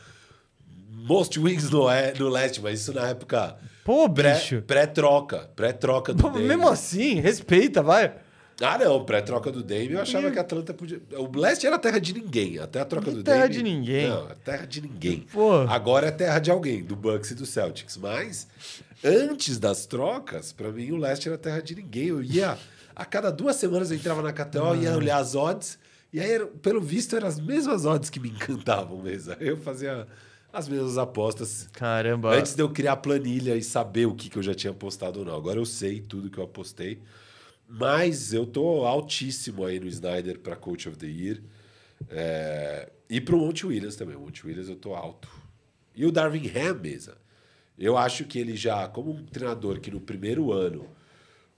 Most wins no, é- no leste, mas isso na época Pô, pré- bicho. pré-troca. Pré-troca do Pô, Dame. mesmo assim, respeita, vai. Ah, não. Pré-troca do Dame, eu achava que a Atlanta podia... O leste era terra de ninguém. Até a troca Que do terra Dame... de ninguém? Não, é terra de ninguém. Pô. Agora é terra de alguém, do Bucks e do Celtics. Mas, antes das trocas, pra mim o leste era terra de ninguém. Eu ia... A cada duas semanas eu entrava na KTO, ia olhar as odds... E aí, pelo visto, eram as mesmas odds que me encantavam mesmo. Aí Eu fazia as mesmas apostas Caramba. Antes de eu criar a planilha e saber o que, que eu já tinha apostado ou não. Agora eu sei tudo que eu apostei. Mas eu tô altíssimo aí no Snyder para Coach of the Year. É, E pro Monte Williams também. O Monte Williams eu tô alto. E o Darvin Ham, mesa. Eu acho que ele já, como um treinador que no primeiro ano,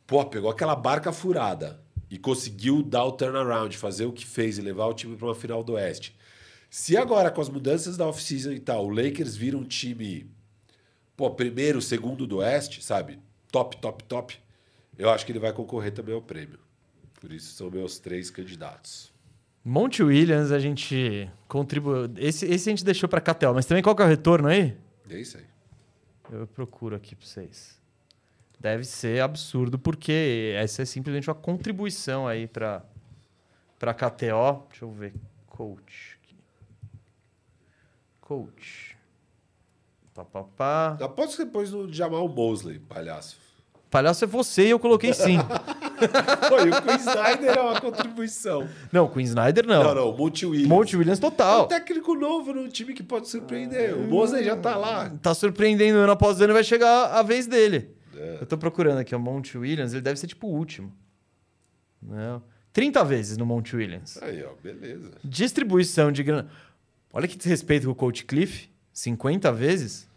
pô, pegou aquela barca furada e conseguiu dar o turnaround, fazer o que fez e levar o time para uma final do Oeste. Se agora, com as mudanças da off-season e tal, o Lakers vira um time, pô, primeiro, segundo do Oeste, sabe? Top, top, top. Eu acho que ele vai concorrer também ao prêmio. Por isso são meus três candidatos. Monte Williams, a gente contribuiu. Esse, esse a gente deixou pra KTO, mas também qual que é o retorno aí? É isso aí. Eu procuro aqui pra vocês. Deve ser absurdo, porque essa é simplesmente uma contribuição aí pra, pra KTO. Deixa eu ver. Coach. Coach. Pá, pá, pá. Aposto que depois no Jamal Mosley, palhaço. Palhaço é você e eu coloquei sim. E o Queen Snyder é uma contribuição. não, Queen Snyder não. Não, não, Monte Williams. Monte Williams É um total. técnico novo num time que pode surpreender. O Mosley já tá lá. Tá surpreendendo ano após ano e vai chegar a vez dele. É. Eu tô procurando aqui o Monte Williams, ele deve ser tipo o último. Não. 30 vezes no Monte Williams. Aí, ó, beleza. Distribuição de grana. Olha que desrespeito com o Coach Cliff. 50 vezes.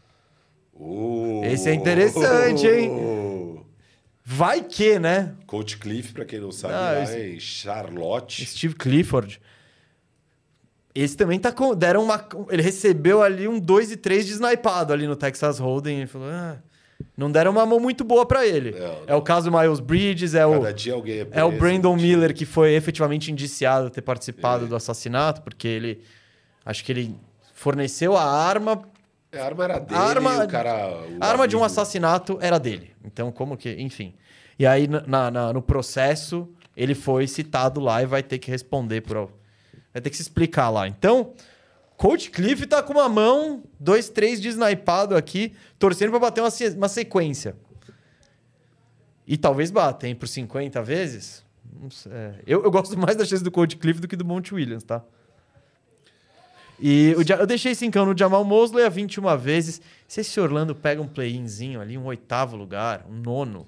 Oh. Esse é interessante, hein? Vai que, né? Coach Cliff, pra quem não sabe, Ah, em Charlotte. Steve Clifford. Esse também tá com. Deram uma. Ele recebeu ali um 2 e 3 de snipado ali no Texas Hold'em. Ele falou. "Ah, não deram uma mão muito boa pra ele. Não, É o caso do Miles Bridges, é o. Cada dia alguém é É o. Brandon Miller que foi efetivamente indiciado ter participado É. do assassinato, porque ele. Acho que ele forneceu a arma. A arma era dele, A arma- o cara... o A arma de um assassinato era dele. Então, como que. Enfim. E aí, na- na- no processo, ele foi citado lá e vai ter que responder por. Vai ter que se explicar lá. Então, Coach Cliff tá com uma mão, dois, três de snipado aqui, torcendo pra bater uma, uma sequência. E talvez bata, hein, por 50 vezes. É, Eu, eu gosto mais da chance do Coach Cliff do que do Monte Williams, tá? E o eu deixei cincão no Jamal Mosley a 21 vezes. Se esse Orlando pega um play-inzinho ali, um oitavo lugar, um nono.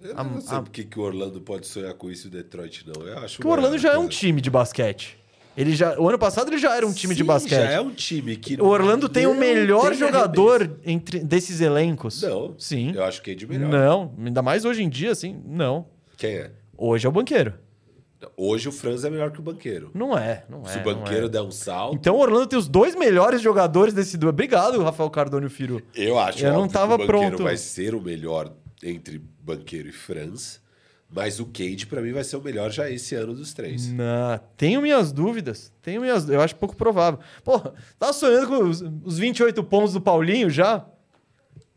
Eu A- não sei a- por que o Orlando pode sonhar com isso e o Detroit não. Eu acho Porque o Orlando já é um coisa- time de basquete. Ele já, o ano passado ele já era um time de Sim, basquete. já é um time que... O Orlando tem o melhor tem jogador entre desses elencos. Não. Sim. Eu acho que é de melhor. Não, ainda mais hoje em dia, assim, não. Quem é? Hoje é o banqueiro. Hoje o Franz é melhor que o Banqueiro. Não é, não é. Se o não Banqueiro é. der um salto... Então o Orlando tem os dois melhores jogadores desse duelo. Obrigado, Rafael Cardone e Firu. Eu acho Eu não tava que o Banqueiro pronto. vai ser o melhor entre Banqueiro e Franz, mas o Cade, pra mim, vai ser o melhor já esse ano dos três. Não, tenho minhas dúvidas. Tenho minhas, eu acho pouco provável. Pô, tá sonhando com os, os 28 pontos do Paulinho já?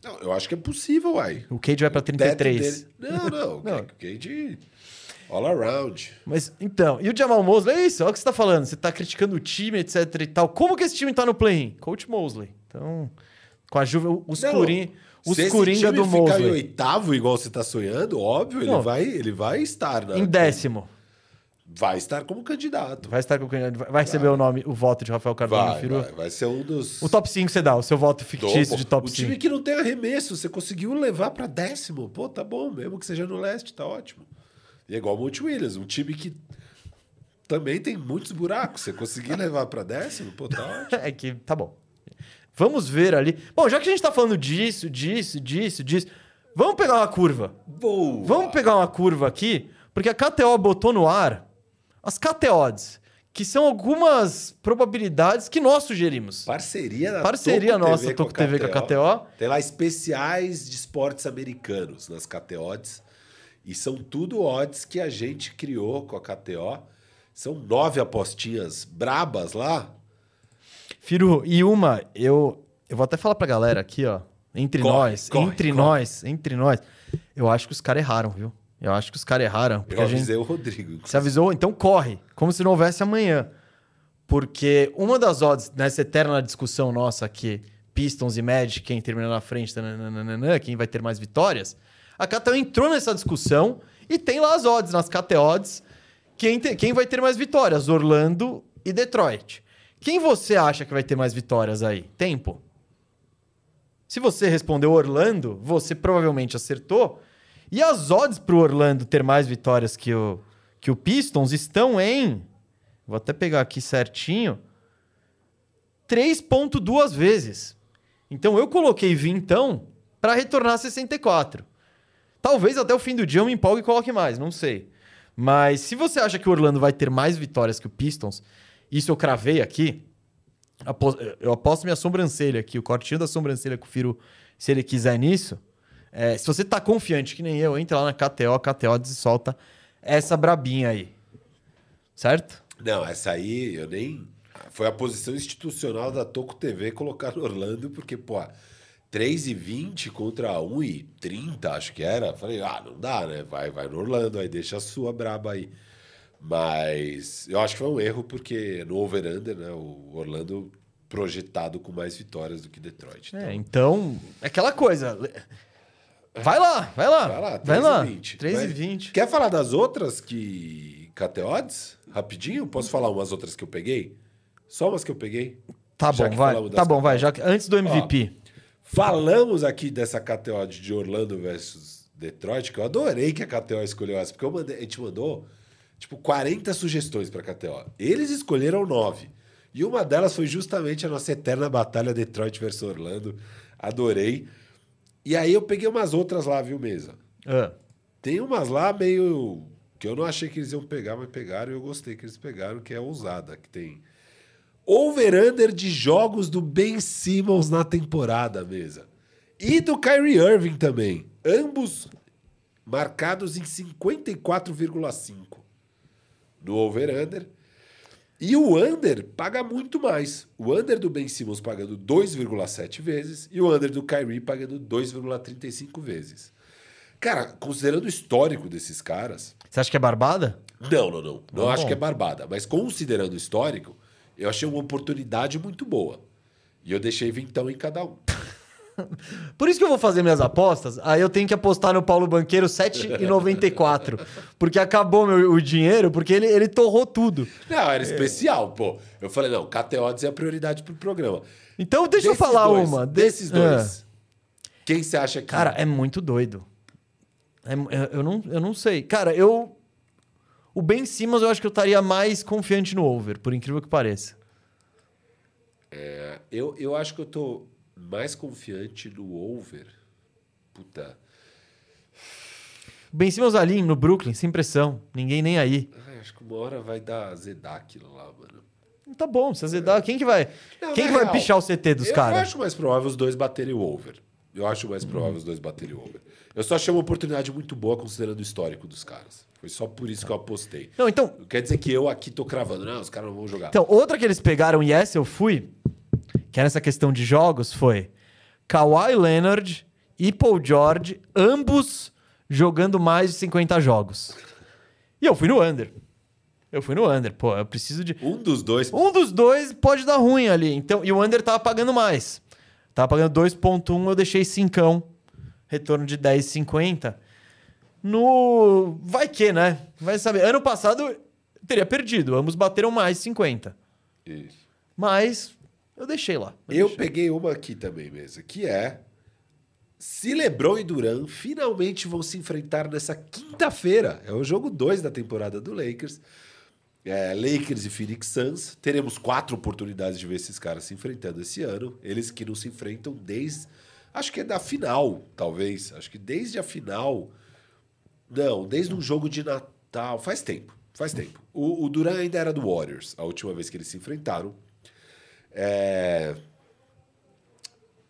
Não, eu acho que é possível, uai. O Cade vai O teto 33. dele- Não, não. Não. O Cade all around. Mas então, e o Jamal Mosley? É isso, olha o que você tá falando. Você tá criticando o time, etc e tal. Como que esse time tá no play-in? Coach Mosley. Então, com a Juve, os Não, Coringa, os Se esse Coringa time do ficar em Mosley. oitavo, igual você tá sonhando, óbvio, ele vai, ele vai estar. né? Em décimo. Vai estar como candidato. Vai estar com vai receber o nome, o voto de Rafael Cardone Vai, Firu. vai, vai ser um dos. O top 5 você dá, o seu voto fictício de top O 5. time que não tem arremesso, você conseguiu levar pra décimo. Pô, tá bom, mesmo que seja no leste, tá ótimo. E é igual o Monte Williams, um time que também tem muitos buracos. Você conseguir levar pra décimo, pô, tá ótimo. É que tá bom. Vamos ver ali. Bom, já que a gente tá falando disso, disso, disso, disso, vamos pegar uma curva. Boa! Vamos pegar uma curva aqui, porque a KTO botou no ar as KTOs, que são algumas probabilidades que nós sugerimos. Parceria da Parceria nossa, TV Toco TV com a KTO. Tem lá especiais de esportes americanos nas KTOs. E são tudo odds que a gente criou com a KTO. São nove apostinhas brabas lá. Firu, e uma, eu, eu vou até falar pra galera aqui, ó. Entre Corre, nós, corre, entre corre. nós, entre nós. Eu acho que os caras erraram, viu? Eu acho que os caras erraram. Porque Eu a gente, avisei o Rodrigo. Você avisou? Então corre, como se não houvesse amanhã. Porque uma das odds nessa eterna discussão nossa aqui, Pistons e Magic, quem termina na frente, tananana, quem vai ter mais vitórias, a KTO entrou nessa discussão e tem lá as odds nas KT odds, quem, te- quem vai ter mais vitórias, Orlando e Detroit. Quem você acha que vai ter mais vitórias aí? Tempo. Se você respondeu Orlando, você provavelmente acertou. E as odds para o Orlando ter mais vitórias que o, que o Pistons estão em. Vou até pegar aqui certinho. 3,2 vezes. Então eu coloquei vintão para retornar a 64. Talvez até o fim do dia eu me empolgue e coloque mais, não sei. Mas se você acha que o Orlando vai ter mais vitórias que o Pistons, isso eu cravei aqui. apo- Eu aposto minha sobrancelha aqui, o cortinho da sobrancelha que o Firo, se ele quiser nisso. É, se você tá confiante, que nem eu, entra lá na KTO, KTO e solta essa brabinha aí. Certo? Não, essa aí eu nem. Foi a posição institucional da Toco TV colocar no Orlando, porque, pô, 3,20 contra 1,30, acho que era. Falei, ah, não dá, né? Vai, vai no Orlando, aí deixa a sua braba aí. Mas eu acho que foi um erro, porque no over-under, né? O Orlando projetado com mais vitórias do que Detroit. É, então, é aquela coisa. Vai lá, vai lá. Vai lá, vai lá. 3,20. 3 e 20. Quer falar das outras que. KTODs? Rapidinho? Posso falar umas outras que eu peguei? Só umas que eu peguei? Tá Já bom, vai. Tá bom, vai. Já que- antes do MVP. Falamos aqui dessa KTO de Orlando versus Detroit, que eu adorei que a KTO escolheu essa, porque eu mandei- a gente mandou tipo 40 sugestões para KTO. Eles escolheram nove. E uma delas foi justamente a nossa eterna batalha Detroit versus Orlando. Adorei. E aí eu peguei umas outras lá, viu, mesa? Ah, Tem umas lá meio que eu não achei que eles iam pegar, mas pegaram e eu gostei que eles pegaram, que é ousada, que tem over-under de jogos do Ben Simmons na temporada, mesa. E do Kyrie Irving também. Ambos marcados em 54,5 no over-under. E o under paga muito mais. O under do Ben Simmons pagando 2,7 vezes e o under do Kyrie pagando 2,35 vezes. Cara, considerando o histórico desses caras, Você acha que é barbada? não, não, não. Não Ah, acho bom. que é barbada. Mas considerando o histórico, eu achei uma oportunidade muito boa. E eu deixei vintão em cada um. Por isso que eu vou fazer minhas apostas, aí eu tenho que apostar no Paulo Banqueiro 7,94. porque acabou meu, o dinheiro, porque ele, ele torrou tudo. Não, era especial, pô. Eu falei, não, KTODs é a prioridade pro programa. Então, deixa eu Desses falar dois, uma. De- Desses Ah. dois. Quem você acha que. Cara, é muito doido. É- é- eu, não, eu não sei. Cara, eu. O Ben Simmons eu acho que eu estaria mais confiante no over, por incrível que pareça. É, eu, eu acho que eu tô mais confiante no over. Puta. Ben Simmons ali no Brooklyn, sem pressão. Ninguém nem aí. Ai, acho que uma hora vai dar zedar aquilo lá, mano. Tá bom, se azedar, quem que vai. Não, quem que vai pichar o CT dos caras? Eu acho mais provável os dois baterem o over. Eu acho mais provável os dois baterem o over. Eu só achei uma oportunidade muito boa considerando o histórico dos caras. Foi só por isso que eu apostei. Não, então, quer dizer que eu aqui tô cravando. Não, os caras não vão jogar. Então, outra que eles pegaram e essa eu fui, que era essa questão de jogos, foi Kawhi Leonard e Paul George, ambos jogando mais de 50 jogos. E eu fui no under. Eu fui no under. Pô, eu preciso de. um dos dois. Um dos dois pode dar ruim ali. Então, e o under tava pagando mais. Tava pagando 2,1, eu deixei 5. Retorno de 10,50. No. Vai que, né? Vai saber. Ano passado eu teria perdido. Ambos bateram mais 50. Isso. Mas eu deixei lá. Eu deixei. peguei uma aqui também mesmo, que é se LeBron e Duran finalmente vão se enfrentar nessa quinta-feira. É o jogo 2 da temporada do Lakers. É, Lakers e Phoenix Suns. Teremos quatro oportunidades de ver esses caras se enfrentando esse ano. Eles que não se enfrentam desde. Acho que é da final, talvez. Acho que desde a final. Não, desde um jogo de Natal. Faz tempo. Faz tempo. O, o Duran ainda era do Warriors, a última vez que eles se enfrentaram. É...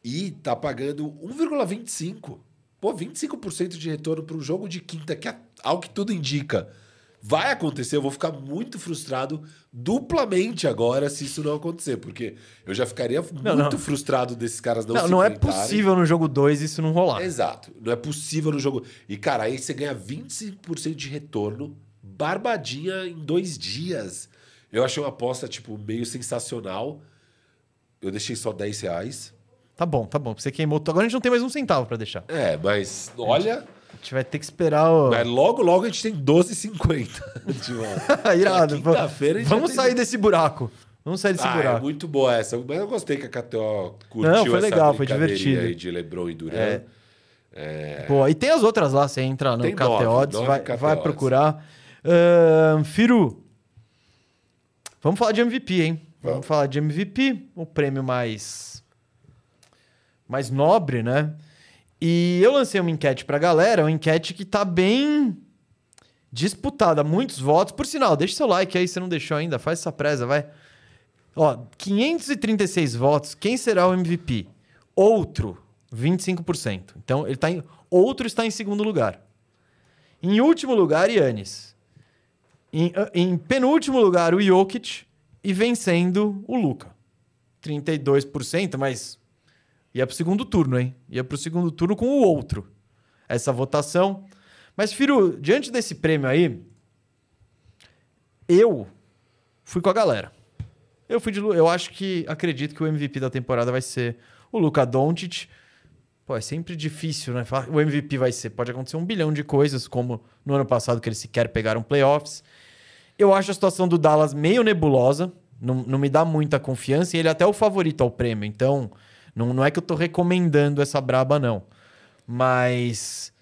E tá pagando 1,25. Pô, 25% de retorno para um jogo de quinta, que é ao que tudo indica vai acontecer. Eu vou ficar muito frustrado duplamente agora se isso não acontecer, porque eu já ficaria Não, muito não. frustrado desses caras não Não, se não é possível no jogo 2 isso não rolar. Exato. Não é possível no jogo. E, cara, aí você ganha 25% de retorno, barbadinha em dois dias. Eu achei uma aposta, tipo, meio sensacional. Eu deixei só 10 reais. Tá bom, tá bom. Você queimou. Agora a gente não tem mais um centavo pra deixar. É, mas olha. A gente vai ter que esperar o. Mas logo, logo a gente tem 12,50. tipo, Irado. quinta-feira a gente Vamos tem- sair desse buraco. Vamos sair desse ah, é buraco. muito boa essa. Mas eu gostei que a KTO curtiu Não, foi essa legal, foi divertido. aí de Lebron e Duran. É. Pô, e tem as outras lá, você entra no Tem KT nove, nove vai, vai procurar. Ahn, Firu, vamos falar de MVP, hein? Vamos Vamos. falar de MVP, o prêmio mais mais nobre, né? E eu lancei uma enquete pra galera, uma enquete que tá bem disputada, muitos votos. Por sinal, deixa seu like aí, se não deixou ainda, faz essa presa, vai. Ó, 536 votos, quem será o MVP? Outro, 25%. Então, ele tá em outro está em segundo lugar. Em último lugar, Yannis. Em, ah, em penúltimo lugar, o Jokic e vencendo o Luca. 32%, mas ia pro segundo turno, hein? Ia pro segundo turno com o outro. Essa votação. Mas, Firo, diante desse prêmio aí, eu fui com a galera. Eu fui de eu acho que acredito que o MVP da temporada vai ser o Luka Doncic. Pô, é sempre difícil, né? O MVP vai ser, pode acontecer um bilhão de coisas, como no ano passado que eles sequer pegaram playoffs. Eu acho a situação do Dallas meio nebulosa, não, não me dá muita confiança, e ele é até o favorito ao prêmio, então não, não é que eu tô recomendando essa braba, não. Mas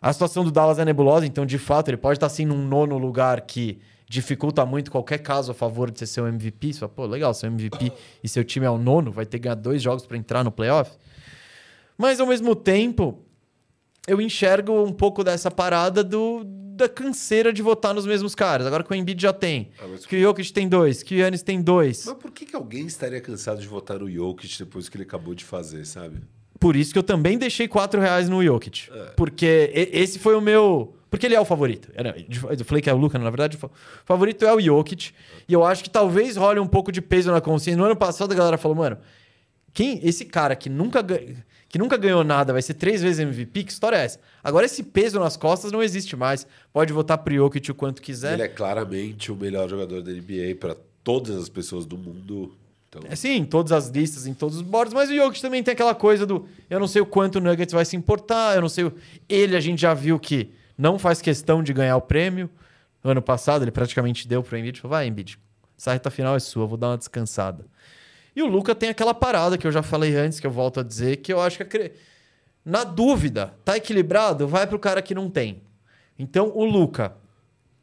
a situação do Dallas é nebulosa, então de fato ele pode estar assim num nono lugar que dificulta muito qualquer caso a favor de ser o MVP. Você fala, pô, legal, seu MVP e seu time é o nono, vai ter que ganhar dois jogos para entrar no playoff. Mas ao mesmo tempo, eu enxergo um pouco dessa parada do, da canseira de votar nos mesmos caras. Agora que o Embiid já tem, Ah, mas- que o Jokic tem dois, que o Yannis tem dois. Mas por que, que alguém estaria cansado de votar no Jokic depois que ele acabou de fazer, sabe? Por isso que eu também deixei 4 reais no Jokic. Porque e- esse foi o meu. Porque ele é o favorito. Eu falei que é o Luca, na verdade, o fa- o favorito é o Jokic. E eu acho que talvez role um pouco de peso na consciência. No ano passado a galera falou, mano, quem esse cara que nunca, ga- que nunca ganhou nada vai ser três vezes MVP? Que história é essa? Agora esse peso nas costas não existe mais. Pode votar pro Jokic o quanto quiser. Ele é claramente o melhor jogador da NBA para todas as pessoas do mundo. Então, É sim, em todas as listas, em todos os boards, mas o Jokic também tem aquela coisa do eu não sei o quanto o Nuggets vai se importar, eu não sei. o- Ele a gente já viu que não faz questão de ganhar o prêmio. Ano passado ele praticamente deu pro Embiid, falou: "Vai, Embiid, essa reta final é sua, vou dar uma descansada". E o Luca tem aquela parada que eu já falei antes, que eu volto a dizer, que eu acho que na dúvida, tá equilibrado, vai pro cara que não tem. Então o Luca.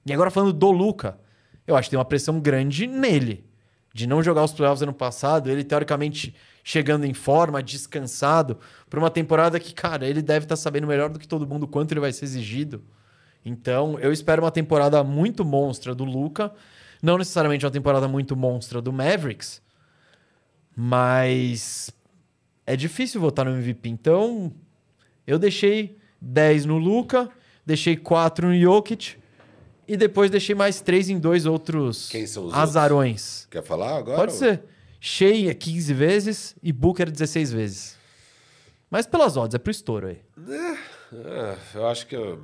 E agora falando do Luca, eu acho que tem uma pressão grande nele de não jogar os playoffs ano passado, ele teoricamente chegando em forma, descansado, para uma temporada que, cara, ele deve estar sabendo melhor do que todo mundo quanto ele vai ser exigido. Então, eu espero uma temporada muito monstra do Luca, não necessariamente uma temporada muito monstra do Mavericks, mas é difícil votar no MVP. Então, eu deixei 10 no Luca, deixei 4 no Jokic e depois deixei mais 3 em dois outros Quem são os azarões. quer falar agora? Pode ser. Shea 15 vezes e Booker 16 vezes. Mas pelas odds, é pro estouro aí. É, eu acho que. é,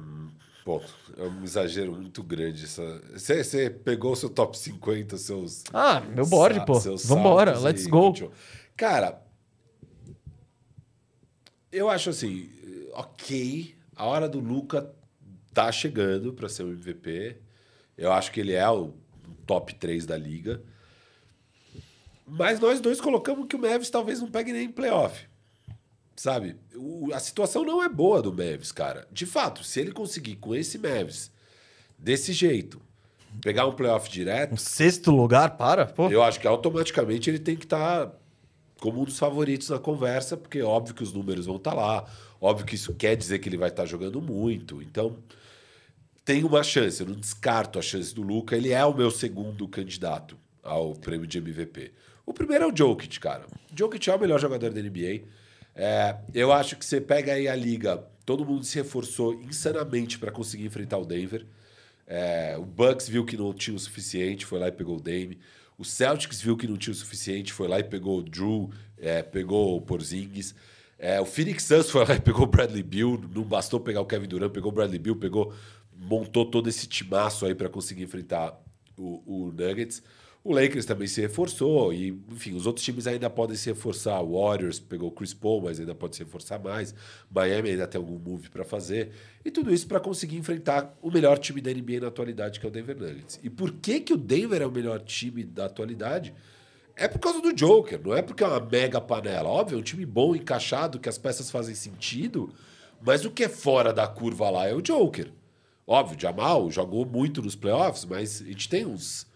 Bom, é um exagero muito grande. Você você pegou o seu top 50, seus. Ah, meu board, pô. Vambora, let's e go. Cara, eu acho assim, ok, a hora do Luca tá chegando para ser o MVP. Eu acho que ele é o top 3 da liga. Mas nós dois colocamos que o Mavis talvez não pegue nem em playoff. Sabe? O- a situação não é boa do Mavis, cara. De fato, se ele conseguir com esse Mavis, desse jeito, pegar um playoff direto, Um sexto lugar, para? Pô. eu acho que automaticamente ele tem que estar como um dos favoritos na conversa, porque é óbvio que os números vão estar lá, óbvio que isso quer dizer que ele vai estar jogando muito. Então, tem uma chance, eu não descarto a chance do Luca. Ele é o meu segundo candidato ao prêmio de MVP. O primeiro é o Jokic, cara. O Jokic é o melhor jogador da NBA. É, eu acho que você pega aí a liga, todo mundo se reforçou insanamente para conseguir enfrentar o Denver. É, o Bucks viu que não tinha o suficiente, foi lá e pegou o Dame. O Celtics viu que não tinha o suficiente, foi lá e pegou o Drew, é, pegou o Porzingis. É, o Phoenix Suns foi lá e pegou o Bradley Bill. Não bastou pegar o Kevin Durant, pegou o Bradley Bill, pegou, montou todo esse timaço aí para conseguir enfrentar o, o Nuggets. O Lakers também se reforçou e, enfim, os outros times ainda podem se reforçar. O Warriors pegou o Chris Paul, mas ainda pode se reforçar mais. Miami ainda tem algum move para fazer. E tudo isso para conseguir enfrentar o melhor time da NBA na atualidade, que é o Denver Nuggets. E por que, que o Denver é o melhor time da atualidade? É por causa do Joker, não é porque é uma mega panela. Óbvio, é um time bom, encaixado, que as peças fazem sentido, mas o que é fora da curva lá é o Joker. Óbvio, Jamal jogou muito nos playoffs, mas a gente tem uns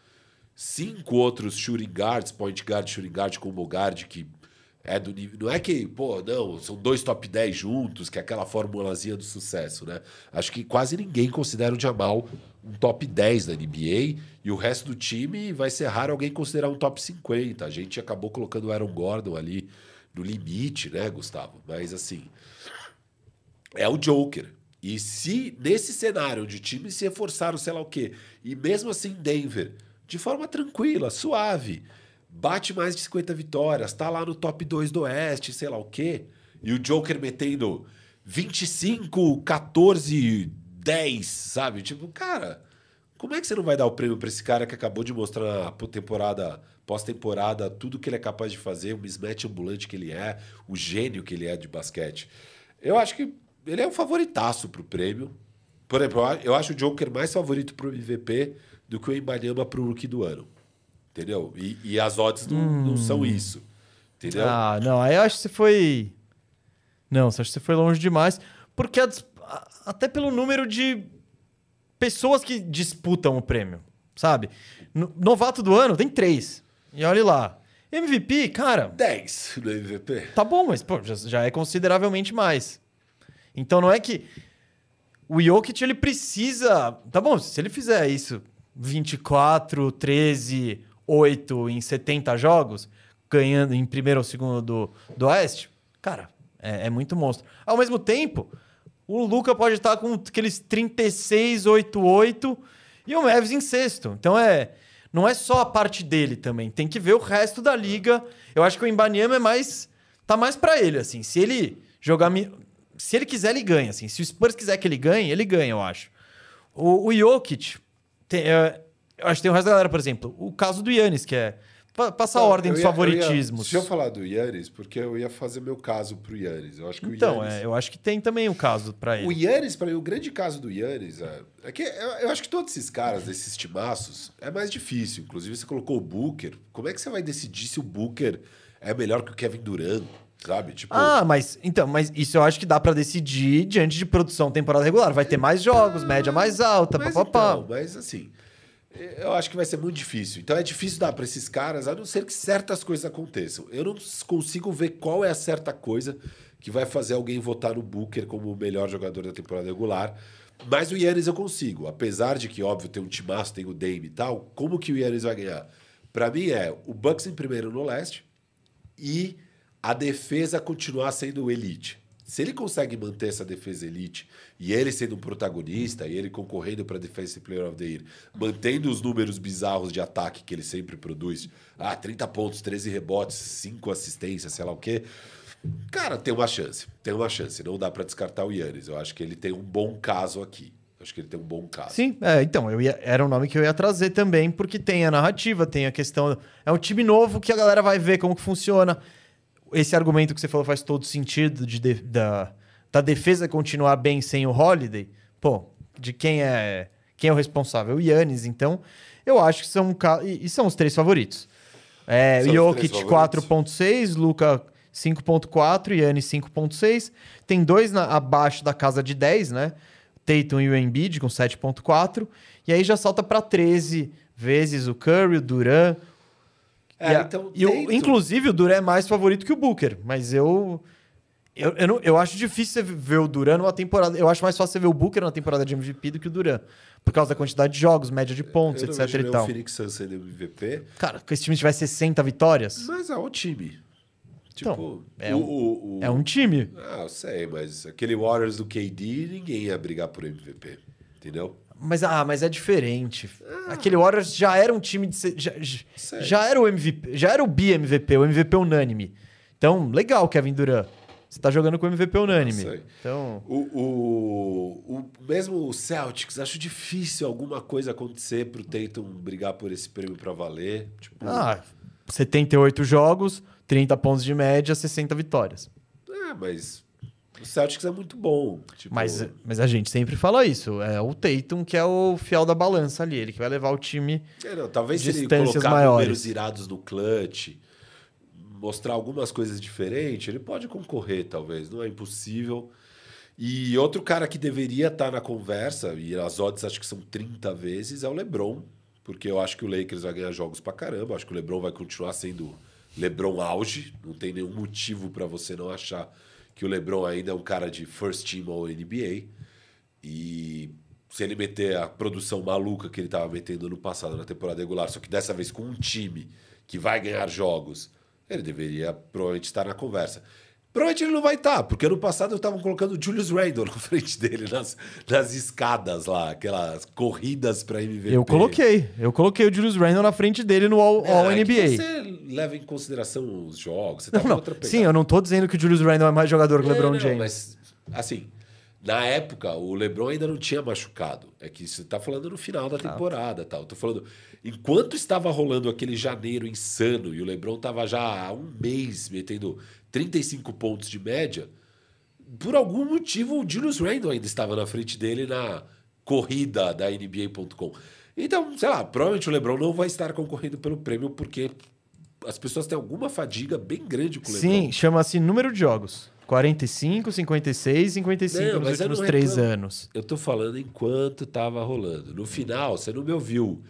cinco outros shooting guards, point guard, shooting guard, combo guard, que é do nível. Não é que, pô, não, são dois top 10 juntos, que é aquela formulazinha do sucesso, né? Acho que quase ninguém considera o Jamal um top 10 da NBA e o resto do time vai ser raro alguém considerar um top 50. A gente acabou colocando o Aaron Gordon ali no limite, né, Gustavo? Mas assim, é o Joker. E se nesse cenário onde times se reforçaram, sei lá o quê, e mesmo assim Denver de forma tranquila, suave. Bate mais de 50 vitórias, tá lá no top 2 do Oeste, sei lá o quê. E o Joker metendo 25, 14, 10, sabe? Tipo, cara, como é que você não vai dar o prêmio para esse cara que acabou de mostrar na temporada, pós-temporada, tudo que ele é capaz de fazer, o mismatch ambulante que ele é, o gênio que ele é de basquete? Eu acho que ele é um favoritaço pro prêmio. Por exemplo, eu acho o Joker mais favorito pro MVP do que o Embanyama para o rookie do ano. Entendeu? E, e as odds não, hum. não, são isso. Entendeu? Ah, não. Aí eu acho que você foi. Não, você acha que você foi longe demais. Porque a, até pelo número de pessoas que disputam o prêmio, sabe? No, novato do ano tem três. E olhe lá. MVP, cara. 10 no MVP. Tá bom, mas pô, já, já, é consideravelmente mais. Então não é que. O Jokic ele precisa. Tá bom, se ele fizer isso 24, 13, 8 em 70 jogos, ganhando em primeiro ou segundo do, do Oeste, cara, é, é muito monstro. Ao mesmo tempo, o Luca pode estar com aqueles 36, 8, 8 e o Mavis em sexto. Então é. Não é só a parte dele também, tem que ver o resto da liga. Eu acho que o Imbaniama é mais. tá mais para ele, assim. Se ele jogar. Se ele quiser, ele ganha, assim. Se o Spurs quiser que ele ganhe, ele ganha, eu acho. O, o Jokic, tem, eu, eu acho que tem o resto da galera, por exemplo, o caso do Yannis, que é passar a ordem dos ia, favoritismos. deixa eu falar do Yannis, porque eu ia fazer meu caso pro Yannis. Eu acho que então, Yannis... é, eu acho que tem também o caso para ele. O Yannis, para mim, o grande caso do Yannis é, é que eu, eu, acho que todos esses caras, esses timaços, é mais difícil. Inclusive, você colocou o Booker. Como é que você vai decidir se o Booker é melhor que o Kevin Durant? Sabe? Tipo... Ah, mas então, mas isso eu acho que dá para decidir diante de produção temporada regular. Vai ter mais jogos, média mais alta, mas, papapá. Então, mas assim, eu acho que vai ser muito difícil. Então é difícil dar para esses caras, a não ser que certas coisas aconteçam. Eu não consigo ver qual é a certa coisa que vai fazer alguém votar no Booker como o melhor jogador da temporada regular. Mas o Yannis eu consigo. Apesar de que, óbvio, tem um timaço, tem o Dame e tal, como que o Yannis vai ganhar? Para mim é o Bucks em primeiro no leste e a defesa continuar sendo elite. Se ele consegue manter essa defesa elite e ele sendo um protagonista e ele concorrendo para Defensive Player of the Year, mantendo os números bizarros de ataque que ele sempre produz, ah, 30 pontos, 13 rebotes, 5 assistências, sei lá o quê. Cara, tem uma chance. Tem uma chance. Não dá para descartar o Yannis. Eu acho que ele tem um bom caso aqui. Acho que ele tem um bom caso. Sim, é, então, eu ia, era um nome que eu ia trazer também, porque tem a narrativa, tem a questão. É um time novo que a galera vai ver como que funciona esse argumento que você falou faz todo sentido de, de, da, da defesa continuar bem sem o Holiday. Pô, de quem é quem é o responsável? O Yannis, então. Eu acho que são e, e são os três favoritos. É, Jokic 4.6, Luca 5.4, Yannis 5.6. Tem dois na, abaixo da casa de 10, né? Tatum e o Embiid com 7.4. E aí já salta para 13 vezes o Curry, o Duran, é, então, e eu, inclusive, o Duré é mais favorito que o Booker, mas eu Eu, eu, não- eu acho difícil você ver o Duran numa temporada. Eu acho mais fácil você ver o Booker na temporada de MVP do que o Duran. Por causa da quantidade de jogos, média de pontos, eu etc e tal. o Phoenix Suns sendo MVP, Cara, se esse time tiver 60 vitórias, mas é o time. Tipo, Então, é o, um- o- o- é um time. Ah, eu sei, mas aquele Warriors do KD, ninguém ia brigar por MVP. Entendeu? Mas, ah, mas é diferente. Aquele Warriors já era um time de. Já, já- era o MVP, já era o bi-MVP, o MVP unânime. Então, legal, Kevin Durant. Você tá jogando com o MVP unânime. Então. O, o, o- mesmo o Celtics, acho difícil alguma coisa acontecer pro Tatum brigar por esse prêmio pra valer. Tipo, Ah, 78 jogos, 30 pontos de média, 60 vitórias. é, mas o Celtics é muito bom. Tipo, Mas, mas a gente sempre fala isso. É o Tatum que é o fiel da balança ali. Ele que vai levar o time. é, não, talvez se ele distâncias colocar maiores. números irados no clutch, mostrar algumas coisas diferentes, ele pode concorrer, talvez. Não é impossível. E outro cara que deveria estar na conversa, e as odds acho que são 30 vezes, é o LeBron. Porque eu acho que o Lakers vai ganhar jogos pra caramba. Acho que o LeBron vai continuar sendo LeBron auge. Não tem nenhum motivo pra você não achar que o LeBron ainda é um cara de first team ou NBA. E se ele meter a produção maluca que ele estava metendo no passado na temporada regular, só que dessa vez com um time que vai ganhar jogos, ele deveria provavelmente estar na conversa. Provavelmente ele não vai estar, porque ano passado estavam colocando o Julius Randle na frente dele nas, nas escadas lá, aquelas corridas para MVP. Eu coloquei. Eu coloquei o Julius Randle na frente dele no All, All É, que NBA. Você leva em consideração os jogos, você tá Não, com não. outra pegada. Sim, eu não tô dizendo que o Julius Randle é mais jogador que o É, LeBron não, James. Mas, assim, na época, o LeBron ainda não tinha machucado. É que você tá falando no final da temporada tal. Eu tô falando, enquanto estava rolando aquele janeiro insano e o LeBron tava já há um mês metendo 35 pontos de média, por algum motivo o Julius Randle ainda estava na frente dele na corrida da NBA.com. Então, sei lá, provavelmente o LeBron não vai estar concorrendo pelo prêmio porque as pessoas têm alguma fadiga bem grande com o LeBron. Sim, chama-se número de jogos. 45, 56, 55 Não, nos últimos três anos. Eu tô falando enquanto tava rolando. No final, você não me ouviu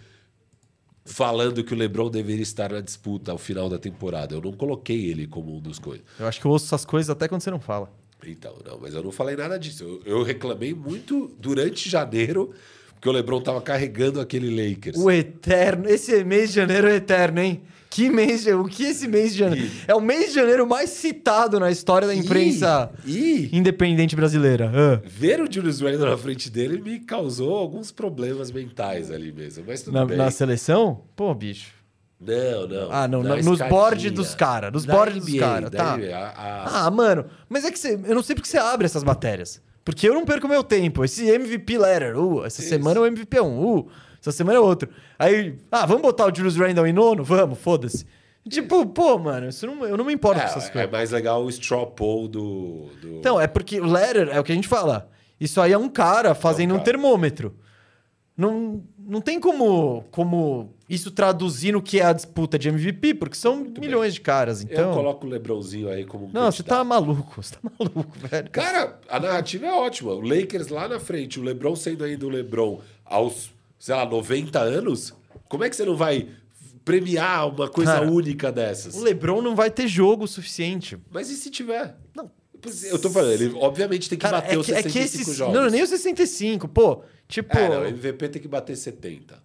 falando que o LeBron deveria estar na disputa ao final da temporada. Eu não coloquei ele como um dos coisas. Eu acho que eu ouço essas coisas até quando você não fala. Então, não, mas eu não falei nada disso. Eu, eu reclamei muito durante janeiro, porque o LeBron tava carregando aquele Lakers. O eterno. Esse mês de janeiro é eterno, hein? Que mês de... O que esse mês de janeiro? E- É o mês de janeiro mais citado na história da imprensa E, e independente brasileira. Ah. ver o Julius Randle na frente dele me causou alguns problemas mentais ali mesmo. Mas tudo Na, bem. na seleção? Pô, bicho. Não, não. Ah, não, Na no- nos boards dos cara, nos Da boards dos NBA, cara, da tá. NBA. A- Ah, mano, mas é que você. Eu não sei porque você abre essas matérias. Porque eu não perco meu tempo. Esse MVP letter, uh, essa Isso. semana é o MVP 1, uh, essa semana é outro. Aí, ah, vamos botar o Julius Randle em nono? Vamos, foda-se. Tipo, pô, mano, isso não, eu não me importo com essas É, é coisas. mais legal o straw poll do. do... Então, é porque o letter é o que a gente fala. Isso aí é um cara fazendo um cara. termômetro. Não, não tem como, como isso traduzir no que é a disputa de MVP, porque são milhões de caras. Então. Eu coloco o Lebrãozinho aí como um Não, você tá maluco, você tá maluco, velho. Cara, a narrativa é ótima. O Lakers lá na frente, o LeBron sendo ainda o LeBron aos, sei lá, 90 anos. Como é que você não vai premiar uma coisa Cara, única dessas? O LeBron não vai ter jogo suficiente. Mas e se tiver? Não. Eu tô falando, ele obviamente tem que Cara, bater é os que, é 65 que esses. jogos. Não, nem os 65. Pô, tipo. É, não, MVP tem que bater 70.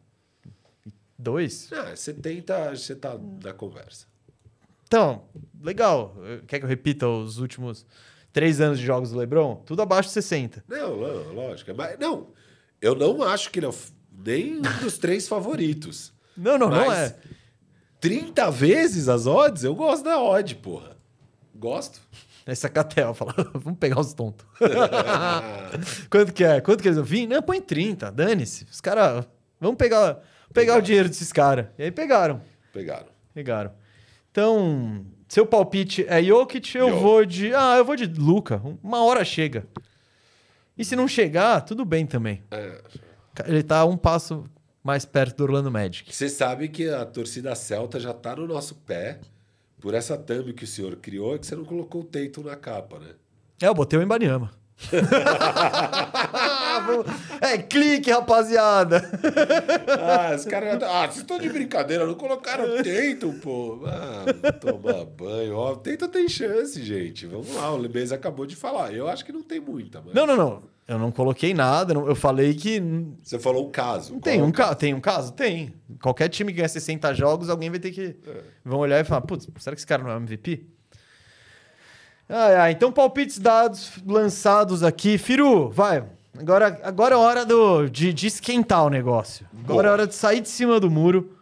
Dois? Ah, 70 você tá na conversa. Então, legal. Quer que eu repita os últimos três anos de jogos do LeBron? Tudo abaixo de 60. Não, não, lógico. Mas, não, eu não acho que ele é o nem um dos três favoritos. Não, não, não Mas é. 30 vezes as odds? Eu gosto da odd, porra. Gosto. Essa catel fala, vamos pegar os tontos. Quanto que é? Quanto que eles vir? Não, põe 30, dane-se. Os caras. Vamos pegar, pegar o Pegaram. dinheiro desses caras. E aí pegaram. Pegaram. Pegaram. Então, seu palpite é Jokic, eu Jokic. vou de. Ah, eu vou de Luca. Uma hora chega. E se não chegar, tudo bem também. É. Ele tá um passo mais perto do Orlando Magic. Você sabe que a torcida celta já tá no nosso pé por essa thumb que o senhor criou e que você não colocou o Tatum na capa, né? É, eu botei o Embanyama. Vamos- É, clique, rapaziada. Ah, os caras. Ah, vocês estão de brincadeira, não colocaram Tatum, pô. Ah, tomar banho. Ó, Tatum tem chance, gente. Vamos lá, o Lebeza acabou de falar. Eu acho que não tem muita, mas. Não, não, não. Eu não coloquei nada. Eu falei que Você falou um caso. Tem é um, o ca... tem um caso? Tem. Qualquer time que ganha 60 jogos, alguém vai ter que. Vão olhar e falar: putz, será que esse cara não é MVP? Ai, ai, então, palpites dados, lançados aqui. Firu, vai. Agora, agora é hora do, de, de esquentar o negócio. Agora é Boa. hora de sair de cima do muro.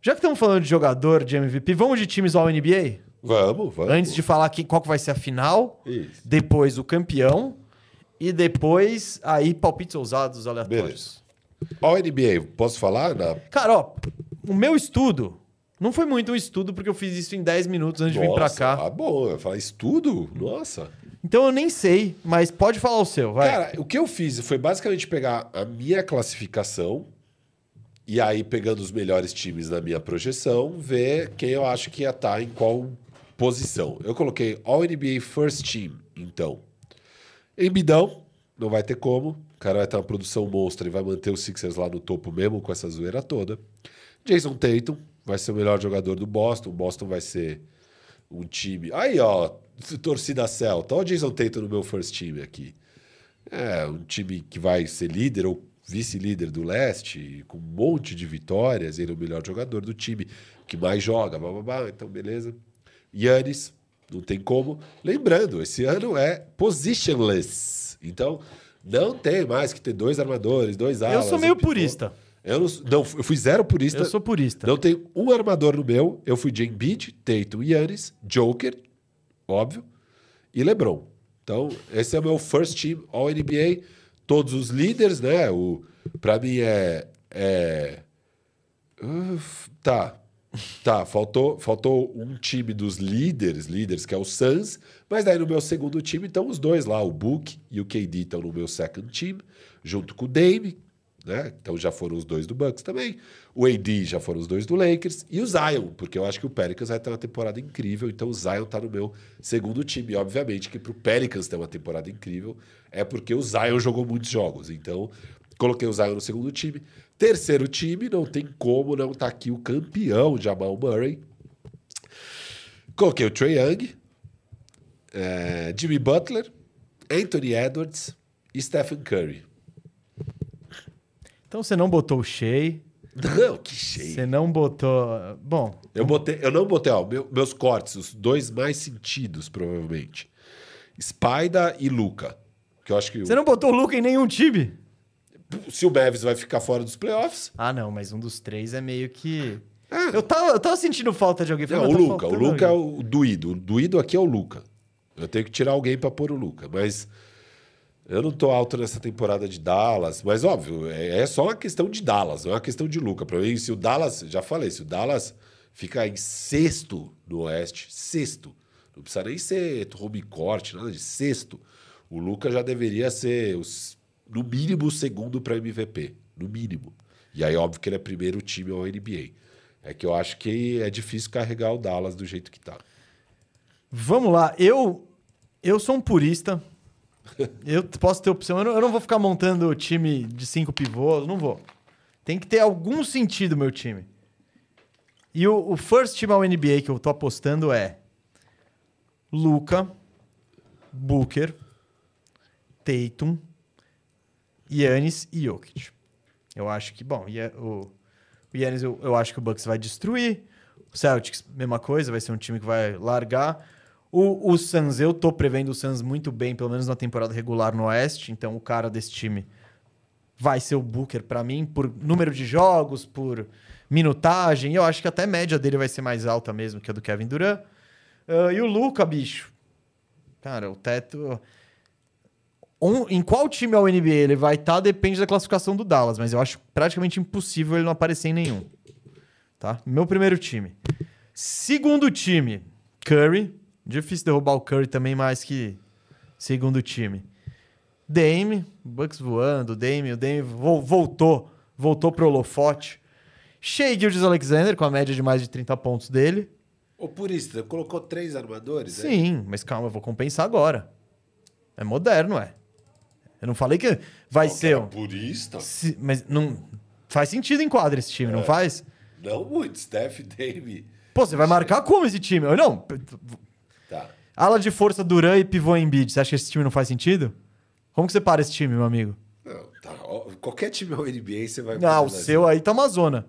Já que estamos falando de jogador, de MVP, vamos de times ao NBA? Vamos, vamos. Antes de falar que, qual que vai ser a final, Isso. depois o campeão e depois aí palpites ousados aleatórios. Beleza. Ó, NBA, posso falar? Na... Cara, ó, o meu estudo não foi muito um estudo porque eu fiz isso em 10 minutos antes de vir pra Nossa, cá. Ah, bom. Eu falei, estudo? Nossa. Então eu nem sei, mas pode falar o seu, vai. Cara, o que eu fiz foi basicamente pegar a minha classificação e aí pegando os melhores times na minha projeção, ver quem eu acho que ia estar em qual posição. Eu coloquei All NBA First Team, então. Embidão, não vai ter como. O cara vai ter uma produção monstra e vai manter os Sixers lá no topo mesmo com essa zoeira toda. Jason Tatum vai ser o melhor jogador do Boston. O Boston vai ser um time. Aí, ó, torcida Celta. Olha o Jason Tatum no meu first time aqui. É, um time que vai ser líder ou vice-líder do leste, com um monte de vitórias. Ele é o melhor jogador do time, que mais joga, blá, blá, blá. Então, beleza. Yannis, não tem como. Lembrando, esse ano é positionless. Então, não tem mais que ter dois armadores, dois alas. eu sou meio um purista. Eu não, não, eu fui zero purista. Eu sou purista. Não tem um armador no meu. Eu fui de Embiid, Tatum, Yannis, Joker, óbvio, e LeBron. Então, esse é o meu first team All NBA. Todos os líderes, né? O, pra mim é... é... Tá. Tá, faltou, faltou um time dos líderes, líderes, que é o Suns, mas daí no meu segundo time estão os dois lá, o Book e o KD estão no meu second team, junto com o Dame, né? Então já foram os dois do Bucks também. O AD já foram os dois do Lakers e o Zion, porque eu acho que o Pelicans vai ter uma temporada incrível, então o Zion tá no meu segundo time. E obviamente que pro Pelicans ter uma temporada incrível é porque o Zion jogou muitos jogos. Então, coloquei o Zion no segundo time. Terceiro time, não tem como não tá aqui o campeão Jamal Murray. Coloquei o Trae Young, eh, Jimmy Butler, Anthony Edwards e Stephen Curry. Então você não botou o Shea, Não, que cheio. você não botou. Bom, Eu, botei, eu não botei, ó, meu- meus cortes, os dois mais sentidos, provavelmente. Spider e Luca. Que eu acho que você não botou o Luca em nenhum time? Se o Bevis vai ficar fora dos playoffs. Ah, não, mas um dos três é meio que. Ah. Eu, tava, eu tava sentindo falta de alguém. Não, o tá Luca. O Luca é o doído. O doído aqui é o Luca. Eu tenho que tirar alguém pra pôr o Luca. Mas eu não tô alto nessa temporada de Dallas. Mas, óbvio, é, é só uma questão de Dallas, não é uma questão de Luca. Pra mim, se o Dallas, já falei, se o Dallas ficar em sexto no Oeste, sexto, não precisa nem ser home court, nada de sexto, o Luca já deveria ser, os, no mínimo, segundo para MVP. No mínimo. E aí, óbvio que ele é primeiro time ao NBA. É que eu acho que é difícil carregar o Dallas do jeito que tá. Vamos lá, eu eu sou um purista. Eu posso ter opção. Eu não, eu não vou ficar montando time de cinco pivôs, não vou. Tem que ter algum sentido meu time. E o, o first team ao NBA que eu tô apostando é Luca, Booker, Tatum, Yannis e Jokic. Eu acho que, bom, o, Yannis eu, eu acho que o Bucks vai destruir. O Celtics, mesma coisa, vai ser um time que vai largar. O, o Suns, eu tô prevendo o Suns muito bem, pelo menos na temporada regular no Oeste. Então, o cara desse time vai ser o Booker pra mim, por número de jogos, por minutagem. Eu acho que até a média dele vai ser mais alta mesmo que a do Kevin Durant. Ah, e o Luca, bicho. Cara, o teto. Um- em qual time ao NBA ele vai estar depende da classificação do Dallas, mas eu acho praticamente impossível ele não aparecer em nenhum. Tá? Meu primeiro time. Segundo time, Curry. Difícil derrubar o Curry também mais que segundo time. Dame, Bucks voando, Dame, o Dame vo- voltou, voltou pro holofote. Shea Gildes Alexander com a média de mais de 30 pontos dele. Ô, Purista, colocou três armadores? é? Sim, mas calma, eu vou compensar agora. É moderno, é. Eu não falei que vai que ser. era um- purista? se- mas não faz sentido em quadra esse time, É. não faz? Não muito, Steph, Dame. Pô, você vai marcar como esse time? Eu não. Tá. Ala de força Duran e pivô Embiid. Você acha que esse time não faz sentido? Como que você para esse time, meu amigo? Não, tá. Qualquer time ao NBA você vai... Ah, o seu aí tá uma zona.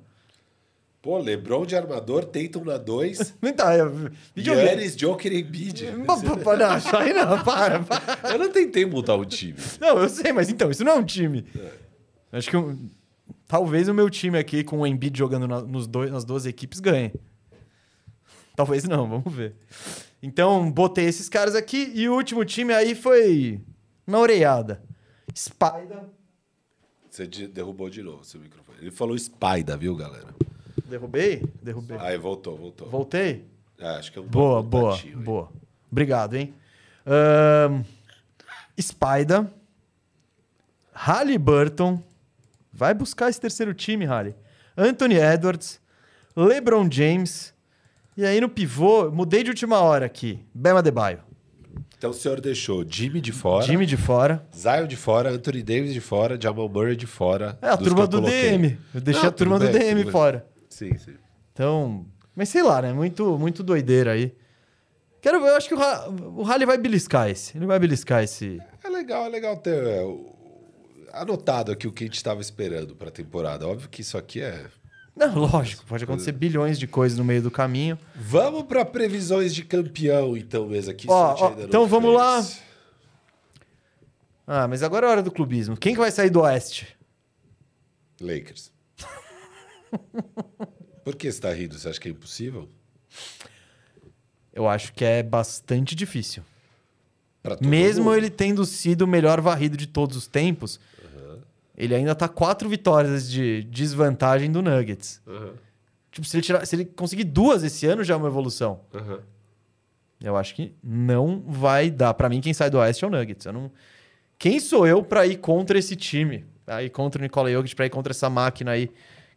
Pô, LeBron de armador, Tatum na 2, Não tá. é-. Yannis, Joker e Embiid. Não, isso aí não, para, para. Eu não tentei mudar o time. Não, eu sei, mas então, isso não é um time. Acho que um- talvez o meu time aqui, com o Embiid jogando na- nos dois, nas duas equipes, ganhe. Talvez não, vamos ver. Então, botei esses caras aqui e o último time aí foi na orelhada. Spider. Você de- derrubou de novo seu microfone. Ele falou Spider, viu, galera? Derrubei? Derrubei. Aí, voltou, voltou. Voltei? É, acho que é um Boa, boa, boa. Obrigado, hein? Ahn, Spider. Halliburton. Vai buscar esse terceiro time, Halley. Anthony Edwards. LeBron James. E aí no pivô, mudei de última hora aqui. Bema Debaio. Então o senhor deixou Jimmy de fora, Time de fora. Zion de fora, Anthony Davis de fora, Jamal Murray de fora. É a turma eu do. DM. Eu deixei Não, a turma tudo do bem, DM bem. fora. Sim, sim. Então, mas sei lá, né? Muito, muito doideira aí. Quero ver, eu acho que o, o Halley vai beliscar esse. Ele vai beliscar esse. É legal, é legal ter é, o- anotado aqui o que a gente estava esperando para a temporada. Óbvio que isso aqui é. Não, lógico, pode acontecer bilhões de coisas no meio do caminho. Vamos para previsões de campeão, então, mesmo aqui. Ó, a ó, então vamos lá. Ah, mas agora é hora do clubismo. Quem que vai sair do Oeste? Lakers. Por que está rindo? Você acha que é impossível? Eu acho que é bastante difícil. Mesmo mundo. ele tendo sido o melhor varrido de todos os tempos, ele ainda tá quatro vitórias de desvantagem do Nuggets. Aham, Tipo, se ele, tirar, se ele conseguir duas esse ano, já é uma evolução. aham. Eu acho que não vai dar. Pra mim, quem sai do Oeste é o Nuggets. Eu não... Quem sou eu pra ir contra esse time? Ir contra o Nikola Jokic, pra ir contra essa máquina aí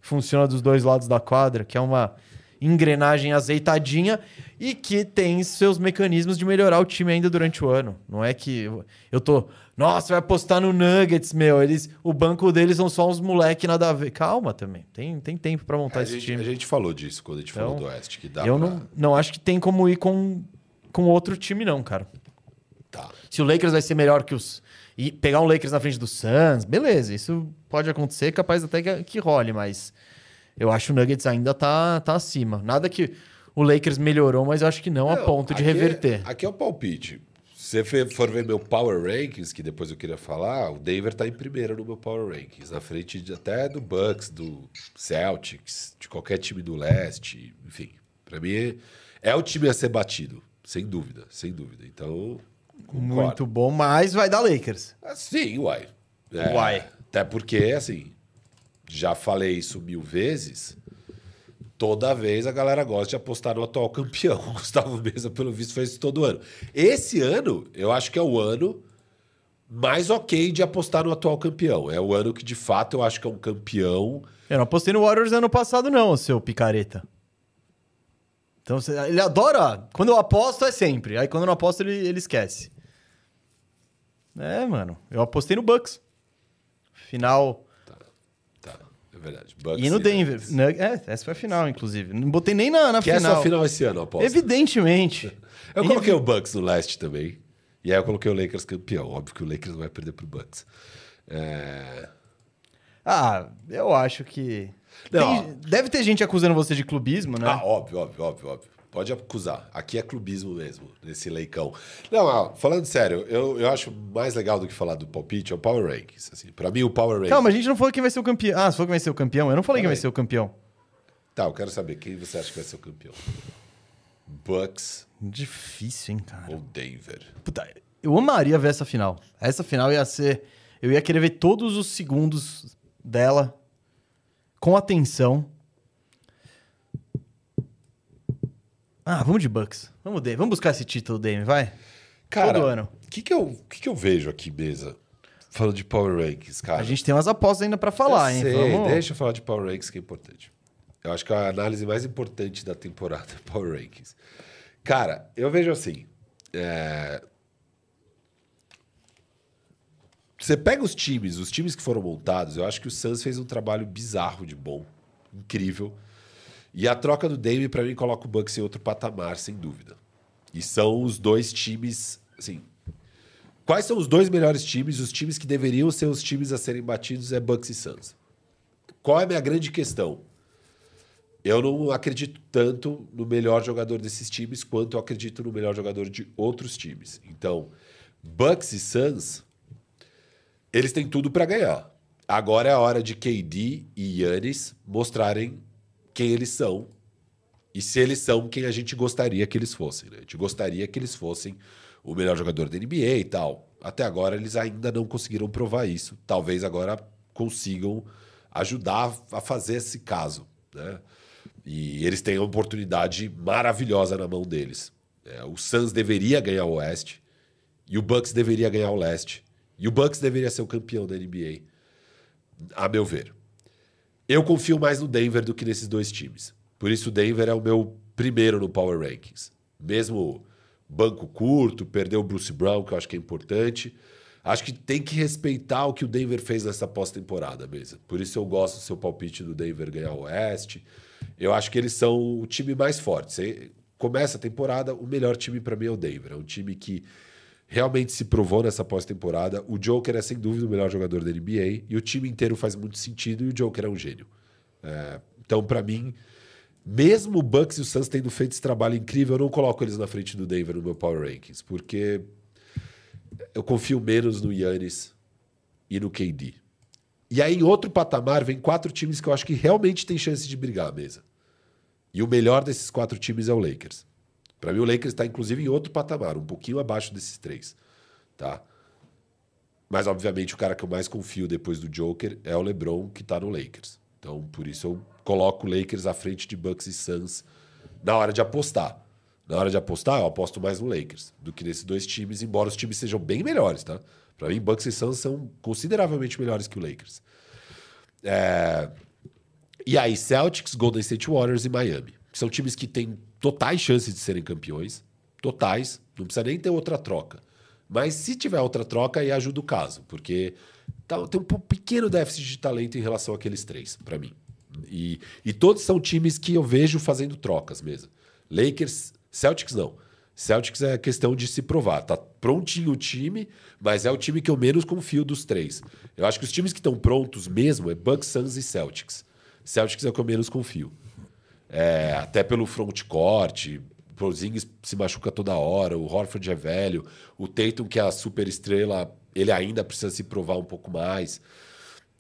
funciona dos dois lados da quadra, que é uma engrenagem azeitadinha e que tem seus mecanismos de melhorar o time ainda durante o ano. Não é que eu- tô, nossa, vai apostar no Nuggets, meu. Eles, o banco deles são só uns moleque nada a ver. Calma também. Tem, tem tempo pra montar a, esse gente, time. a gente falou disso quando a gente falou Então, do Oeste, que dá eu pra... não, não acho que tem como ir com, com outro time, não, cara. Tá. Se o Lakers vai ser melhor que os. E pegar um Lakers na frente do Suns, beleza, isso pode acontecer, capaz até que, que role, mas eu acho que o Nuggets ainda tá, tá acima. Nada que o Lakers melhorou, mas eu acho que não, a ponto de é- reverter. aqui é o palpite. Se você for ver meu Power Rankings, que depois eu queria falar, o Denver tá em primeiro no meu Power Rankings, na frente de- até do Bucks, do Celtics, de qualquer time do leste, enfim. Pra mim é, é o time a ser batido, sem dúvida, sem dúvida. Então. Muito bom, mas vai dar Lakers. Ah, Sim, uai. É, Uai. Até porque, assim, já falei isso mil vezes. Toda vez a galera gosta de apostar no atual campeão. O Gustavo Mesa, pelo visto, fez isso todo ano. Esse ano, eu acho que é o ano mais ok de apostar no atual campeão. É o ano que, de fato, eu acho que é um campeão. Eu não apostei no Warriors ano passado, não, seu picareta. Então, ele adora. Quando eu aposto, é sempre. Aí quando eu não aposto, ele, ele esquece. É, mano. Eu apostei no Bucks. Final. Tá, é verdade. Bucks E no Denver. Nuggets. É, essa foi a final, inclusive. Não botei nem na, na Que é a final. final esse ano, aposto. Evidentemente. Eu coloquei o Bucks no leste também. E aí eu coloquei o Lakers campeão. Óbvio que o Lakers não vai perder pro Bucks. É... Ah, eu acho que. Tem- deve ter gente acusando você de clubismo, né? Ah, óbvio, óbvio, óbvio, óbvio. Pode acusar. Aqui é clubismo mesmo, nesse leicão. Não, ah, falando sério, eu, eu acho mais legal do que falar do palpite é o Power Rankings. Assim, pra mim, o Power Rankings... Calma, a gente não falou quem vai ser o campeão. Ah, você falou quem vai ser o campeão? Eu não falei quem vai ser o campeão. Tá, eu quero saber quem você acha que vai ser o campeão. Bucks Difícil, hein, cara. ou Denver? Puta, eu amaria ver essa final. Essa final ia ser. Eu ia querer ver todos os segundos dela com atenção. Ah, vamos de Bucks. Vamos, Dame. vamos buscar esse título, Dame, vai. Cara, o que, que, eu, que, que eu vejo aqui, mesa? Falando de Power Rankings, cara. A gente tem umas apostas ainda pra falar, Eu hein? sei, Vamos... Deixa eu falar de Power Rankings que é importante. Eu acho que a análise mais importante da temporada é Power Rankings. Cara, eu vejo assim. é, você pega os times, os times que foram montados, eu acho que o Suns fez um trabalho bizarro de bom, incrível. E a troca do Dame, para mim, coloca o Bucks em outro patamar, sem dúvida. E são os dois times, assim... Quais são os dois melhores times? Os times que deveriam ser os times a serem batidos é Bucks e Suns. Qual é a minha grande questão? Eu não acredito tanto no melhor jogador desses times quanto eu acredito no melhor jogador de outros times. Então, Bucks e Suns, eles têm tudo para ganhar. Agora é a hora de KD e Yannis mostrarem quem eles são e se eles são quem a gente gostaria que eles fossem. Né? A gente gostaria que eles fossem o melhor jogador da NBA e tal. Até agora eles ainda não conseguiram provar isso. Talvez agora consigam ajudar a fazer esse caso. Né? E eles têm uma oportunidade maravilhosa na mão deles. É, o Suns deveria ganhar o Oeste e o Bucks deveria ganhar o Leste. E o Bucks deveria ser o campeão da NBA, a meu ver. Eu confio mais no Denver do que nesses dois times. Por isso o Denver é o meu primeiro no Power Rankings. Mesmo banco curto, perdeu o Bruce Brown, que eu acho que é importante. Acho que tem que respeitar o que o Denver fez nessa pós-temporada mesmo. Por isso eu gosto do seu palpite do Denver ganhar o Oeste. Eu acho que eles são o time mais forte. Você começa a temporada, o melhor time para mim é o Denver. É um time que realmente se provou nessa pós-temporada. O Joker é sem dúvida o melhor jogador da NBA e o time inteiro faz muito sentido e o Joker é um gênio. É, então, para mim, mesmo o Bucks e o Suns tendo feito esse trabalho incrível, eu não coloco eles na frente do Denver no meu Power Rankings, porque eu confio menos no Yannis e no KD. E aí, em outro patamar, vem quatro times que eu acho que realmente tem chance de brigar a mesa. E o melhor desses quatro times é o Lakers. Para mim, o Lakers está, inclusive, em outro patamar, um pouquinho abaixo desses três. Tá? Mas, obviamente, o cara que eu mais confio depois do Joker é o LeBron, que está no Lakers. Então, por isso, eu coloco o Lakers à frente de Bucks e Suns na hora de apostar. Na hora de apostar, eu aposto mais no Lakers do que nesses dois times, embora os times sejam bem melhores, tá? Para mim, Bucks e Suns são consideravelmente melhores que o Lakers. É... E aí, Celtics, Golden State Warriors e Miami. Que são times que têm totais chances de serem campeões. Totais. Não precisa nem ter outra troca. Mas se tiver outra troca, aí ajuda o caso. Porque tá, tem um pequeno déficit de talento em relação àqueles três, para mim. E, e todos são times que eu vejo fazendo trocas mesmo. Lakers, Celtics não. Celtics é questão de se provar. Tá prontinho o time, mas é o time que eu menos confio dos três. Eu acho que os times que estão prontos mesmo é Bucks, Suns e Celtics. Celtics é o que eu menos confio. É, até pelo frontcourt, o Porzingis se machuca toda hora, o Horford é velho, o Tatum, que é a super estrela, ele ainda precisa se provar um pouco mais.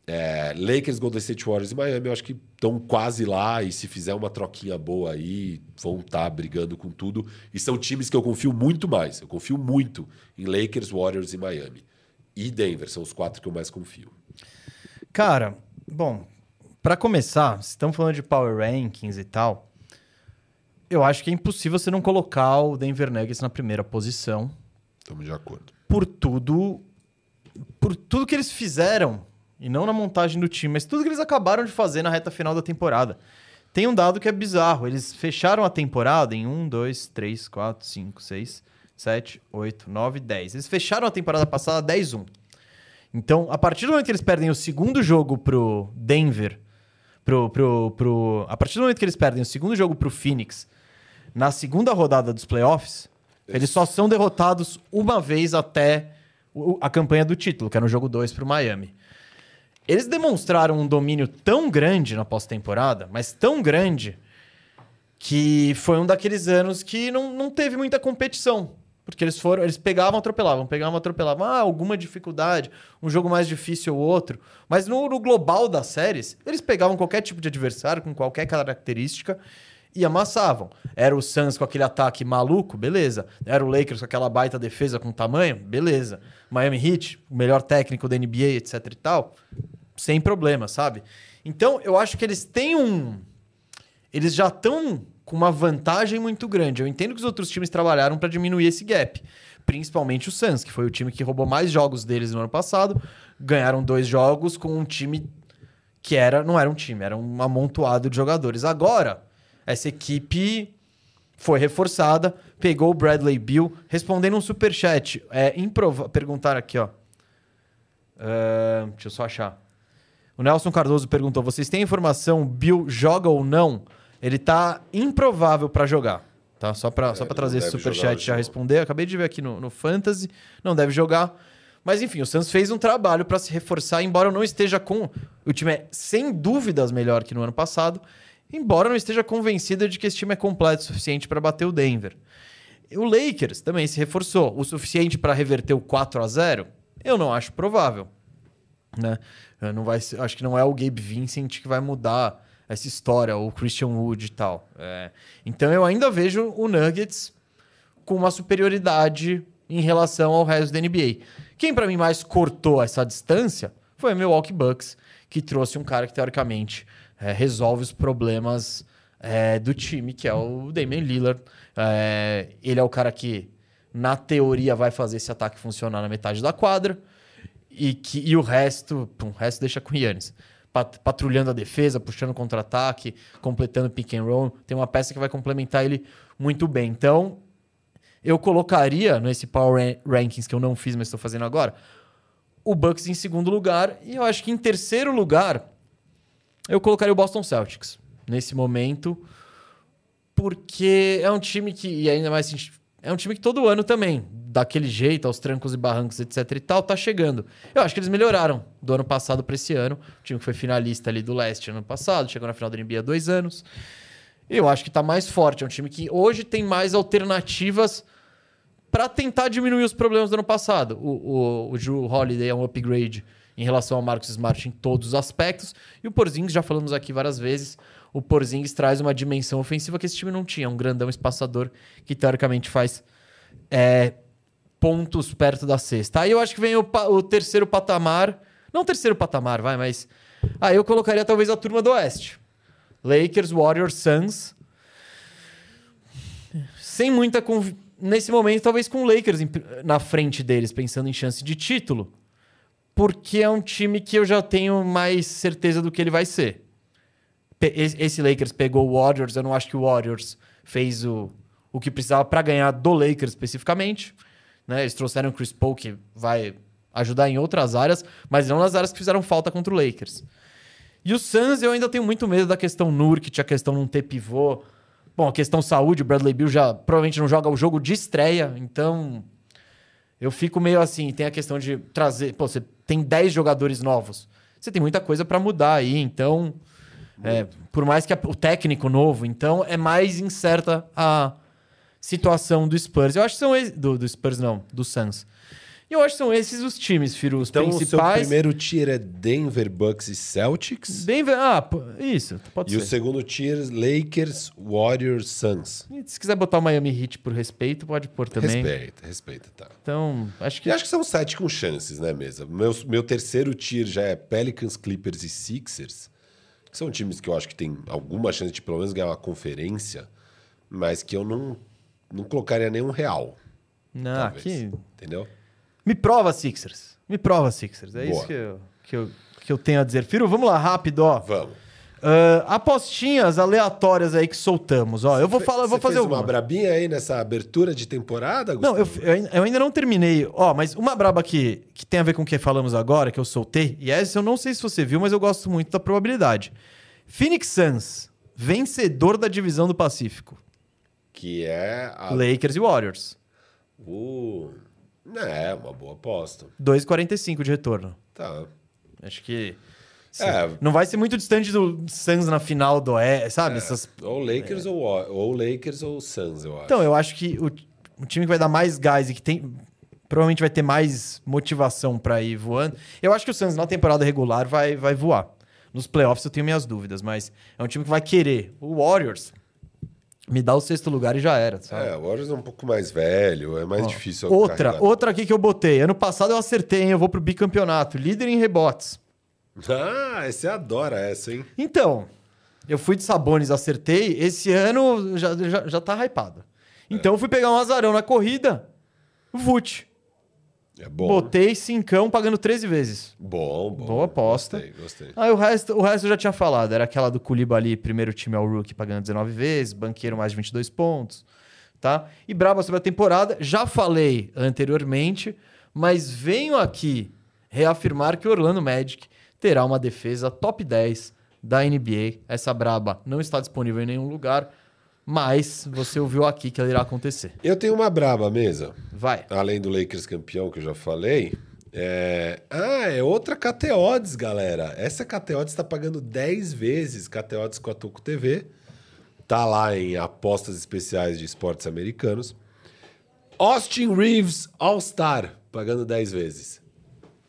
É, Lakers, Golden State Warriors e Miami, eu acho que estão quase lá e se fizer uma troquinha boa aí, vão estar tá brigando com tudo. E são times que eu confio muito mais. Eu confio muito em Lakers, Warriors e Miami. E Denver, são os quatro que eu mais confio. Cara, bom, para começar, se estamos falando de Power Rankings e tal, eu acho que é impossível você não colocar o Denver Nuggets na primeira posição. Estamos de acordo. Por tudo, por tudo que eles fizeram e não na montagem do time, mas tudo que eles acabaram de fazer na reta final da temporada. Tem um dado que é bizarro. Eles fecharam a temporada em 1, 2, 3, 4, 5, 6, 7, 8, 9, 10. Eles fecharam a temporada passada 10-1. Então, a partir do momento que eles perdem o segundo jogo pro Denver, pro, pro, pro, a partir do momento que eles perdem o segundo jogo pro Phoenix, na segunda rodada dos playoffs, eles só são derrotados uma vez até a campanha do título, que é no jogo 2 pro Miami. Eles demonstraram um domínio tão grande na pós-temporada, mas tão grande, que foi um daqueles anos que não, não teve muita competição. Porque eles foram, eles pegavam, atropelavam, pegavam, atropelavam. Ah, alguma dificuldade, um jogo mais difícil ou outro. Mas no, no global das séries, eles pegavam qualquer tipo de adversário, com qualquer característica, e amassavam. Era o Suns com aquele ataque maluco, beleza. Era o Lakers com aquela baita defesa com tamanho, beleza. Miami Heat, o melhor técnico da NBA, etc e tal, sem problema, sabe? Então, eu acho que eles têm um. Eles já estão com uma vantagem muito grande. Eu entendo que os outros times trabalharam para diminuir esse gap. Principalmente o Suns, que foi o time que roubou mais jogos deles no ano passado. Ganharam dois jogos com um time que era não era um time, era um amontoado de jogadores. Agora, essa equipe foi reforçada, pegou o Bradley Bill, respondendo um superchat. É, improva... Perguntaram aqui, ó. Ah, deixa eu só achar. O Nelson Cardoso perguntou: vocês têm informação Bill joga ou não? Ele tá improvável pra jogar. Tá? Só só É, pra ele trazer esse superchat e já responder. Acabei de ver aqui no, no Fantasy. Não deve jogar. Mas enfim, o Santos fez um trabalho pra se reforçar, embora não esteja com. O time é sem dúvidas melhor que no ano passado, embora não esteja convencido de que esse time é completo o suficiente pra bater o Denver. O Lakers também se reforçou. O suficiente pra reverter o 4 a 0 Eu não acho provável. Né? Não vai acho que não é o Gabe Vincent que vai mudar essa história, o Christian Wood e tal. É, então eu ainda vejo o Nuggets com uma superioridade em relação ao resto da NBA. Quem pra mim mais cortou essa distância foi o Milwaukee Bucks, que trouxe um cara que teoricamente eh, resolve os problemas eh, do time, que é o Damian Lillard. Eh, ele é o cara que, na teoria, vai fazer esse ataque funcionar na metade da quadra. E, que, e o resto, pum, o resto deixa com o Yannis. Pat- Patrulhando a defesa, puxando contra-ataque, completando pick and roll. Tem uma peça que vai complementar ele muito bem. Então, eu colocaria nesse Power Ran- Rankings que eu não fiz, mas estou fazendo agora, o Bucks em segundo lugar. E eu acho que em terceiro lugar, eu colocaria o Boston Celtics nesse momento. Porque é um time que, e ainda mais, é um time que todo ano também, daquele jeito, aos trancos e barrancos, etc e tal, tá chegando. Eu acho que eles melhoraram do ano passado para esse ano. O time que foi finalista ali do leste ano passado, chegou na final da NBA há dois anos. Eu acho que tá mais forte. É um time que hoje tem mais alternativas para tentar diminuir os problemas do ano passado. O, o, o Drew Holiday é um upgrade em relação ao Marcus Smart em todos os aspectos. E o Porzingis, já falamos aqui várias vezes, o Porzingis traz uma dimensão ofensiva que esse time não tinha. Um grandão espaçador que, teoricamente, faz é, pontos perto da cesta. Aí eu acho que vem o, o terceiro patamar. Não o terceiro patamar, vai, mas... Aí eu colocaria talvez a turma do Oeste. Lakers, Warriors, Suns. Sem muita conv... Nesse momento, talvez com o Lakers na frente deles, pensando em chance de título. Porque é um time que eu já tenho mais certeza do que ele vai ser. Esse Lakers pegou o Warriors, eu não acho que o Warriors fez o, o que precisava para ganhar do Lakers especificamente. Né? Eles trouxeram o Chris Paul, que vai ajudar em outras áreas, mas não nas áreas que fizeram falta contra o Lakers. E o Suns, eu ainda tenho muito medo da questão Nurkic, a questão não ter pivô. Bom, a questão saúde, o Bradley Bill já provavelmente não joga o jogo de estreia, então eu fico meio assim, tem a questão de trazer, pô, você tem 10 jogadores novos. Você tem muita coisa para mudar aí, então é, por mais que a- o técnico novo, então é mais incerta a situação do Spurs. Eu acho que são esses, do, do Spurs não, do Suns. E eu acho que são esses os times, Firo, os Então, o seu principais. primeiro tier é Denver, Bucks e Celtics. Denver, ah, isso, pode E o ser. segundo tier, Lakers, Warriors, Suns. E Se quiser botar o Miami Heat por respeito, pode pôr também. Respeita, respeita, tá. Então, acho que E acho que são sete com chances, né, mesa? Meu, meu terceiro tier já é Pelicans, Clippers e Sixers, que são times que eu acho que tem alguma chance de pelo menos ganhar uma conferência, mas que eu não, não colocaria nenhum real. não, talvez. aqui Entendeu? me prova Sixers. Me prova Sixers. É Boa. isso que eu, que, eu, que eu tenho a dizer. Firo, vamos lá rápido, ó. Vamos. Ah, apostinhas aleatórias aí que soltamos, ó. Eu vou falar, eu vou fazer fez uma. uma brabinha aí nessa abertura de temporada, Não, eu, Gustavo? eu ainda- eu ainda não terminei. Ó, mas uma braba que, que tem a ver com o que falamos agora, que eu soltei, e essa eu não sei se você viu, mas eu gosto muito da probabilidade. Phoenix Suns, vencedor da divisão do Pacífico. Que é a... Lakers e Warriors. o... É, uma boa aposta. 2,45 de retorno. Tá. Acho que. É. Não vai ser muito distante do Suns na final do E, sabe? Essas... Ou Lakers ou, ou Lakers ou Suns, eu acho. Então, eu acho que o, o time que vai dar mais gás e que tem. Provavelmente vai ter mais motivação pra ir voando. Eu acho que o Suns na temporada regular vai, vai voar. Nos playoffs eu tenho minhas dúvidas, mas é um time que vai querer. O Warriors me dá o sexto lugar e já era, sabe? É, o Warriors é um pouco mais velho, é mais Ó, difícil. outra, carregar. outra aqui que eu botei. Ano passado eu acertei, hein? Eu vou pro bicampeonato. Líder em rebotes. Ah, você adora essa, hein? Então, eu fui de Sabonis, acertei. Esse ano já, já, já tá hypado. Então eu fui pegar um azarão na corrida. Vut. É bom. Botei cincão pagando 13 vezes. Bom, bom. Boa aposta. Gostei, gostei. Aí o resto, o resto eu já tinha falado. Era aquela do Koulibaly, primeiro time ao rookie, pagando 19 vezes. Banqueiro, mais de 22 pontos. Tá? E braba sobre a temporada. Já falei anteriormente, mas venho aqui reafirmar que o Orlando Magic terá uma defesa top 10 da NBA. Essa braba não está disponível em nenhum lugar, mas você ouviu aqui que ela irá acontecer. Eu tenho uma braba mesa. Vai. Além do Lakers campeão, que eu já falei. É... Ah, é outra KTODs, galera. Essa KTODs está pagando 10 vezes KTODs com a Tuco TV. Tá lá em apostas especiais de esportes americanos. Austin Reeves All-Star, pagando 10 vezes.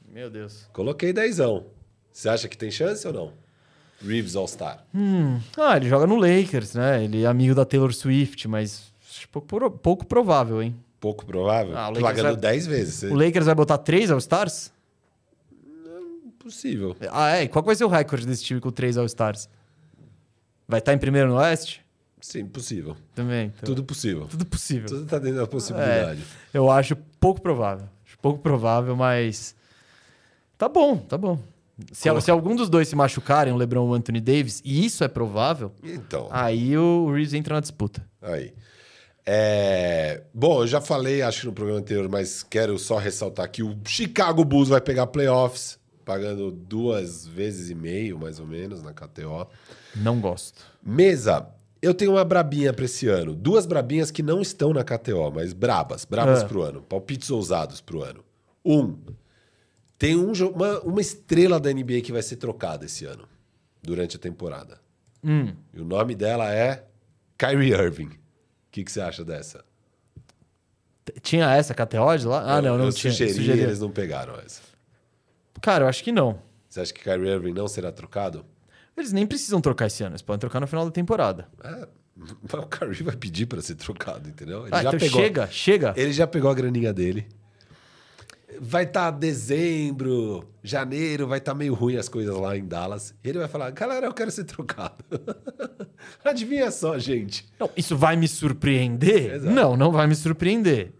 Meu Deus. Coloquei dezão. Você acha que tem chance ou não? Reeves All-Star. Ah, ele joga no Lakers, né? Ele é amigo da Taylor Swift, mas pouco, pouco provável, hein? Pouco provável. Ah, o Lakers pagando vai- 10 vezes. O Lakers vai botar três All-Stars? Possível. Ah, é? E qual vai ser o recorde desse time com três All-Stars? Vai estar em primeiro no Oeste? Sim, possível. Também. então. Tudo possível. Tudo possível. Tudo tá dentro da possibilidade. Eu acho pouco provável. Acho pouco provável, mas. Tá bom, tá bom. Se, Coloca- se algum dos dois se machucarem, o LeBron ou o Anthony Davis, e isso é provável, Então, aí o Reeves entra na disputa. aí. É, Bom, eu já falei, acho que no programa anterior, mas quero só ressaltar que o Chicago Bulls vai pegar playoffs, pagando duas vezes e meio, mais ou menos, na KTO. Não gosto. Mesa, eu tenho uma brabinha pra esse ano. Duas brabinhas que não estão na KTO, mas brabas. Brabas Ah. pro ano. Palpites ousados pro ano. Um, tem um, uma, uma estrela da NBA que vai ser trocada esse ano, durante a temporada. Hum. E o nome dela é Kyrie Irving. O que, que você acha dessa? Tinha essa KTO lá? Ah, Eu- não, não eu tinha. Sugeri, Sugeria. eles não pegaram essa. Cara, eu acho que não. Você acha que Kyrie Irving não será trocado? Eles nem precisam trocar esse ano, eles podem trocar no final da temporada. Ah, mas o Kyrie vai pedir pra ser trocado, entendeu? Ele Ah, então chega, chega. Ele já pegou a graninha dele. Vai estar dezembro, janeiro, vai estar meio ruim as coisas lá em Dallas. Ele vai falar: galera, eu quero ser trocado. Adivinha só, gente. Não, isso vai me surpreender? Exato. Não, não vai me surpreender.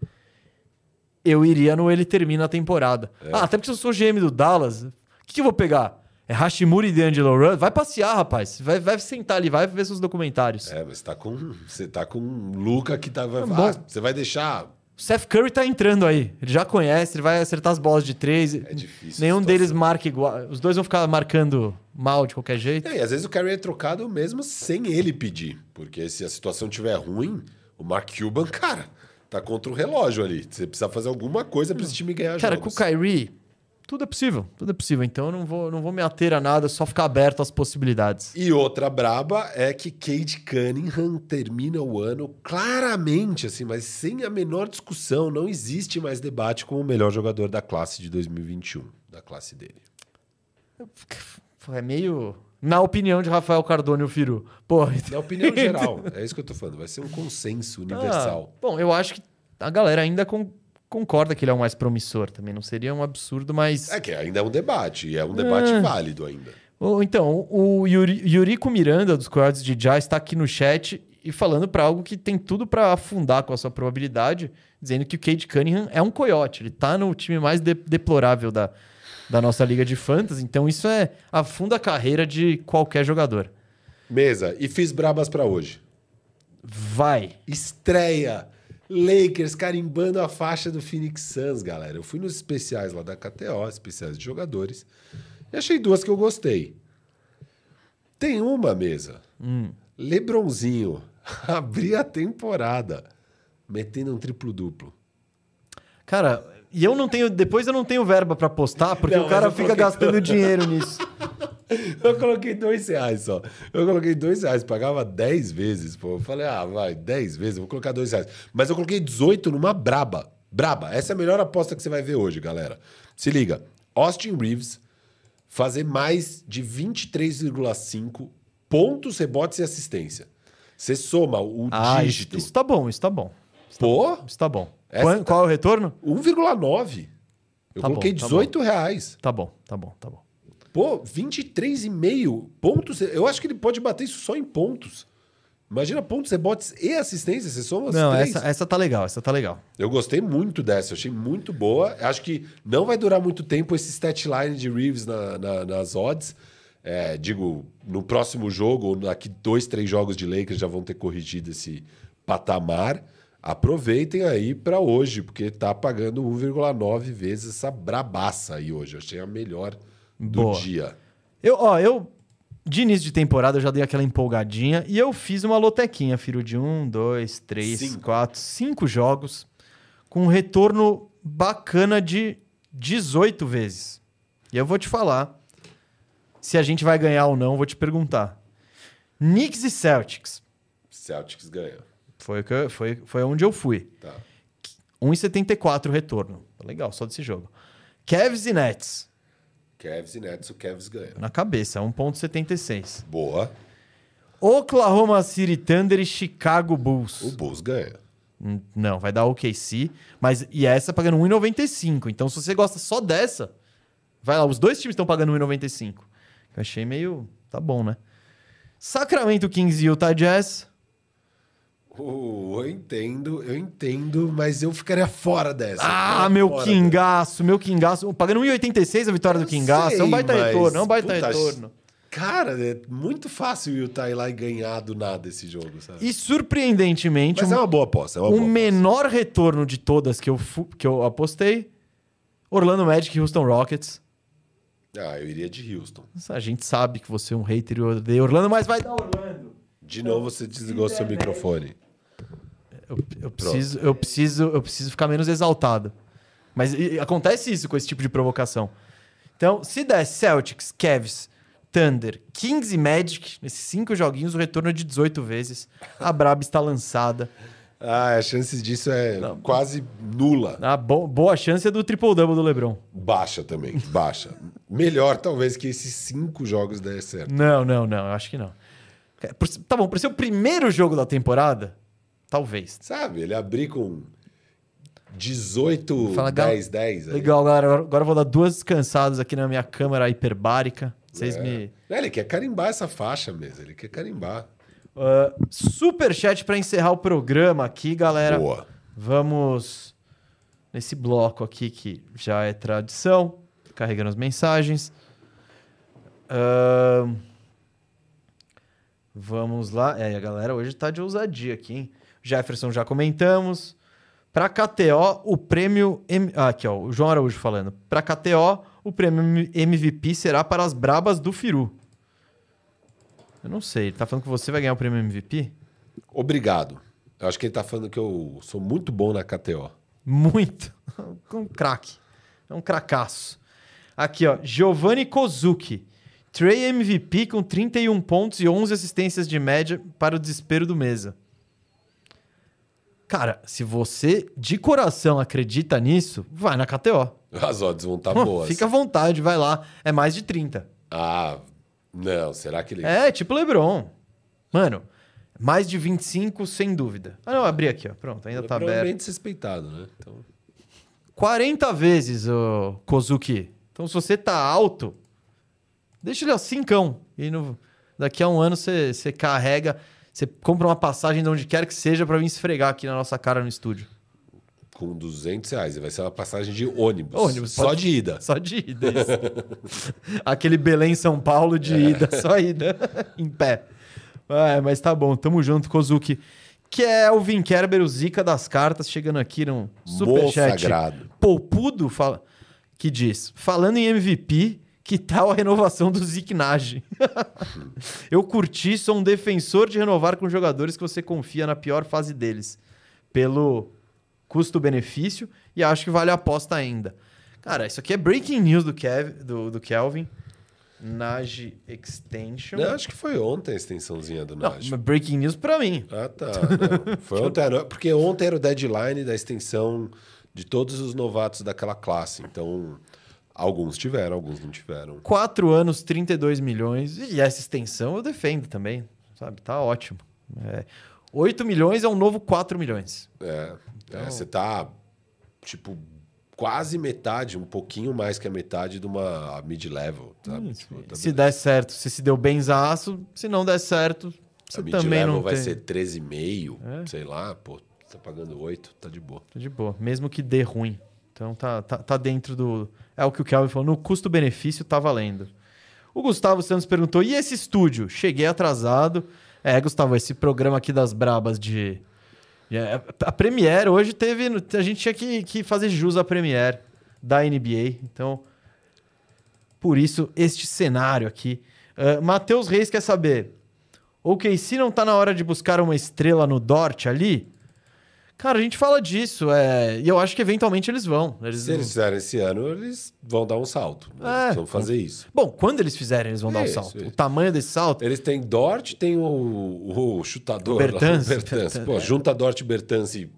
Eu iria no ele termina a temporada. É. Ah, até porque se eu sou GM do Dallas, o que, que eu vou pegar? É Hashimura e D'Angelo Rudd? Vai passear, rapaz. Vai, vai sentar ali, vai ver seus documentários. É, mas tá com, você tá com um Luca que tá. Vai, Tá bom. ah, você vai deixar. O Seth Curry tá entrando aí. Ele já conhece, ele vai acertar as bolas de três. É difícil. Nenhum deles marca igual. Os dois vão ficar marcando mal de qualquer jeito. É, e às vezes o Kyrie é trocado mesmo sem ele pedir. Porque se a situação tiver ruim, o Mark Cuban, cara, tá contra o relógio ali. Você precisa fazer alguma coisa pra esse time ganhar Cara, com jogos. o Kyrie, tudo é possível. Tudo é possível. Então eu não vou, não vou me ater a nada, só ficar aberto às possibilidades. E outra braba é que Cade Cunningham termina o ano claramente, assim, mas sem a menor discussão. Não existe mais debate com o melhor jogador da classe de 2021, da classe dele. É meio. Na opinião de Rafael Cardone o Firu. Pô, Na opinião geral, é isso que eu tô falando. Vai ser um consenso universal. Ah, bom, eu acho que a galera ainda con- concorda que ele é o mais promissor também. Não seria um absurdo, mas. É que ainda é um debate, e é um debate Ah. válido ainda. Então, o Yuri, Yuriko Miranda, dos Coyotes de Jazz, está aqui no chat e falando para algo que tem tudo para afundar com a sua probabilidade, dizendo que o Cade Cunningham é um coiote. Ele tá no time mais de- deplorável da, da nossa liga de fantasy. Então, isso é afunda a carreira de qualquer jogador. Mesa, e fiz brabas pra hoje. Vai. Estreia. Lakers carimbando a faixa do Phoenix Suns, galera. Eu fui nos especiais lá da KTO, especiais de jogadores, e achei duas que eu gostei. Tem uma mesa. Lebronzinho abrir a temporada metendo um triplo-duplo. Cara, e eu não tenho. Depois eu não tenho verba para postar, porque Não, o cara fica gastando dinheiro nisso. Eu coloquei dois reais só. Eu coloquei dois reais, pagava dez vezes, pô. Eu falei, ah, vai, dez vezes, vou colocar dois reais. Mas eu coloquei 18 numa braba. Braba. Essa é a melhor aposta que você vai ver hoje, galera. Se liga. Austin Reeves fazer mais de 23,5 pontos, rebotes e assistência. Você soma o Ah, isso, dígito. isso tá bom, isso tá bom. Pô, Isso tá bom. Qual, tá- qual é o retorno? 1,9. Eu Tá coloquei tá bom. 18 reais. Tá bom, tá bom, tá bom. Pô, 23,5 pontos. Eu acho que ele pode bater isso só em pontos. Imagina pontos, rebotes e assistências. Você soma as Não, três. essa, essa tá legal, essa tá legal. Eu gostei muito dessa. Achei muito boa. Acho que não vai durar muito tempo esse stat line de Reeves na- na- nas odds. É, digo, no próximo jogo, ou daqui dois, três jogos de Lakers já vão ter corrigido esse patamar. aproveitem aí pra hoje, porque tá pagando 1,9 vezes essa brabaça aí hoje. Eu achei a melhor do Boa. dia. Eu, ó, eu. De início de temporada eu já dei aquela empolgadinha e eu fiz uma lotequinha, Firo, de um, dois, três, Cinco. quatro, cinco jogos com um retorno bacana de 18 vezes. E eu vou te falar se a gente vai ganhar ou não, vou te perguntar. Knicks e Celtics. Celtics ganha. Foi, que foi, foi onde eu fui. Tá. 1,74 o retorno. Legal, só desse jogo. Cavs e Nets. Cavs e Nets, o Cavs ganha. Na cabeça, 1,76. Boa. Oklahoma City Thunder e Chicago Bulls. O Bulls ganha. Não, vai dar OKC. Mas, e essa pagando 1,95. Então, se você gosta só dessa, vai lá. Os dois times estão pagando 1,95. Eu achei meio. Tá bom, né? Sacramento Kings e Utah Jazz. Oh, eu entendo, eu entendo, mas eu ficaria fora dessa. Ah, meu fora Kingaço, meu Kingaço. Pagando 1,86 a vitória do Eu Kingaço. é um baita mas, retorno, é um baita puta, retorno. Cara, é muito fácil o Utah ir lá e ganhar do nada esse jogo, sabe? E surpreendentemente, Mas um- é uma boa aposta, é uma o boa aposta. menor retorno de todas que eu, que eu apostei, Orlando Magic e Houston Rockets. Ah, eu iria de Houston. A gente sabe que você é um hater e odeia Orlando, mas vai dar Orlando. De novo você desligou seu microfone. Eu, eu preciso, eu, preciso, eu preciso ficar menos exaltado. Mas e- acontece isso com esse tipo de provocação. Então, se der Celtics, Cavs, Thunder, Kings e Magic, nesses cinco joguinhos, o retorno é de 18 vezes. A Braba está lançada. Ah, a chance disso é quase nula. A bo- boa chance é do triple-double do LeBron. Baixa também, baixa. Melhor talvez que esses cinco jogos der certo. Não, não, não. Eu acho que não. Tá bom, para ser o primeiro jogo da temporada, talvez. Sabe, ele abrir com 18, Fala, gal- 10, 10. aí. Legal, galera. Agora eu vou dar duas descansadas aqui na minha câmera hiperbárica. Vocês É. me. É, Ele quer carimbar essa faixa mesmo, ele quer carimbar. Uh, super chat para encerrar o programa aqui, galera. Boa. Vamos nesse bloco aqui que já é tradição, carregando as mensagens. Ahn, vamos lá. É, a galera hoje tá de ousadia aqui, hein? Jefferson já comentamos. Para KTO, o prêmio. M- Ah, aqui, ó, o João Araújo falando. Para KTO, o prêmio MVP será para as brabas do Firu. Eu não sei, ele tá falando que você vai ganhar o prêmio MVP? Obrigado. Eu acho que ele tá falando que eu sou muito bom na KTO. Muito. um craque. É um cracaço. Aqui, ó. Giovanni Kozuki. Trey MVP com 31 pontos e 11 assistências de média para o desespero do mesa. Cara, se você de coração acredita nisso, vai na KTO. As odds vão estar tá boas. Fica à vontade, vai lá. É mais de 30. Ah, não. Será que ele. É, tipo LeBron. Mano, mais de 25 sem dúvida. Ah, não, abri aqui, ó. Pronto, ainda Ele é tá aberto. provavelmente desrespeitado, né? Então, 40 vezes, o Kozuki. Então, se você tá alto, deixa ele ó, cincão. E no, daqui a um ano você, você carrega, você compra uma passagem de onde quer que seja pra vir esfregar aqui na nossa cara no estúdio. com 200 reais. Vai ser uma passagem de ônibus. Ônibus, Só pode- de ida. Só de ida, isso. Aquele Belém São Paulo de ida, só ida, em pé. É, mas tá bom, tamo junto, Kozuki. Kelvin Kerber, o Zica das cartas, chegando aqui no superchat. sagrado. Poupudo fala, que diz: falando em MVP, que tal a renovação do Zic Nage? Eu curti, sou um defensor de renovar com jogadores que você confia na pior fase deles, pelo custo-benefício, e acho que vale a aposta ainda. Cara, isso aqui é breaking news do, Kev, do, do Kelvin. Nage Extension. Não, acho que foi ontem a extensãozinha do Não, Nage. mas breaking news pra mim. Ah, tá. Não. Foi ontem, porque ontem era o deadline da extensão de todos os novatos daquela classe. Então, alguns tiveram, alguns não tiveram. 4 anos, 32 milhões. E essa extensão eu defendo também, sabe? Tá ótimo. É, 8 milhões é um novo 4 milhões. É, Então- é, você tá, tipo, quase metade, um pouquinho mais que a metade de uma mid-level, sabe? Tipo, tá Se der certo, você se deu benzaço. Se não der certo, você a também não vai tem. ser 13,5, É. sei lá, pô, tá pagando 8, tá de boa. Tá de boa, mesmo que dê ruim. Então tá, tá, tá dentro do. É o que o Kelvin falou, no custo-benefício tá valendo. O Gustavo Santos perguntou: e esse estúdio? Cheguei atrasado. É, Gustavo, esse programa aqui das brabas de, É, A Premiere hoje teve. A gente tinha que, que fazer jus à Premiere da NBA. Então, por isso, este cenário aqui. Uh, Matheus Reis quer saber. Ok, se não tá na hora de buscar uma estrela no Dort ali. Cara, a gente fala disso. É, e eu acho que eventualmente eles vão. Eles Se eles fizerem esse ano, eles vão dar um salto. É. Eles vão fazer isso. Bom, quando eles fizerem, eles vão dar um Isso, salto. isso. O tamanho desse salto. Eles têm Dort, tem o, o chutador. Bertans. Bertans. Pô, junta Dort e Bertans e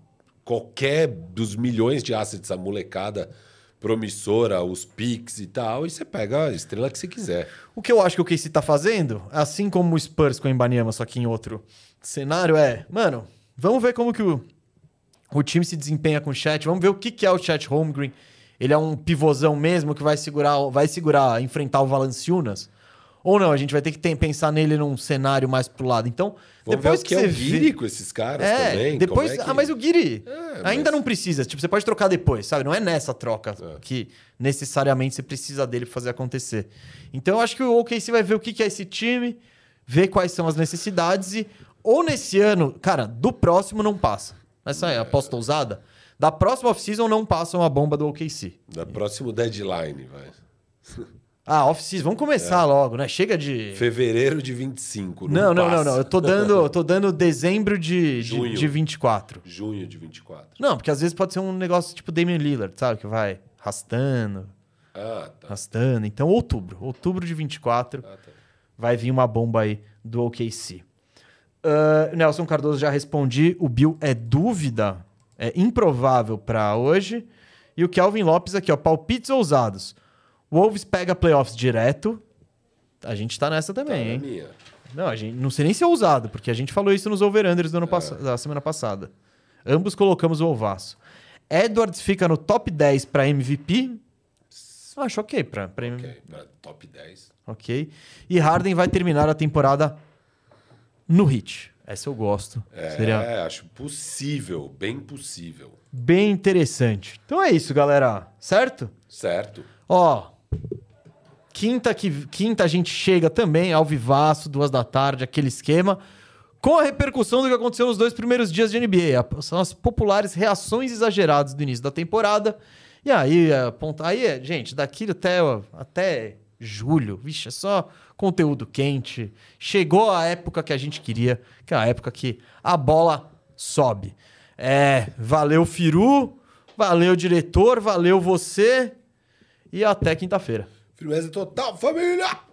qualquer dos milhões de assets, a molecada promissora, os picks e tal, e você pega a estrela que você quiser. O que eu acho que o KC tá fazendo, assim como o Spurs com o Embanyama, só que em outro cenário, é... Mano, vamos ver como que o, o time se desempenha com o chat. Vamos ver o que, que é o chat Holmgren. Ele é um pivôzão mesmo que vai segurar, vai segurar, enfrentar o Valanciunas? Ou não, a gente vai ter que ter- pensar nele num cenário mais pro lado. Então, Vamos depois ver o que, que, é você o vê- Guiri com esses caras é, também. depois. é que- Ah, mas o Guiri É, ainda mas- não precisa. Tipo, você pode trocar depois, sabe? Não é nessa troca É. que necessariamente você precisa dele pra fazer acontecer. Então eu acho que o OKC vai ver o que que é esse time, ver quais são as necessidades e. Ou nesse ano, cara, do próximo não passa. Essa é a aposta ousada. Da próxima off-season não passa uma bomba do OKC. Da próximo deadline, vai. Ah, off-season, vamos começar logo, né? Chega de. Fevereiro de 25. Não, não, não, passa. não. Eu tô dando, eu tô dando dezembro de, de, Junho. de 24. Junho de 24. Não, porque às vezes pode ser um negócio tipo Damian Lillard, sabe? Que vai arrastando, Ah, tá. arrastando. Então, outubro. Outubro de 24 Ah, tá. vai vir uma bomba aí do OKC. Ah, Nelson Cardoso já respondi. O Bill é dúvida, é improvável pra hoje. E o Kelvin Lopes aqui, ó. Palpites ousados. Wolves pega playoffs direto. A gente tá nessa Tá também, na hein? minha. Não, a gente, não sei nem se é ousado, porque a gente falou isso nos over-unders ano pass- da semana passada. Ambos colocamos o Ovaço. Edwards fica no top 10 para MVP. Acho ok para pra Ok, pra top 10. ok. E Harden vai terminar a temporada no hit. Essa eu gosto. É, Seria acho possível, bem possível. bem interessante. Então é isso, galera. Certo? Certo? Ó, quinta, que, quinta a gente chega também ao vivaço, duas da tarde, aquele esquema, com a repercussão do que aconteceu nos dois primeiros dias de NBA. São as populares reações exageradas do início da temporada. E aí, aponta, aí é, gente, daqui até, até julho, vixe, é só conteúdo quente. Chegou a época que a gente queria, que é a época que a bola sobe. É, valeu, Firu, valeu, diretor, valeu você. E até quinta-feira. Firmeza total, família!